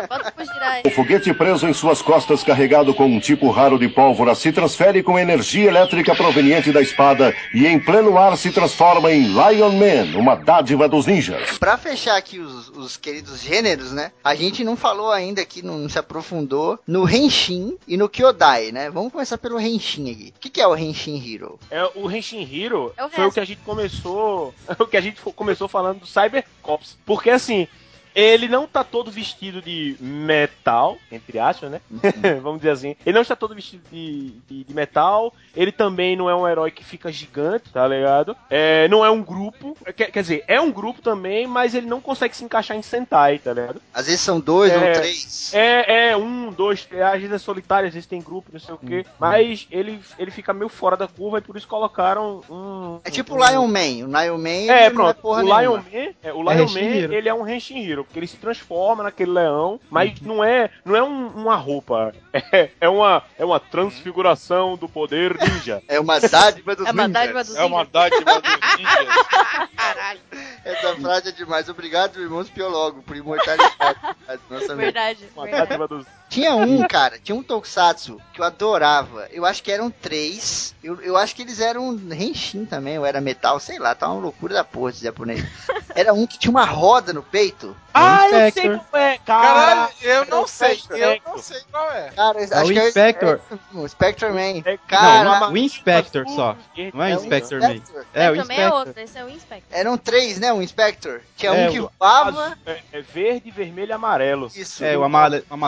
Volta pro Jiraiya. O foguete preso em suas costas, carregado com um tipo raro de pólvora, se transfere com energia elétrica proveniente da espada e em pleno ar se transforma em Lion Man, uma dádiva dos ninjas. Pra fechar aqui os, os queridos gêneros, né? A gente não falou ainda aqui, não se aprofundou no Henshin e no Kyodai, né? Vamos começar pelo Henshin aqui. O que, que é o Henshin Hero? É, o Henshin Hero É o foi o que a gente começou. *laughs* o que a gente começou falando do Cyber Cops. Porque assim. Ele não tá todo vestido de metal, entre aspas, né? *laughs* Vamos dizer assim. Ele não está todo vestido de, de, de metal. Ele também não é um herói que fica gigante, tá ligado? É, não é um grupo. Quer, quer dizer, é um grupo também, mas ele não consegue se encaixar em Sentai, tá ligado? Às vezes são dois É. ou três. É, é, um, dois, três, às vezes é solitário, às vezes tem grupo, não sei o quê. Mas ele, ele fica meio fora da curva e por isso colocaram um. É tipo um, o Lion Man. O Lion Man É, é pronto. porra o nenhuma. Lion Man, é, o É Lion Man, ele é um Henshin Hero, porque ele se transforma naquele leão, mas não é, não é um- uma roupa. *laughs* É, é uma, é uma transfiguração do poder ninja. É uma dádiva dos É uma ninjas. dádiva dos É uma dádiva dos ninjas. *laughs* Caralho. Essa frase é demais. Obrigado, irmãos biólogo, por imortalidade. *laughs* Nossa, Verdade. Uma verdade. dádiva dos. Tinha um, cara, tinha um Tokusatsu que eu adorava. Eu acho que eram três. Eu, eu acho que eles eram Henshin também, ou era metal, sei lá, tá uma loucura da porra esse japonês. *laughs* Era um que tinha uma roda no peito. Ah, eu sei Inspector. qual é! Caralho, Cara, eu não é sei, eu não sei qual é. Cara, É acho o que Inspector. é, é, o Spectre Man. É- Cara, Não, o Inspector só. Não é é o o Inspector Man. Inspector. É, o também é Inspector. outro, esse é o Inspector. Eram três, né? O Inspector. Tinha É, um que voava. É, é verde, vermelho e amarelo. Isso. É, o amarelo, o Uma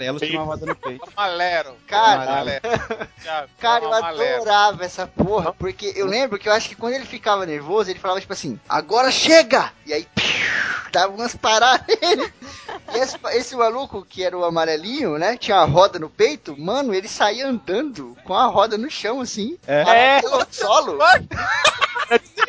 amarelo tinha uma roda no peito. Malero. Cara. Já, *laughs* Cara, eu adorava essa porra, porque eu lembro que eu acho que quando ele ficava nervoso, ele falava tipo assim, agora chega! E aí, piu, *laughs* dava umas paradas nele. E esse, esse maluco, que era o amarelinho, né, tinha a roda no peito, mano, ele saía andando com a roda no chão, assim, É. É. pelo solo.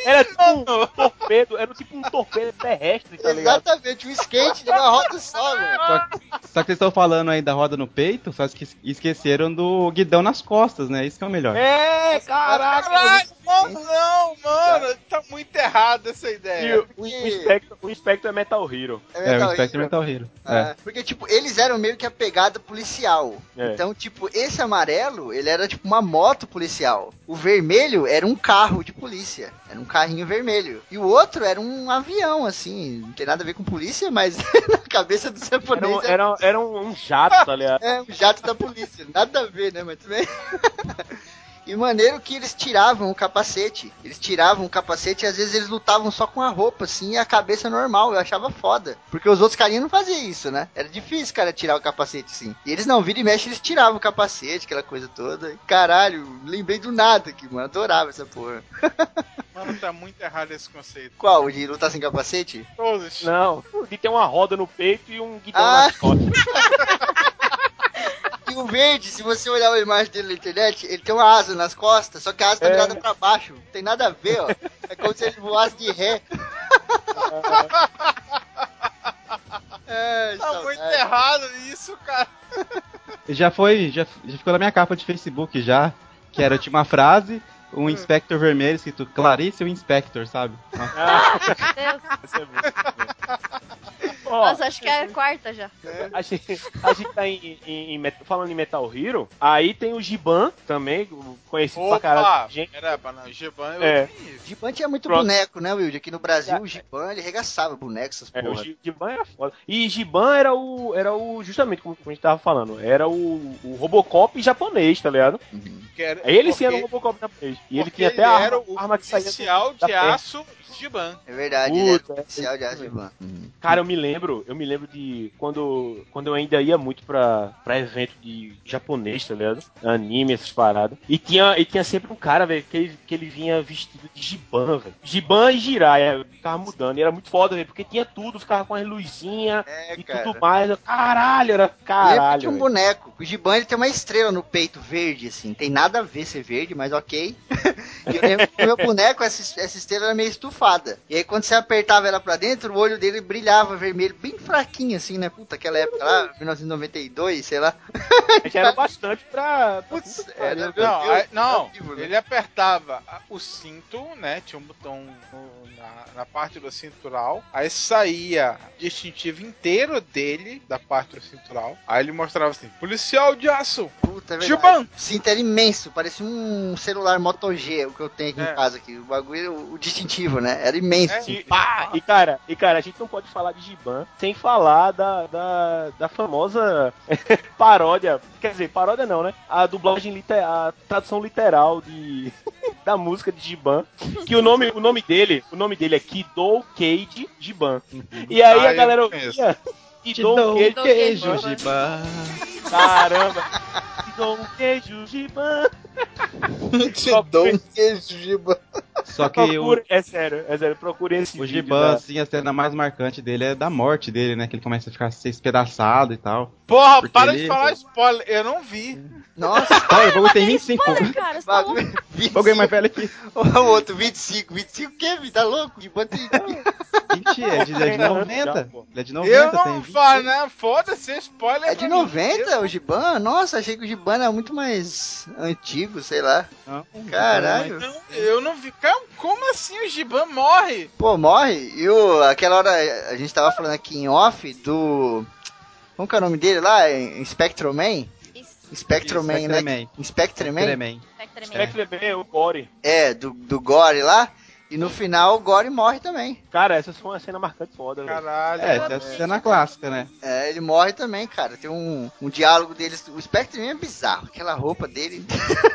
Era tipo um torpedo, era tipo um torpedo terrestre, tá ligado? Exatamente, um skate de uma roda só, mano. Só, só que vocês estão falando aí da roda no peito, só que esqueceram do guidão nas costas, né? Isso que é o melhor. É, caraca! Caralho, Não, mano, tá muito errado essa E ideia. o, o, Inspector, o Inspector é Metal Hero. É, o Inspector Metal Hero. Ah, É. Porque, tipo, eles eram meio que a pegada policial. É. Então, tipo, esse amarelo, ele era tipo uma moto policial. O vermelho era um carro de polícia. Era um carrinho vermelho. E o outro era um avião, assim. Não tem nada a ver com polícia, mas *laughs* na cabeça dos Era japoneses um, era, era um, um jato, tá ligado? *laughs* é um jato da polícia. Nada a ver, né? Mas tudo bem. *laughs* E maneiro que eles tiravam o capacete. Eles tiravam o capacete e às vezes eles lutavam só com a roupa, assim, e a cabeça normal. Eu achava foda. Porque os outros carinhas não faziam isso, né? Era difícil, cara, tirar o capacete, assim. E eles não, vira e mexe, eles tiravam o capacete, aquela coisa toda. E, caralho, lembrei do nada aqui, mano. Adorava essa porra. *laughs* Mano, tá muito errado esse conceito. Qual? O de lutar sem capacete? Todos. Não, de ter uma roda no peito e um guidão Ah. nas costas. *laughs* E o verde, se você olhar a imagem dele na internet, ele tem uma asa nas costas, só que a asa tá É. virada pra baixo. Não tem nada a ver, ó. É como se ele voasse de ré. *laughs* É, Tá saudade. muito errado isso, cara. Já foi, já, já ficou na minha capa de Facebook já, que era tinha uma frase, um Inspector vermelho escrito Clarice o Inspector, sabe? Ah, *laughs* Deus. Ó, Nossa, acho que é a *laughs* quarta já. a gente, a gente tá em, em- em falando em Metal Hero, aí tem o Giban também, conhecido pra Opa! caralho. de Gente, Era, não, Giban eu É. Giban tinha muito Pronto. boneco, né, Wilde? Aqui no Brasil, É. o Giban, ele regaçava boneco, essas é, o porra. Giban era foda. E Giban era o, era o, justamente como a gente tava falando, era o, o Robocop japonês, tá ligado? Que era- Ele sim era o porque- Robocop japonês. E ele porque tinha até a arma, arma que saía oficial de aço Giban. É verdade, ele era Puta, é, oficial de é, Giban. Uhum. Cara, eu me lembro, eu me lembro de quando, quando eu ainda ia muito pra, pra evento de japonês, tá ligado? Anime, essas paradas. E tinha, e tinha sempre um cara, velho, que ele, que ele vinha vestido de Giban, velho. Giban e Jiraiya, ficava mudando. E era muito foda, velho, porque tinha tudo, ficava com as luzinhas É, e cara. tudo mais. Caralho, era caralho. de um boneco. O Giban ele tem uma estrela no peito verde, assim. Tem nada a ver ser verde, mas ok. *laughs* e eu lembro que o meu boneco, essa, essa estrela era meio estufada. E aí quando você apertava ela pra dentro, o olho dele brilhava vermelho, bem fraquinho, assim, né? Puta, aquela época lá, 1992, sei lá. Já era bastante pra. Putz, era, né? meu Não, Deus, não, né? ele apertava a- o cinto, né? Tinha um botão no- na, na parte do cintural. Aí saía distintivo inteiro dele, da parte do cintural. Aí ele mostrava assim: policial de aço! Puta, é verdade. Cinto era imenso, parecia um celular Moto G, o que eu tenho aqui É. em casa aqui. O bagulho, o distintivo, né? Era imenso. É. assim. E, e, cara, e cara, a gente não pode falar de Giban sem falar da, da, da famosa *laughs* paródia. Quer dizer, paródia não, né? A dublagem literal, a tradução literal de *laughs* da música de Giban. Que o nome, o nome dele, o nome dele é Kido Cage Giban. E aí Ah, a galera ouvia Te Kido dou um Cage queijo. Caramba! Kido Cage Giban. Te dou um queijo, Giban. Só que o, Procure, é sério, é sério, procure esse o Giban, da- assim, a cena mais marcante dele é da morte dele, né? Que ele começa a ficar ser espedaçado e tal. Porra, para ele- de falar spoiler, eu não vi. Nossa, *laughs* Olha, o bagulho tem 25. Spoiler, cara, você tá. O é mais velho aqui. O outro, 25. 25 o quê, vi? Tá louco? Giban tem 20, é de, é de Já, 90. pô. Ele é de 90, eu não 20. falo, né? Foda-se, spoiler. É de pra mim. 90 o Giban? Nossa, achei que o Giban era muito mais antigo, sei lá. Não, Caralho. Não, eu não vi. Cara, como assim o Giban morre? Pô, morre. E o, aquela hora a gente tava falando aqui em off do. Como que é o nome dele lá? Spectrum Man? Spectrum Man, né? Spectreman. Spectrum Man? Spectreman. Spectreman. Spectre bem, o Gore. É, do, do Gore lá. E no final o Gore morre também. Cara, essa foi uma cena marcante foda, velho. Caralho. É, essa é a cena clássica, né? É, ele morre também, cara. Tem um, um diálogo deles. O Spectrum Man é bizarro. Aquela roupa dele.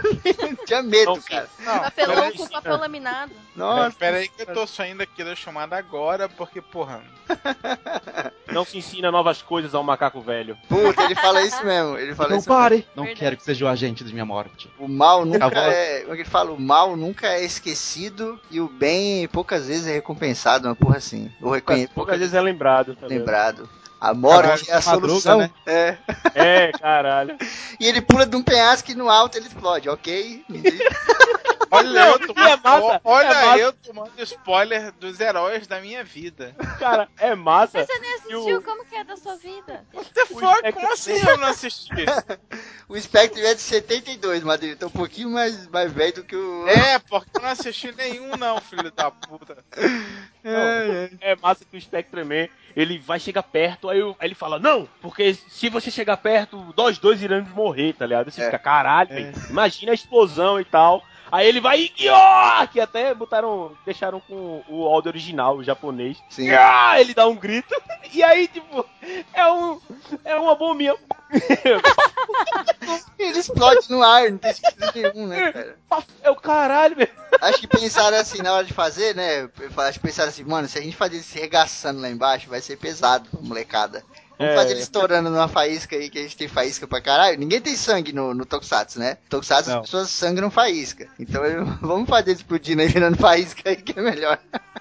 *laughs* Tinha medo, Não, cara. Não, Papelão peraí, com papel laminado. Nossa. pera aí que eu tô saindo aqui da chamada agora, porque, porra. *laughs* Não se ensina novas coisas ao macaco velho. Puta, ele fala isso mesmo. Ele fala Não isso mesmo. pare! Não Verdade. quero que seja o agente de minha morte. O mal nunca é. Como é que ele fala? O mal nunca é esquecido e o bem poucas vezes é recompensado, uma porra assim. Ou reconhecido. Poucas vezes é lembrado, tá lembrado. A morte é a madruga, solução. né? É. É, caralho. *laughs* E ele pula de um penhasco e no alto ele explode, ok? *laughs* Olha, Não, eu tô e é. Olha é eu tomando spoiler dos heróis da minha vida. Cara, é massa. Mas você nem assistiu, o- como que é da sua vida? What the fuck? Como assim eu não assisti? *laughs* O Spectre é de 72, Madeira. Tá um pouquinho mais, mais velho do que o. É, porque eu não assisti nenhum não, filho da puta. É massa que o Spectreman, ele vai chegar perto, aí, eu- aí ele fala, não, porque se você chegar perto, nós dois iremos morrer, tá ligado? Você É. fica, caralho, velho, imagina a explosão e tal. Aí ele vai ó, que até botaram, deixaram com o áudio original, o japonês. Sim. Ah, ele dá um grito. E aí, tipo, é um é uma bombinha. *laughs* Ele explode no ar, não tem sentido nenhum, né, cara? É o caralho, velho. Acho que pensaram assim na hora de fazer, né? Acho que pensaram assim, mano, se a gente fazer se regaçando lá embaixo, vai ser pesado pra molecada. Vamos É. fazer ele estourando numa faísca aí, que a gente tem faísca pra caralho. Ninguém tem sangue no, no Tokusatsu, né? Tokusatsu Não. as pessoas sangram faísca. Então *laughs* vamos fazer ele explodindo aí, virando faísca aí, que é melhor.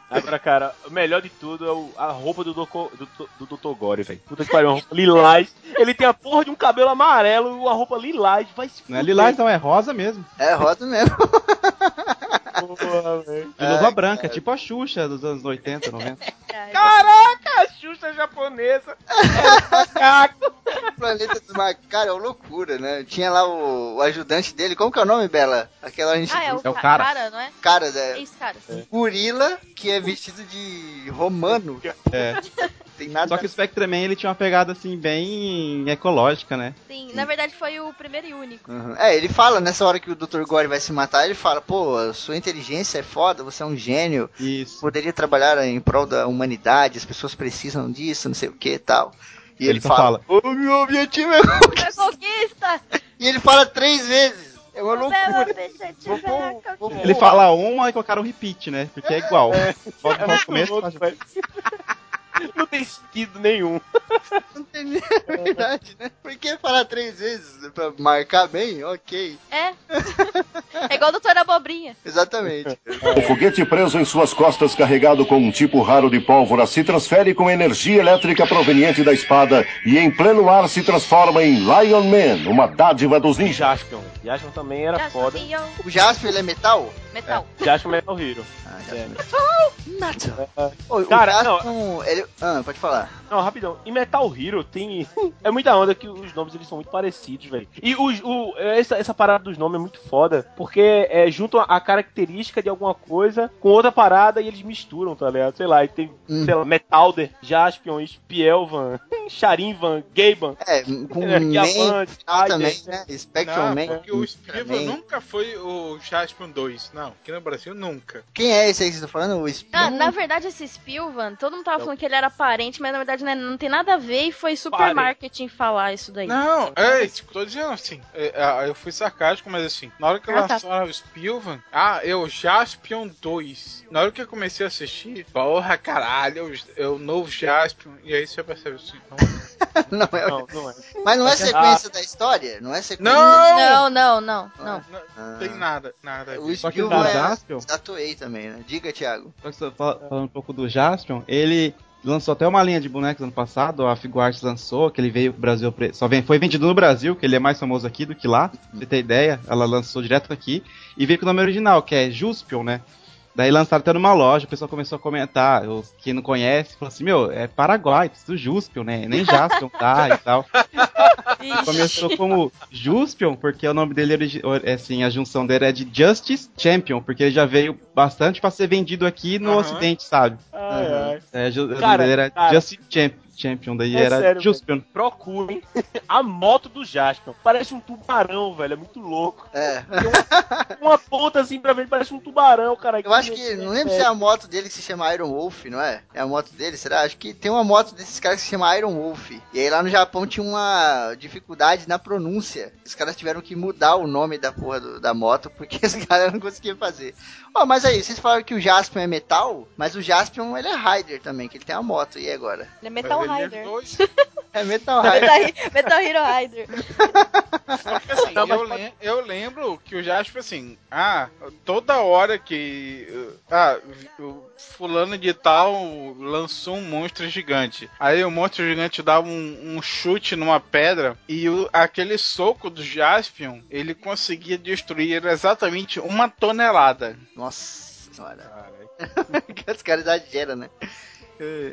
Agora, cara, o melhor de tudo é o- a roupa do, Doko- do, do, do Dr. Gore, velho. Puta que pariu, uma roupa lilás. Ele tem a porra de um cabelo amarelo e uma roupa lilás. Vai se Não é lilás, não, é rosa mesmo. É rosa mesmo. *laughs* velho. De luva branca, cara. tipo a Xuxa dos anos 80, 90. *laughs* Caraca, a Xuxa japonesa. É macaco. *laughs* Planeta dos Macacos, cara, é uma loucura, né? Tinha lá o, o ajudante dele, como que é o nome, Bela? Aquela gente. Ah, é o, É o ca- cara. não é? cara É da isso, cara. gorila que é vestido de romano. É. Tem nada Só que o Spectreman ele tinha uma pegada assim bem ecológica, né? Sim, na verdade foi o primeiro e único. Uhum. É, ele fala nessa hora que o Dr. Gore vai se matar, ele fala, pô, a sua inteligência é foda, você é um gênio, Isso. poderia trabalhar em prol da humanidade, as pessoas precisam disso, não sei o que e tal. E ele, Ele só fala, fala. o meu objetivo é... A conquista! *laughs* E ele fala três vezes. É uma O meu loucura. objetivo é a conquista. Ele fala uma e colocaram um repeat, né? Porque é igual. É muito começo, louco, velho. *laughs* Não tem sentido nenhum. Não tem é verdade, né? Por que falar três vezes? Pra marcar bem? Ok. É. É igual o Doutor Abobrinha. Exatamente. O foguete preso em suas costas, carregado com um tipo raro de pólvora, se transfere com energia elétrica proveniente da espada e em pleno ar se transforma em Lion Man, uma dádiva dos ninjas. Jaspion. Jaspion também era Já foda. O Jasper, ele é metal? Metal. Jaspion Metal Hero. Ah, É. Metal. É. Ô, o Cara, Jasper, ele... Ah, pode falar. Não, rapidão. Em Metal Hero tem. É muita onda que os nomes eles são muito parecidos, velho. E os, o, essa, essa parada dos nomes é muito foda. Porque é, juntam a característica de alguma coisa com outra parada e eles misturam, tá ligado? Sei lá, e tem, Hum. sei lá, Metalder, Jaspion, Spielvan, Charinvan, *laughs* Gaban. É, com É, também, né? Spectral Não, Man. porque o também. nunca foi o Jaspion 2. Não, aqui no Brasil nunca. Quem é esse aí que você tá falando? O? Ah, na verdade, esse Spilvan, todo mundo tava falando que ele era parente, mas na verdade né, não tem nada a ver e foi super Parente. marketing falar isso daí. Não, é, tipo, tô dizendo assim, é, é, eu fui sarcástico, mas assim, na hora que Ah, tá. lançaram o Spielvan, ah, eu Jaspion 2. Na hora que eu comecei a assistir, porra, caralho, eu, eu novo Jaspion, e aí você percebe assim, não, *laughs* não, é... Não, não é. Mas não é é- sequência da história? Não é sequência? Não! Não, não, não, não. não, Ah. tem nada, nada. O Só que o Spielman é... Jaspion, Da Toei também, né? Diga, Thiago. falando um pouco do Jaspion, ele lançou até uma linha de bonecos ano passado, a Figuarts lançou, que ele veio pro Brasil, só vem, foi vendido no Brasil, que ele é mais famoso aqui do que lá, pra você ter ideia, ela lançou direto aqui, e veio com o nome original, que é Juspion, né? Daí lançaram até numa loja, o pessoal começou a comentar, os, quem não conhece, falou assim, meu, é Paraguai, do Juspion, né? Nem Jaspion tá e *laughs* tal. Começou como Juspion, porque o nome dele, é, assim, a junção dele é de Justice Champion, porque ele já veio bastante pra ser vendido aqui no Aham. ocidente, sabe? Ai, ai. É, o nome dele era cara. Justice Champ- Champion, daí É era sério, Juspion. Procurem a moto do Jaspion. Parece um tubarão, velho. É muito louco. É. Uma ponta assim pra ver, parece um tubarão, cara. Eu acho que, não lembro se é a moto dele que se chama Iron Wolf, não é? É a moto dele, será? Acho que tem uma moto desses caras que se chama Iron Wolf. E aí lá no Japão tinha uma dificuldade na pronúncia. Os caras tiveram que mudar o nome da porra do- da moto porque *laughs* os caras não conseguiam fazer. Ó, mas aí, vocês falaram que o Jaspion é metal, mas o Jaspion ele é Rider também, que ele tem uma moto. E agora? Ele é Metal é Rider. dois. É Metal Rider. Metal, Metal Hero Rider. Assim, Não, eu, pode- lem- eu lembro que o Jasper, assim, ah, toda hora que. Ah, o fulano de tal lançou um monstro gigante. Aí o monstro gigante dava um, um chute numa pedra e o- aquele soco do Jaspion, ele conseguia destruir exatamente uma tonelada. Nossa senhora. *laughs* que os caras exageram, né?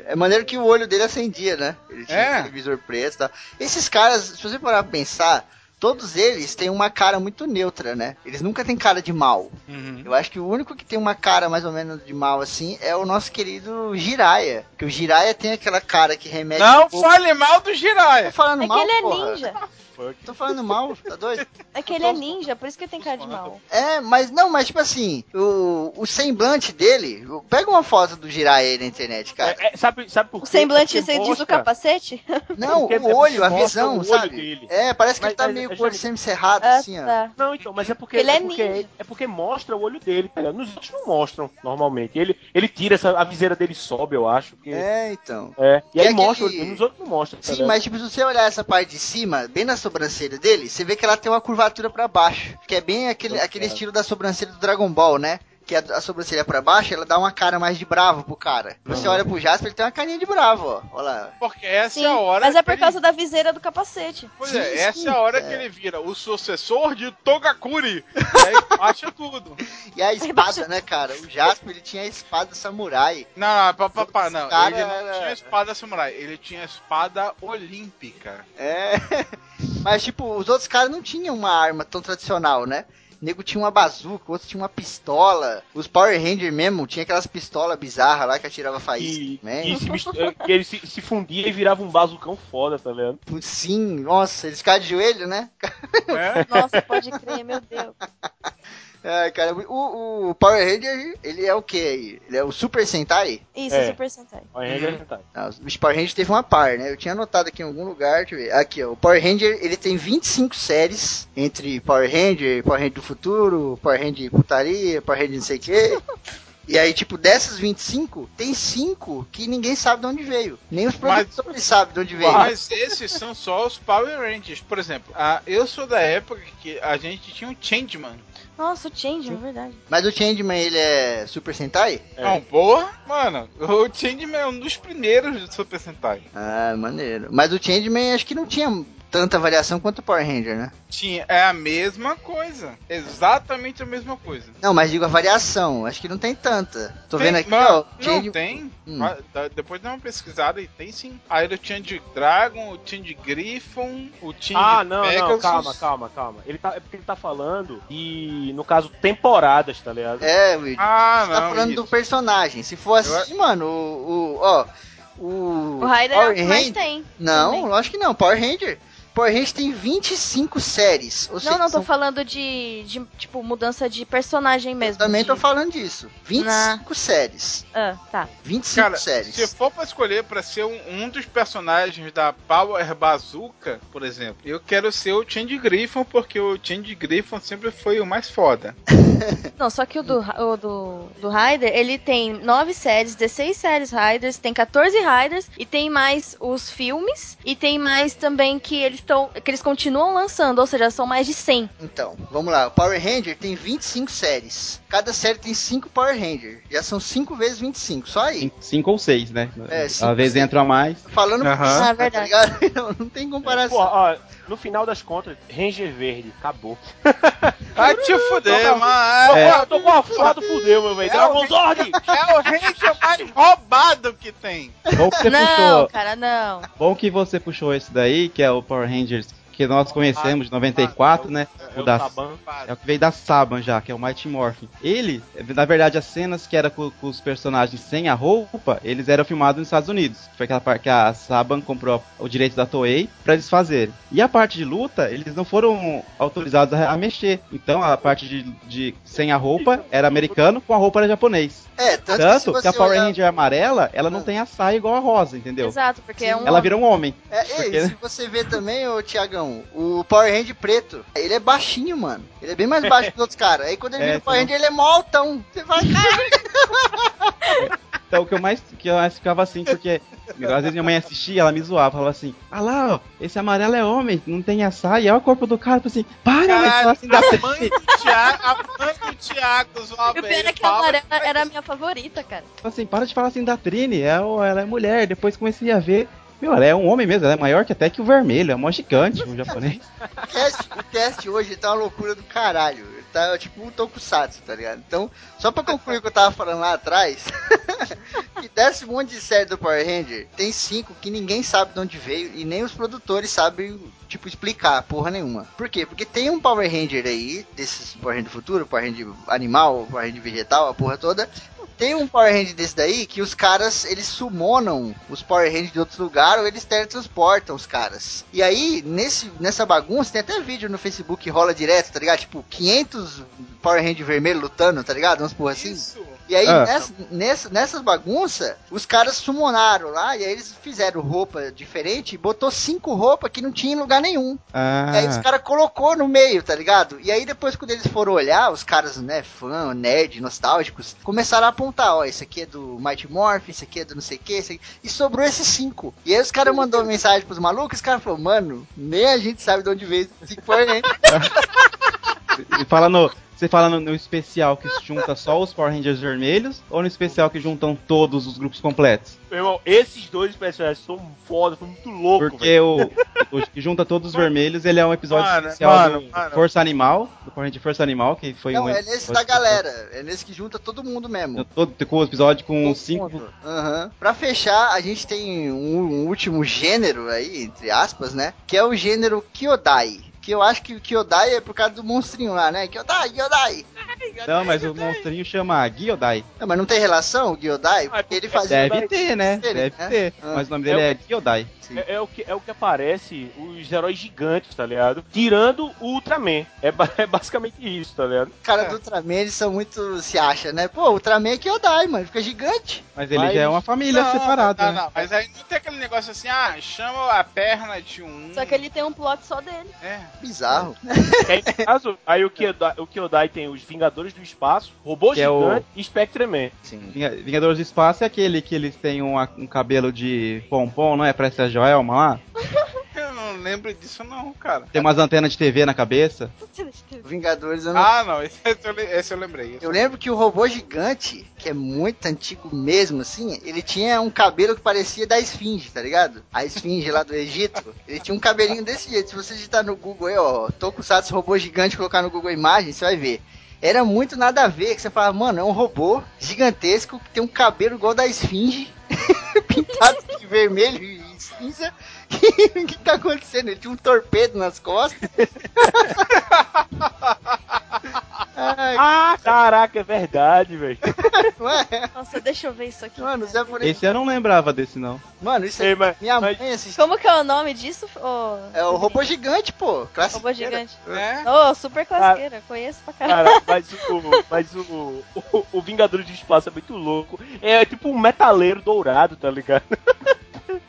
É maneiro que o olho dele acendia, né? Ele tinha É. aquele visor preto e tal. Esses caras, se você parar pra pensar, todos eles têm uma cara muito neutra, né? Eles nunca têm cara de mal. Uhum. Eu acho que o único que tem uma cara mais ou menos de mal assim é o nosso querido Jiraya. Que o Jiraya tem aquela cara que remete Não um pouco... fale mal do Tô Jiraiya! falando É que mal, ele é porra. ninja. Tô falando mal, tá doido? É que ele é ninja, por isso que ele tem cara de mal. É, mas não, mas tipo assim, o, o semblante dele. o- Pega uma foto do Jiraiya aí na internet, cara. É, é, sabe, sabe por quê? O semblante, você diz o capacete? Não, o olho, a visão, o olho sabe? dele. É, parece que Mas- ele tá mas- meio o olho semi-cerrado, Ah, assim, ó. tá. Não, então, mas é porque Ele é porque, ninja. é porque mostra o olho dele, tá ligado? Nos outros não mostram, normalmente. Ele, ele tira essa, a viseira dele sobe, eu acho. Que, é. É, então. E aí E mostra, o aquele- olho, nos outros não mostra. tá Sim, ligado? mas tipo, se você olhar essa parte de cima, bem na sobrancelha dele, você vê que ela tem uma curvatura pra baixo. Que é bem aquele, aquele estilo da sobrancelha do Dragon Ball, né? Que a, a sobrancelha pra baixo, ela dá uma cara mais de bravo pro cara. Você olha pro Jasper, ele tem uma carinha de bravo, ó. Olha lá. Porque essa Sim, é a hora. mas é por ele- causa da viseira do capacete. Pois é, Sim, essa sim, é a hora é. que ele vira o sucessor de Togakuri. e aí baixa tudo. *laughs* E a espada, né, cara? O Jasper, ele tinha a espada samurai. Não, não, pá, pá, pá, não. Cara, ele não era- tinha espada samurai, ele tinha espada olímpica. É. *laughs* Mas, tipo, os outros caras não tinham uma arma tão tradicional, né? O nego tinha uma bazuca, o outro tinha uma pistola. Os Power Rangers mesmo tinha aquelas pistolas bizarras lá que atirava faísca. E, também. e se é, que ele se, se fundia e virava um bazucão foda, tá ligado? Sim, nossa, eles caem de joelho, né? Né? Nossa, pode crer, meu Deus. *laughs* É, cara, o, o Power Ranger, ele é o que aí? Ele é o Super Sentai? Isso, É. Super Sentai. É engraçado. Ah, os Power Ranger teve uma par, né? Eu tinha anotado aqui em algum lugar, deixa eu ver. Aqui, ó. O Power Ranger, ele tem 25 séries entre Power Ranger, Power Ranger do futuro, Power Ranger putaria, Power Ranger não sei o quê. *laughs* E aí, tipo, dessas 25, tem 5 que ninguém sabe de onde veio. Nem os Mas- produtores sabem de onde veio. Mas esses são só os Power Rangers. Por exemplo, a, eu sou da época que a gente tinha um Changeman. Nossa, o Change, é verdade. Mas o Changeman, ele é Super Sentai? É. Não, porra, mano, o Changeman é um dos primeiros de Super Sentai. Ah, maneiro. Mas o Changeman, acho que não tinha tanta variação quanto o Power Ranger, né? Tinha, é a mesma coisa. Exatamente a mesma coisa. Não, mas digo a variação. Acho que não tem tanta. Tô Tem, vendo aqui, mano, ó. Não, tem. Hum. Dá- Depois dá uma pesquisada e tem sim. Aí eu tinha de Dragon, o tinha de Griffon, o tinha Ah, de não, Pegasus. não, calma, calma, calma. Ele tá, é porque ele tá falando e, no caso, temporadas, tá ligado? É, Will. Ah, Você tá não. falando isso. do personagem. Se for assim, mano, o. o ó. O. O Raider é Power o que mais Ranger- tem. Não, também. lógico que não. Power Ranger. Power Ranger tem 25 séries. Ou seja, Não, não, tô são- falando de, de, tipo, mudança de personagem mesmo. Eu também de... tô falando disso. 25 séries. Ah, tá. 25 Cara, séries. se for pra escolher pra ser um, um dos personagens da Power Bazooka, por exemplo, eu quero ser o Change Griffon, porque o Change Griffon sempre foi o mais foda. *laughs* Não, só que o do, o do, do Raider, ele tem 9 séries, 16 séries Raiders, tem 14 Raiders, e tem mais os filmes, e tem mais também que eles estão. que eles continuam lançando, ou seja, são mais de 100. Então, vamos lá. O Power Ranger tem 25 séries. Cada série tem 5 Power Ranger. Já são 5 vezes 25. Só aí. Cinco, cinco ou seis, né? É, cinco, Às vezes entra a mais. Falando por cima, Ah, tá verdade. ligado? *laughs* Não, não tem comparação. Pô, ó, no final das contas, Ranger Verde, acabou. *laughs* Vai te fuder, Tô- mano. Tô, com- tô com a foto, fudeu, meu velho. É Dragon Zord! É o Ranger mais roubado que tem. Bom que você não, puxou. cara, não. Bom que você puxou esse daí, que é o Power Rangers que nós conhecemos de 94, né? É O o da Saban. É o que veio da Saban já, que é o Mighty Morphin. Ele, na verdade, as cenas que era com, com os personagens sem a roupa, eles eram filmados nos Estados Unidos. Foi aquela parte que a Saban comprou o direito da Toei pra eles fazerem. E a parte de luta, eles não foram autorizados a, a mexer. Então a parte de, de sem a roupa era americano, com a roupa era japonês. É, tanto, Tanto que, que, a Power olhar- Ranger amarela, ela não Ah. tem a saia igual a rosa, entendeu? Exato, porque é um. Ela vira um homem. É, Porque- se você ver também, ô Tiagão, o Power Ranger preto, ele é baixinho, mano. Ele é bem mais baixo que os outros caras. Aí quando ele É, vira o Power. Ranger, ele é mó altão. Você fala, cara, *laughs* Então o que eu mais, que eu mais ficava assim, porque às vezes minha mãe assistia, ela me zoava, falava assim, ah lá, ó, esse amarelo é homem, não tem açaí, olha o corpo do cara, assim, para, fala assim da a mãe do Thiago, a mãe do Thiago zoava E o pior é que a amarela que- era a minha favorita, cara. assim, para de falar assim da Trini, ela, ela é mulher, depois comecei a ver, meu, ela é um homem mesmo, ela é maior que até que o vermelho, é mó gigante, o japonês. *laughs* O cast, o cast hoje tá uma loucura do caralho. Tá tipo um tokusatsu, tá ligado? Então, só pra concluir o que eu tava falando lá atrás, *laughs* que desse monte de série do Power Ranger, tem cinco que ninguém sabe de onde veio e nem os produtores sabem, tipo, explicar porra nenhuma. Por quê? Porque tem um Power Ranger aí, desses Power Ranger do futuro, Power Ranger animal, Power Ranger vegetal, a porra toda, tem um Power Ranger desse daí que os caras, eles summonam os Power Rangers de outros lugares ou eles teletransportam os caras. E aí, nesse, nessa bagunça, tem até vídeo no Facebook que rola direto, tá ligado? Tipo, 500 Power Ranger vermelho lutando, tá ligado? Umas porra assim. Isso. E aí, Ah. nessa, nessa, nessas bagunças, os caras summonaram lá e aí eles fizeram roupa diferente e botou cinco roupas que não tinha em lugar nenhum. E aí os Ah, caras colocou no meio, tá ligado? E aí depois quando eles foram olhar, os caras, né, fã, nerd, nostálgicos, começaram a apontar, ó, esse aqui é do Mighty Morph, esse aqui é do não sei o que, esse aqui... e sobrou esses cinco. E aí os caras mandou mensagem pros malucos, os caras falaram, mano, nem a gente sabe de onde veio cinco Power *laughs* E fala no, você fala no, no especial que junta só os Power Rangers vermelhos, ou no especial que juntam todos os grupos completos? Meu irmão, esses dois personagens são foda, foi muito louco, Porque o, o que junta todos os vermelhos, ele é um episódio Mano, especial mano, do mano. Força Animal, do Power Ranger Força Animal, que foi Não, um é nesse da galera, é nesse que junta todo mundo mesmo. Todo, com o episódio com Todo cinco. mundo. Aham. Pra fechar, a gente tem um, um último gênero aí, entre aspas, né? Que é o gênero Kyodai. Que eu acho que o Kyodai é por causa do monstrinho lá, né? Kyodai, Kyodai. Não, mas o monstrinho chama Gyodai. Não, mas não tem relação o Gyodai? Ah, Porque ele fazia... Deve ter, né? dele, Deve né? ter. Ah. Mas o nome dele É é Gyodai. Sim. É, é o que, é o que aparece os heróis gigantes, tá ligado? Tirando o Ultraman. É, ba- *laughs* é basicamente isso, tá ligado? Os caras do Ultraman, eles são muito... se acha, né? Pô, o Ultraman é Kyodai, mano. Fica gigante. Mas ele Mas- já é uma família Não, separada. não, né? não, mas aí não tem aquele negócio assim, ah, chama a perna de um. Só que ele tem um plot só dele. É. Bizarro. *laughs* No caso, aí o Kyodai, o Kyodai tem os Vingadores do Espaço, Robô Que é o- Gigante e Spectreman. Sim. Vinga- Vingadores do Espaço é aquele que eles têm um, um cabelo de pompom, não é? Parece a Joelma lá. Eu não lembro disso não, cara. Tem umas antenas de TV na cabeça. Vingadores, eu não... Ah, não, esse, esse eu, le- esse eu lembrei. esse Eu lembro que o robô gigante, que é muito antigo mesmo, assim, ele tinha um cabelo que parecia da esfinge, tá ligado? A esfinge lá do Egito, ele tinha um cabelinho desse jeito. Se você digitar no Google aí, ó, Tokusatsu robô gigante, colocar no Google Imagens, você vai ver. Era muito nada a ver, que você fala, mano, é um robô gigantesco que tem um cabelo igual da esfinge, *laughs* pintado de vermelho e cinza. O *laughs* que tá acontecendo? Ele tinha um torpedo nas costas. Ai, *laughs* Ah, caraca, é verdade, velho. *laughs* é? Nossa, deixa eu ver isso aqui. Mano, Zé por Esse eu não lembrava desse, não. Mano, isso é. Minha mas- mãe assistiu. Como que é o nome disso? ô? É o robô gigante, pô. Robô gigante. É? Ô, super classiqueira, conheço pra caralho. Cara, mas o, mas o, o, o Vingadores do Espaço é muito louco. É tipo um metaleiro dourado, tá ligado?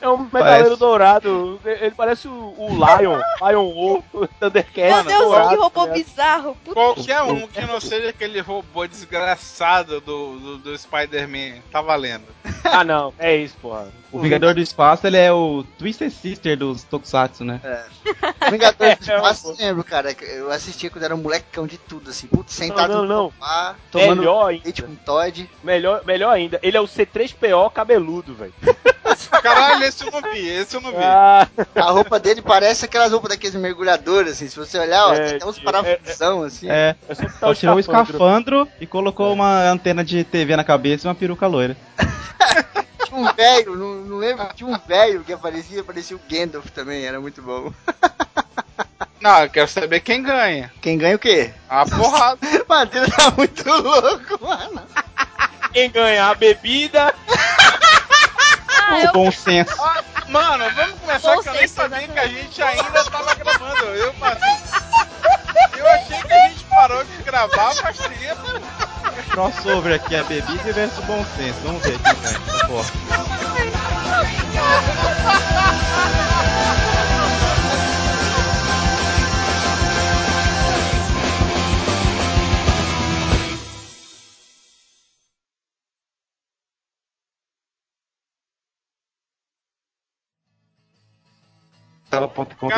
É um metaleiro Parece. dourado. Ele parece o, o Lion, Lion Wolf, o *laughs* Thundercat. Meu Deus, dourado, que robô tá ligado? bizarro. Puta Qualquer um que não seja aquele robô desgraçado do, do, do Spider-Man, tá valendo. Ah, não, é isso, porra. O Vingador do Espaço, ele é o Twisted Sister dos Tokusatsu, né? *laughs* Vingadores do É, Espaço, é, eu lembro, cara. Eu assistia quando era um molecão de tudo, assim. Putz, sentado não, não. no sofá, tomando Melhor ainda. leite com Todd. Melhor, melhor ainda, ele é o C3PO cabeludo, velho. *laughs* Caralho, esse eu não vi, esse eu não vi. Ah, A roupa dele parece aquelas roupas daqueles mergulhadores, assim. Se você olhar, ó, É, tem até uns é, parafusão, assim. É. é só botar Só tirou o escafandro. e colocou uma antena de TV na cabeça e uma peruca loira. *laughs* Tinha um velho, não, não lembro, tinha um velho que aparecia, aparecia o Gandalf também, era muito bom. Não, eu quero saber quem ganha. Quem ganha o quê? A porrada. *laughs* Mano, ele tá muito louco, mano. Quem ganhar a bebida. *laughs* Ah, O eu, bom senso. Ah, mano, vamos começar Bom que eu nem senso, sabia né? que a gente ainda tava gravando. Eu, assim, eu achei que a gente parou de gravar faz tempo. Crossover aqui, a bebida versus o bom senso. Vamos ver essa porra.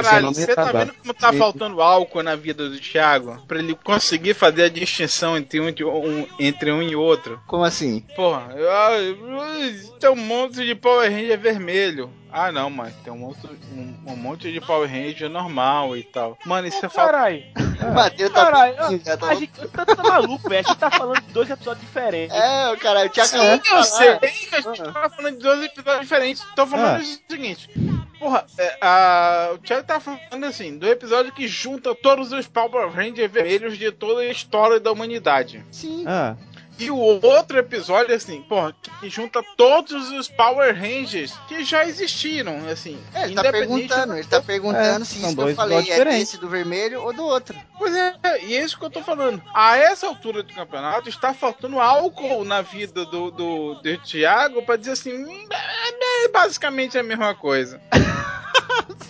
Caralho, você tá vendo como tá faltando álcool na vida do Thiago? Pra ele conseguir fazer a distinção entre um, um- entre um e outro? Como assim? Porra, eu- eu- tem um monte de Power Ranger vermelho. Ah não, mas tem um monte, um, um monte de Power Ranger normal e tal. Mano, isso é. Caralho, O Matheus tá. caralho, tá a gente tá, tá maluco, velho. A gente tá falando de dois episódios diferentes. É, o caralho, o Thiago Sim, eu falar. sei que a gente tava falando de dois episódios diferentes. Tô falando Ah. o seguinte. Porra, é, a, o Thiago tá falando assim, do episódio que junta todos os Power Rangers vermelhos de toda a história da humanidade. Sim. Ah, E o outro episódio, assim, porra, que junta todos os Power Rangers que já existiram, assim. É, ele tá independente perguntando, ele tá perguntando É, se isso que eu falei é diferentes. desse do vermelho ou do outro. Pois é, e é isso que eu tô falando. A essa altura do campeonato, está faltando álcool na vida do, do, do Thiago pra dizer assim, "Hum, é, é basicamente a mesma coisa. *laughs*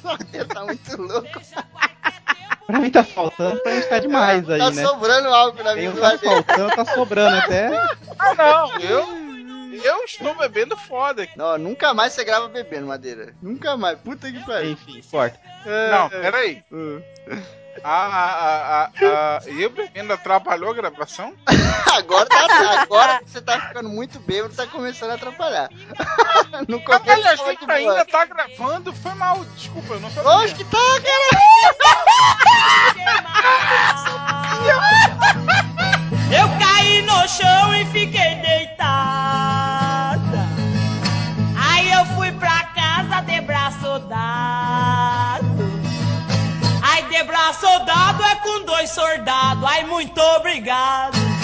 O Matheus tá muito louco. *laughs* pra mim tá faltando, pra gente tá demais aí, tá né? sobrando algo na um vida tá faltando, tá sobrando até. Ah, não, eu, eu estou bebendo foda. Não, nunca mais você grava bebendo, Madeira. Nunca mais. Puta que pariu. Enfim, corta. Não, peraí. Uh. A, a, a, a, eu bebendo atrapalhou a gravação? *laughs* Agora, tá, agora que você tá ficando muito bêbado, tá começando a atrapalhar. *laughs* No começo a gente de boa. ainda tá gravando, foi mal, desculpa, eu não sabia. Lógico que tá, *laughs* Eu caí no chão e fiquei deitada. Aí eu fui pra casa de braço dado. Ai, de braço dado é com dois soldados. Ai, muito obrigado.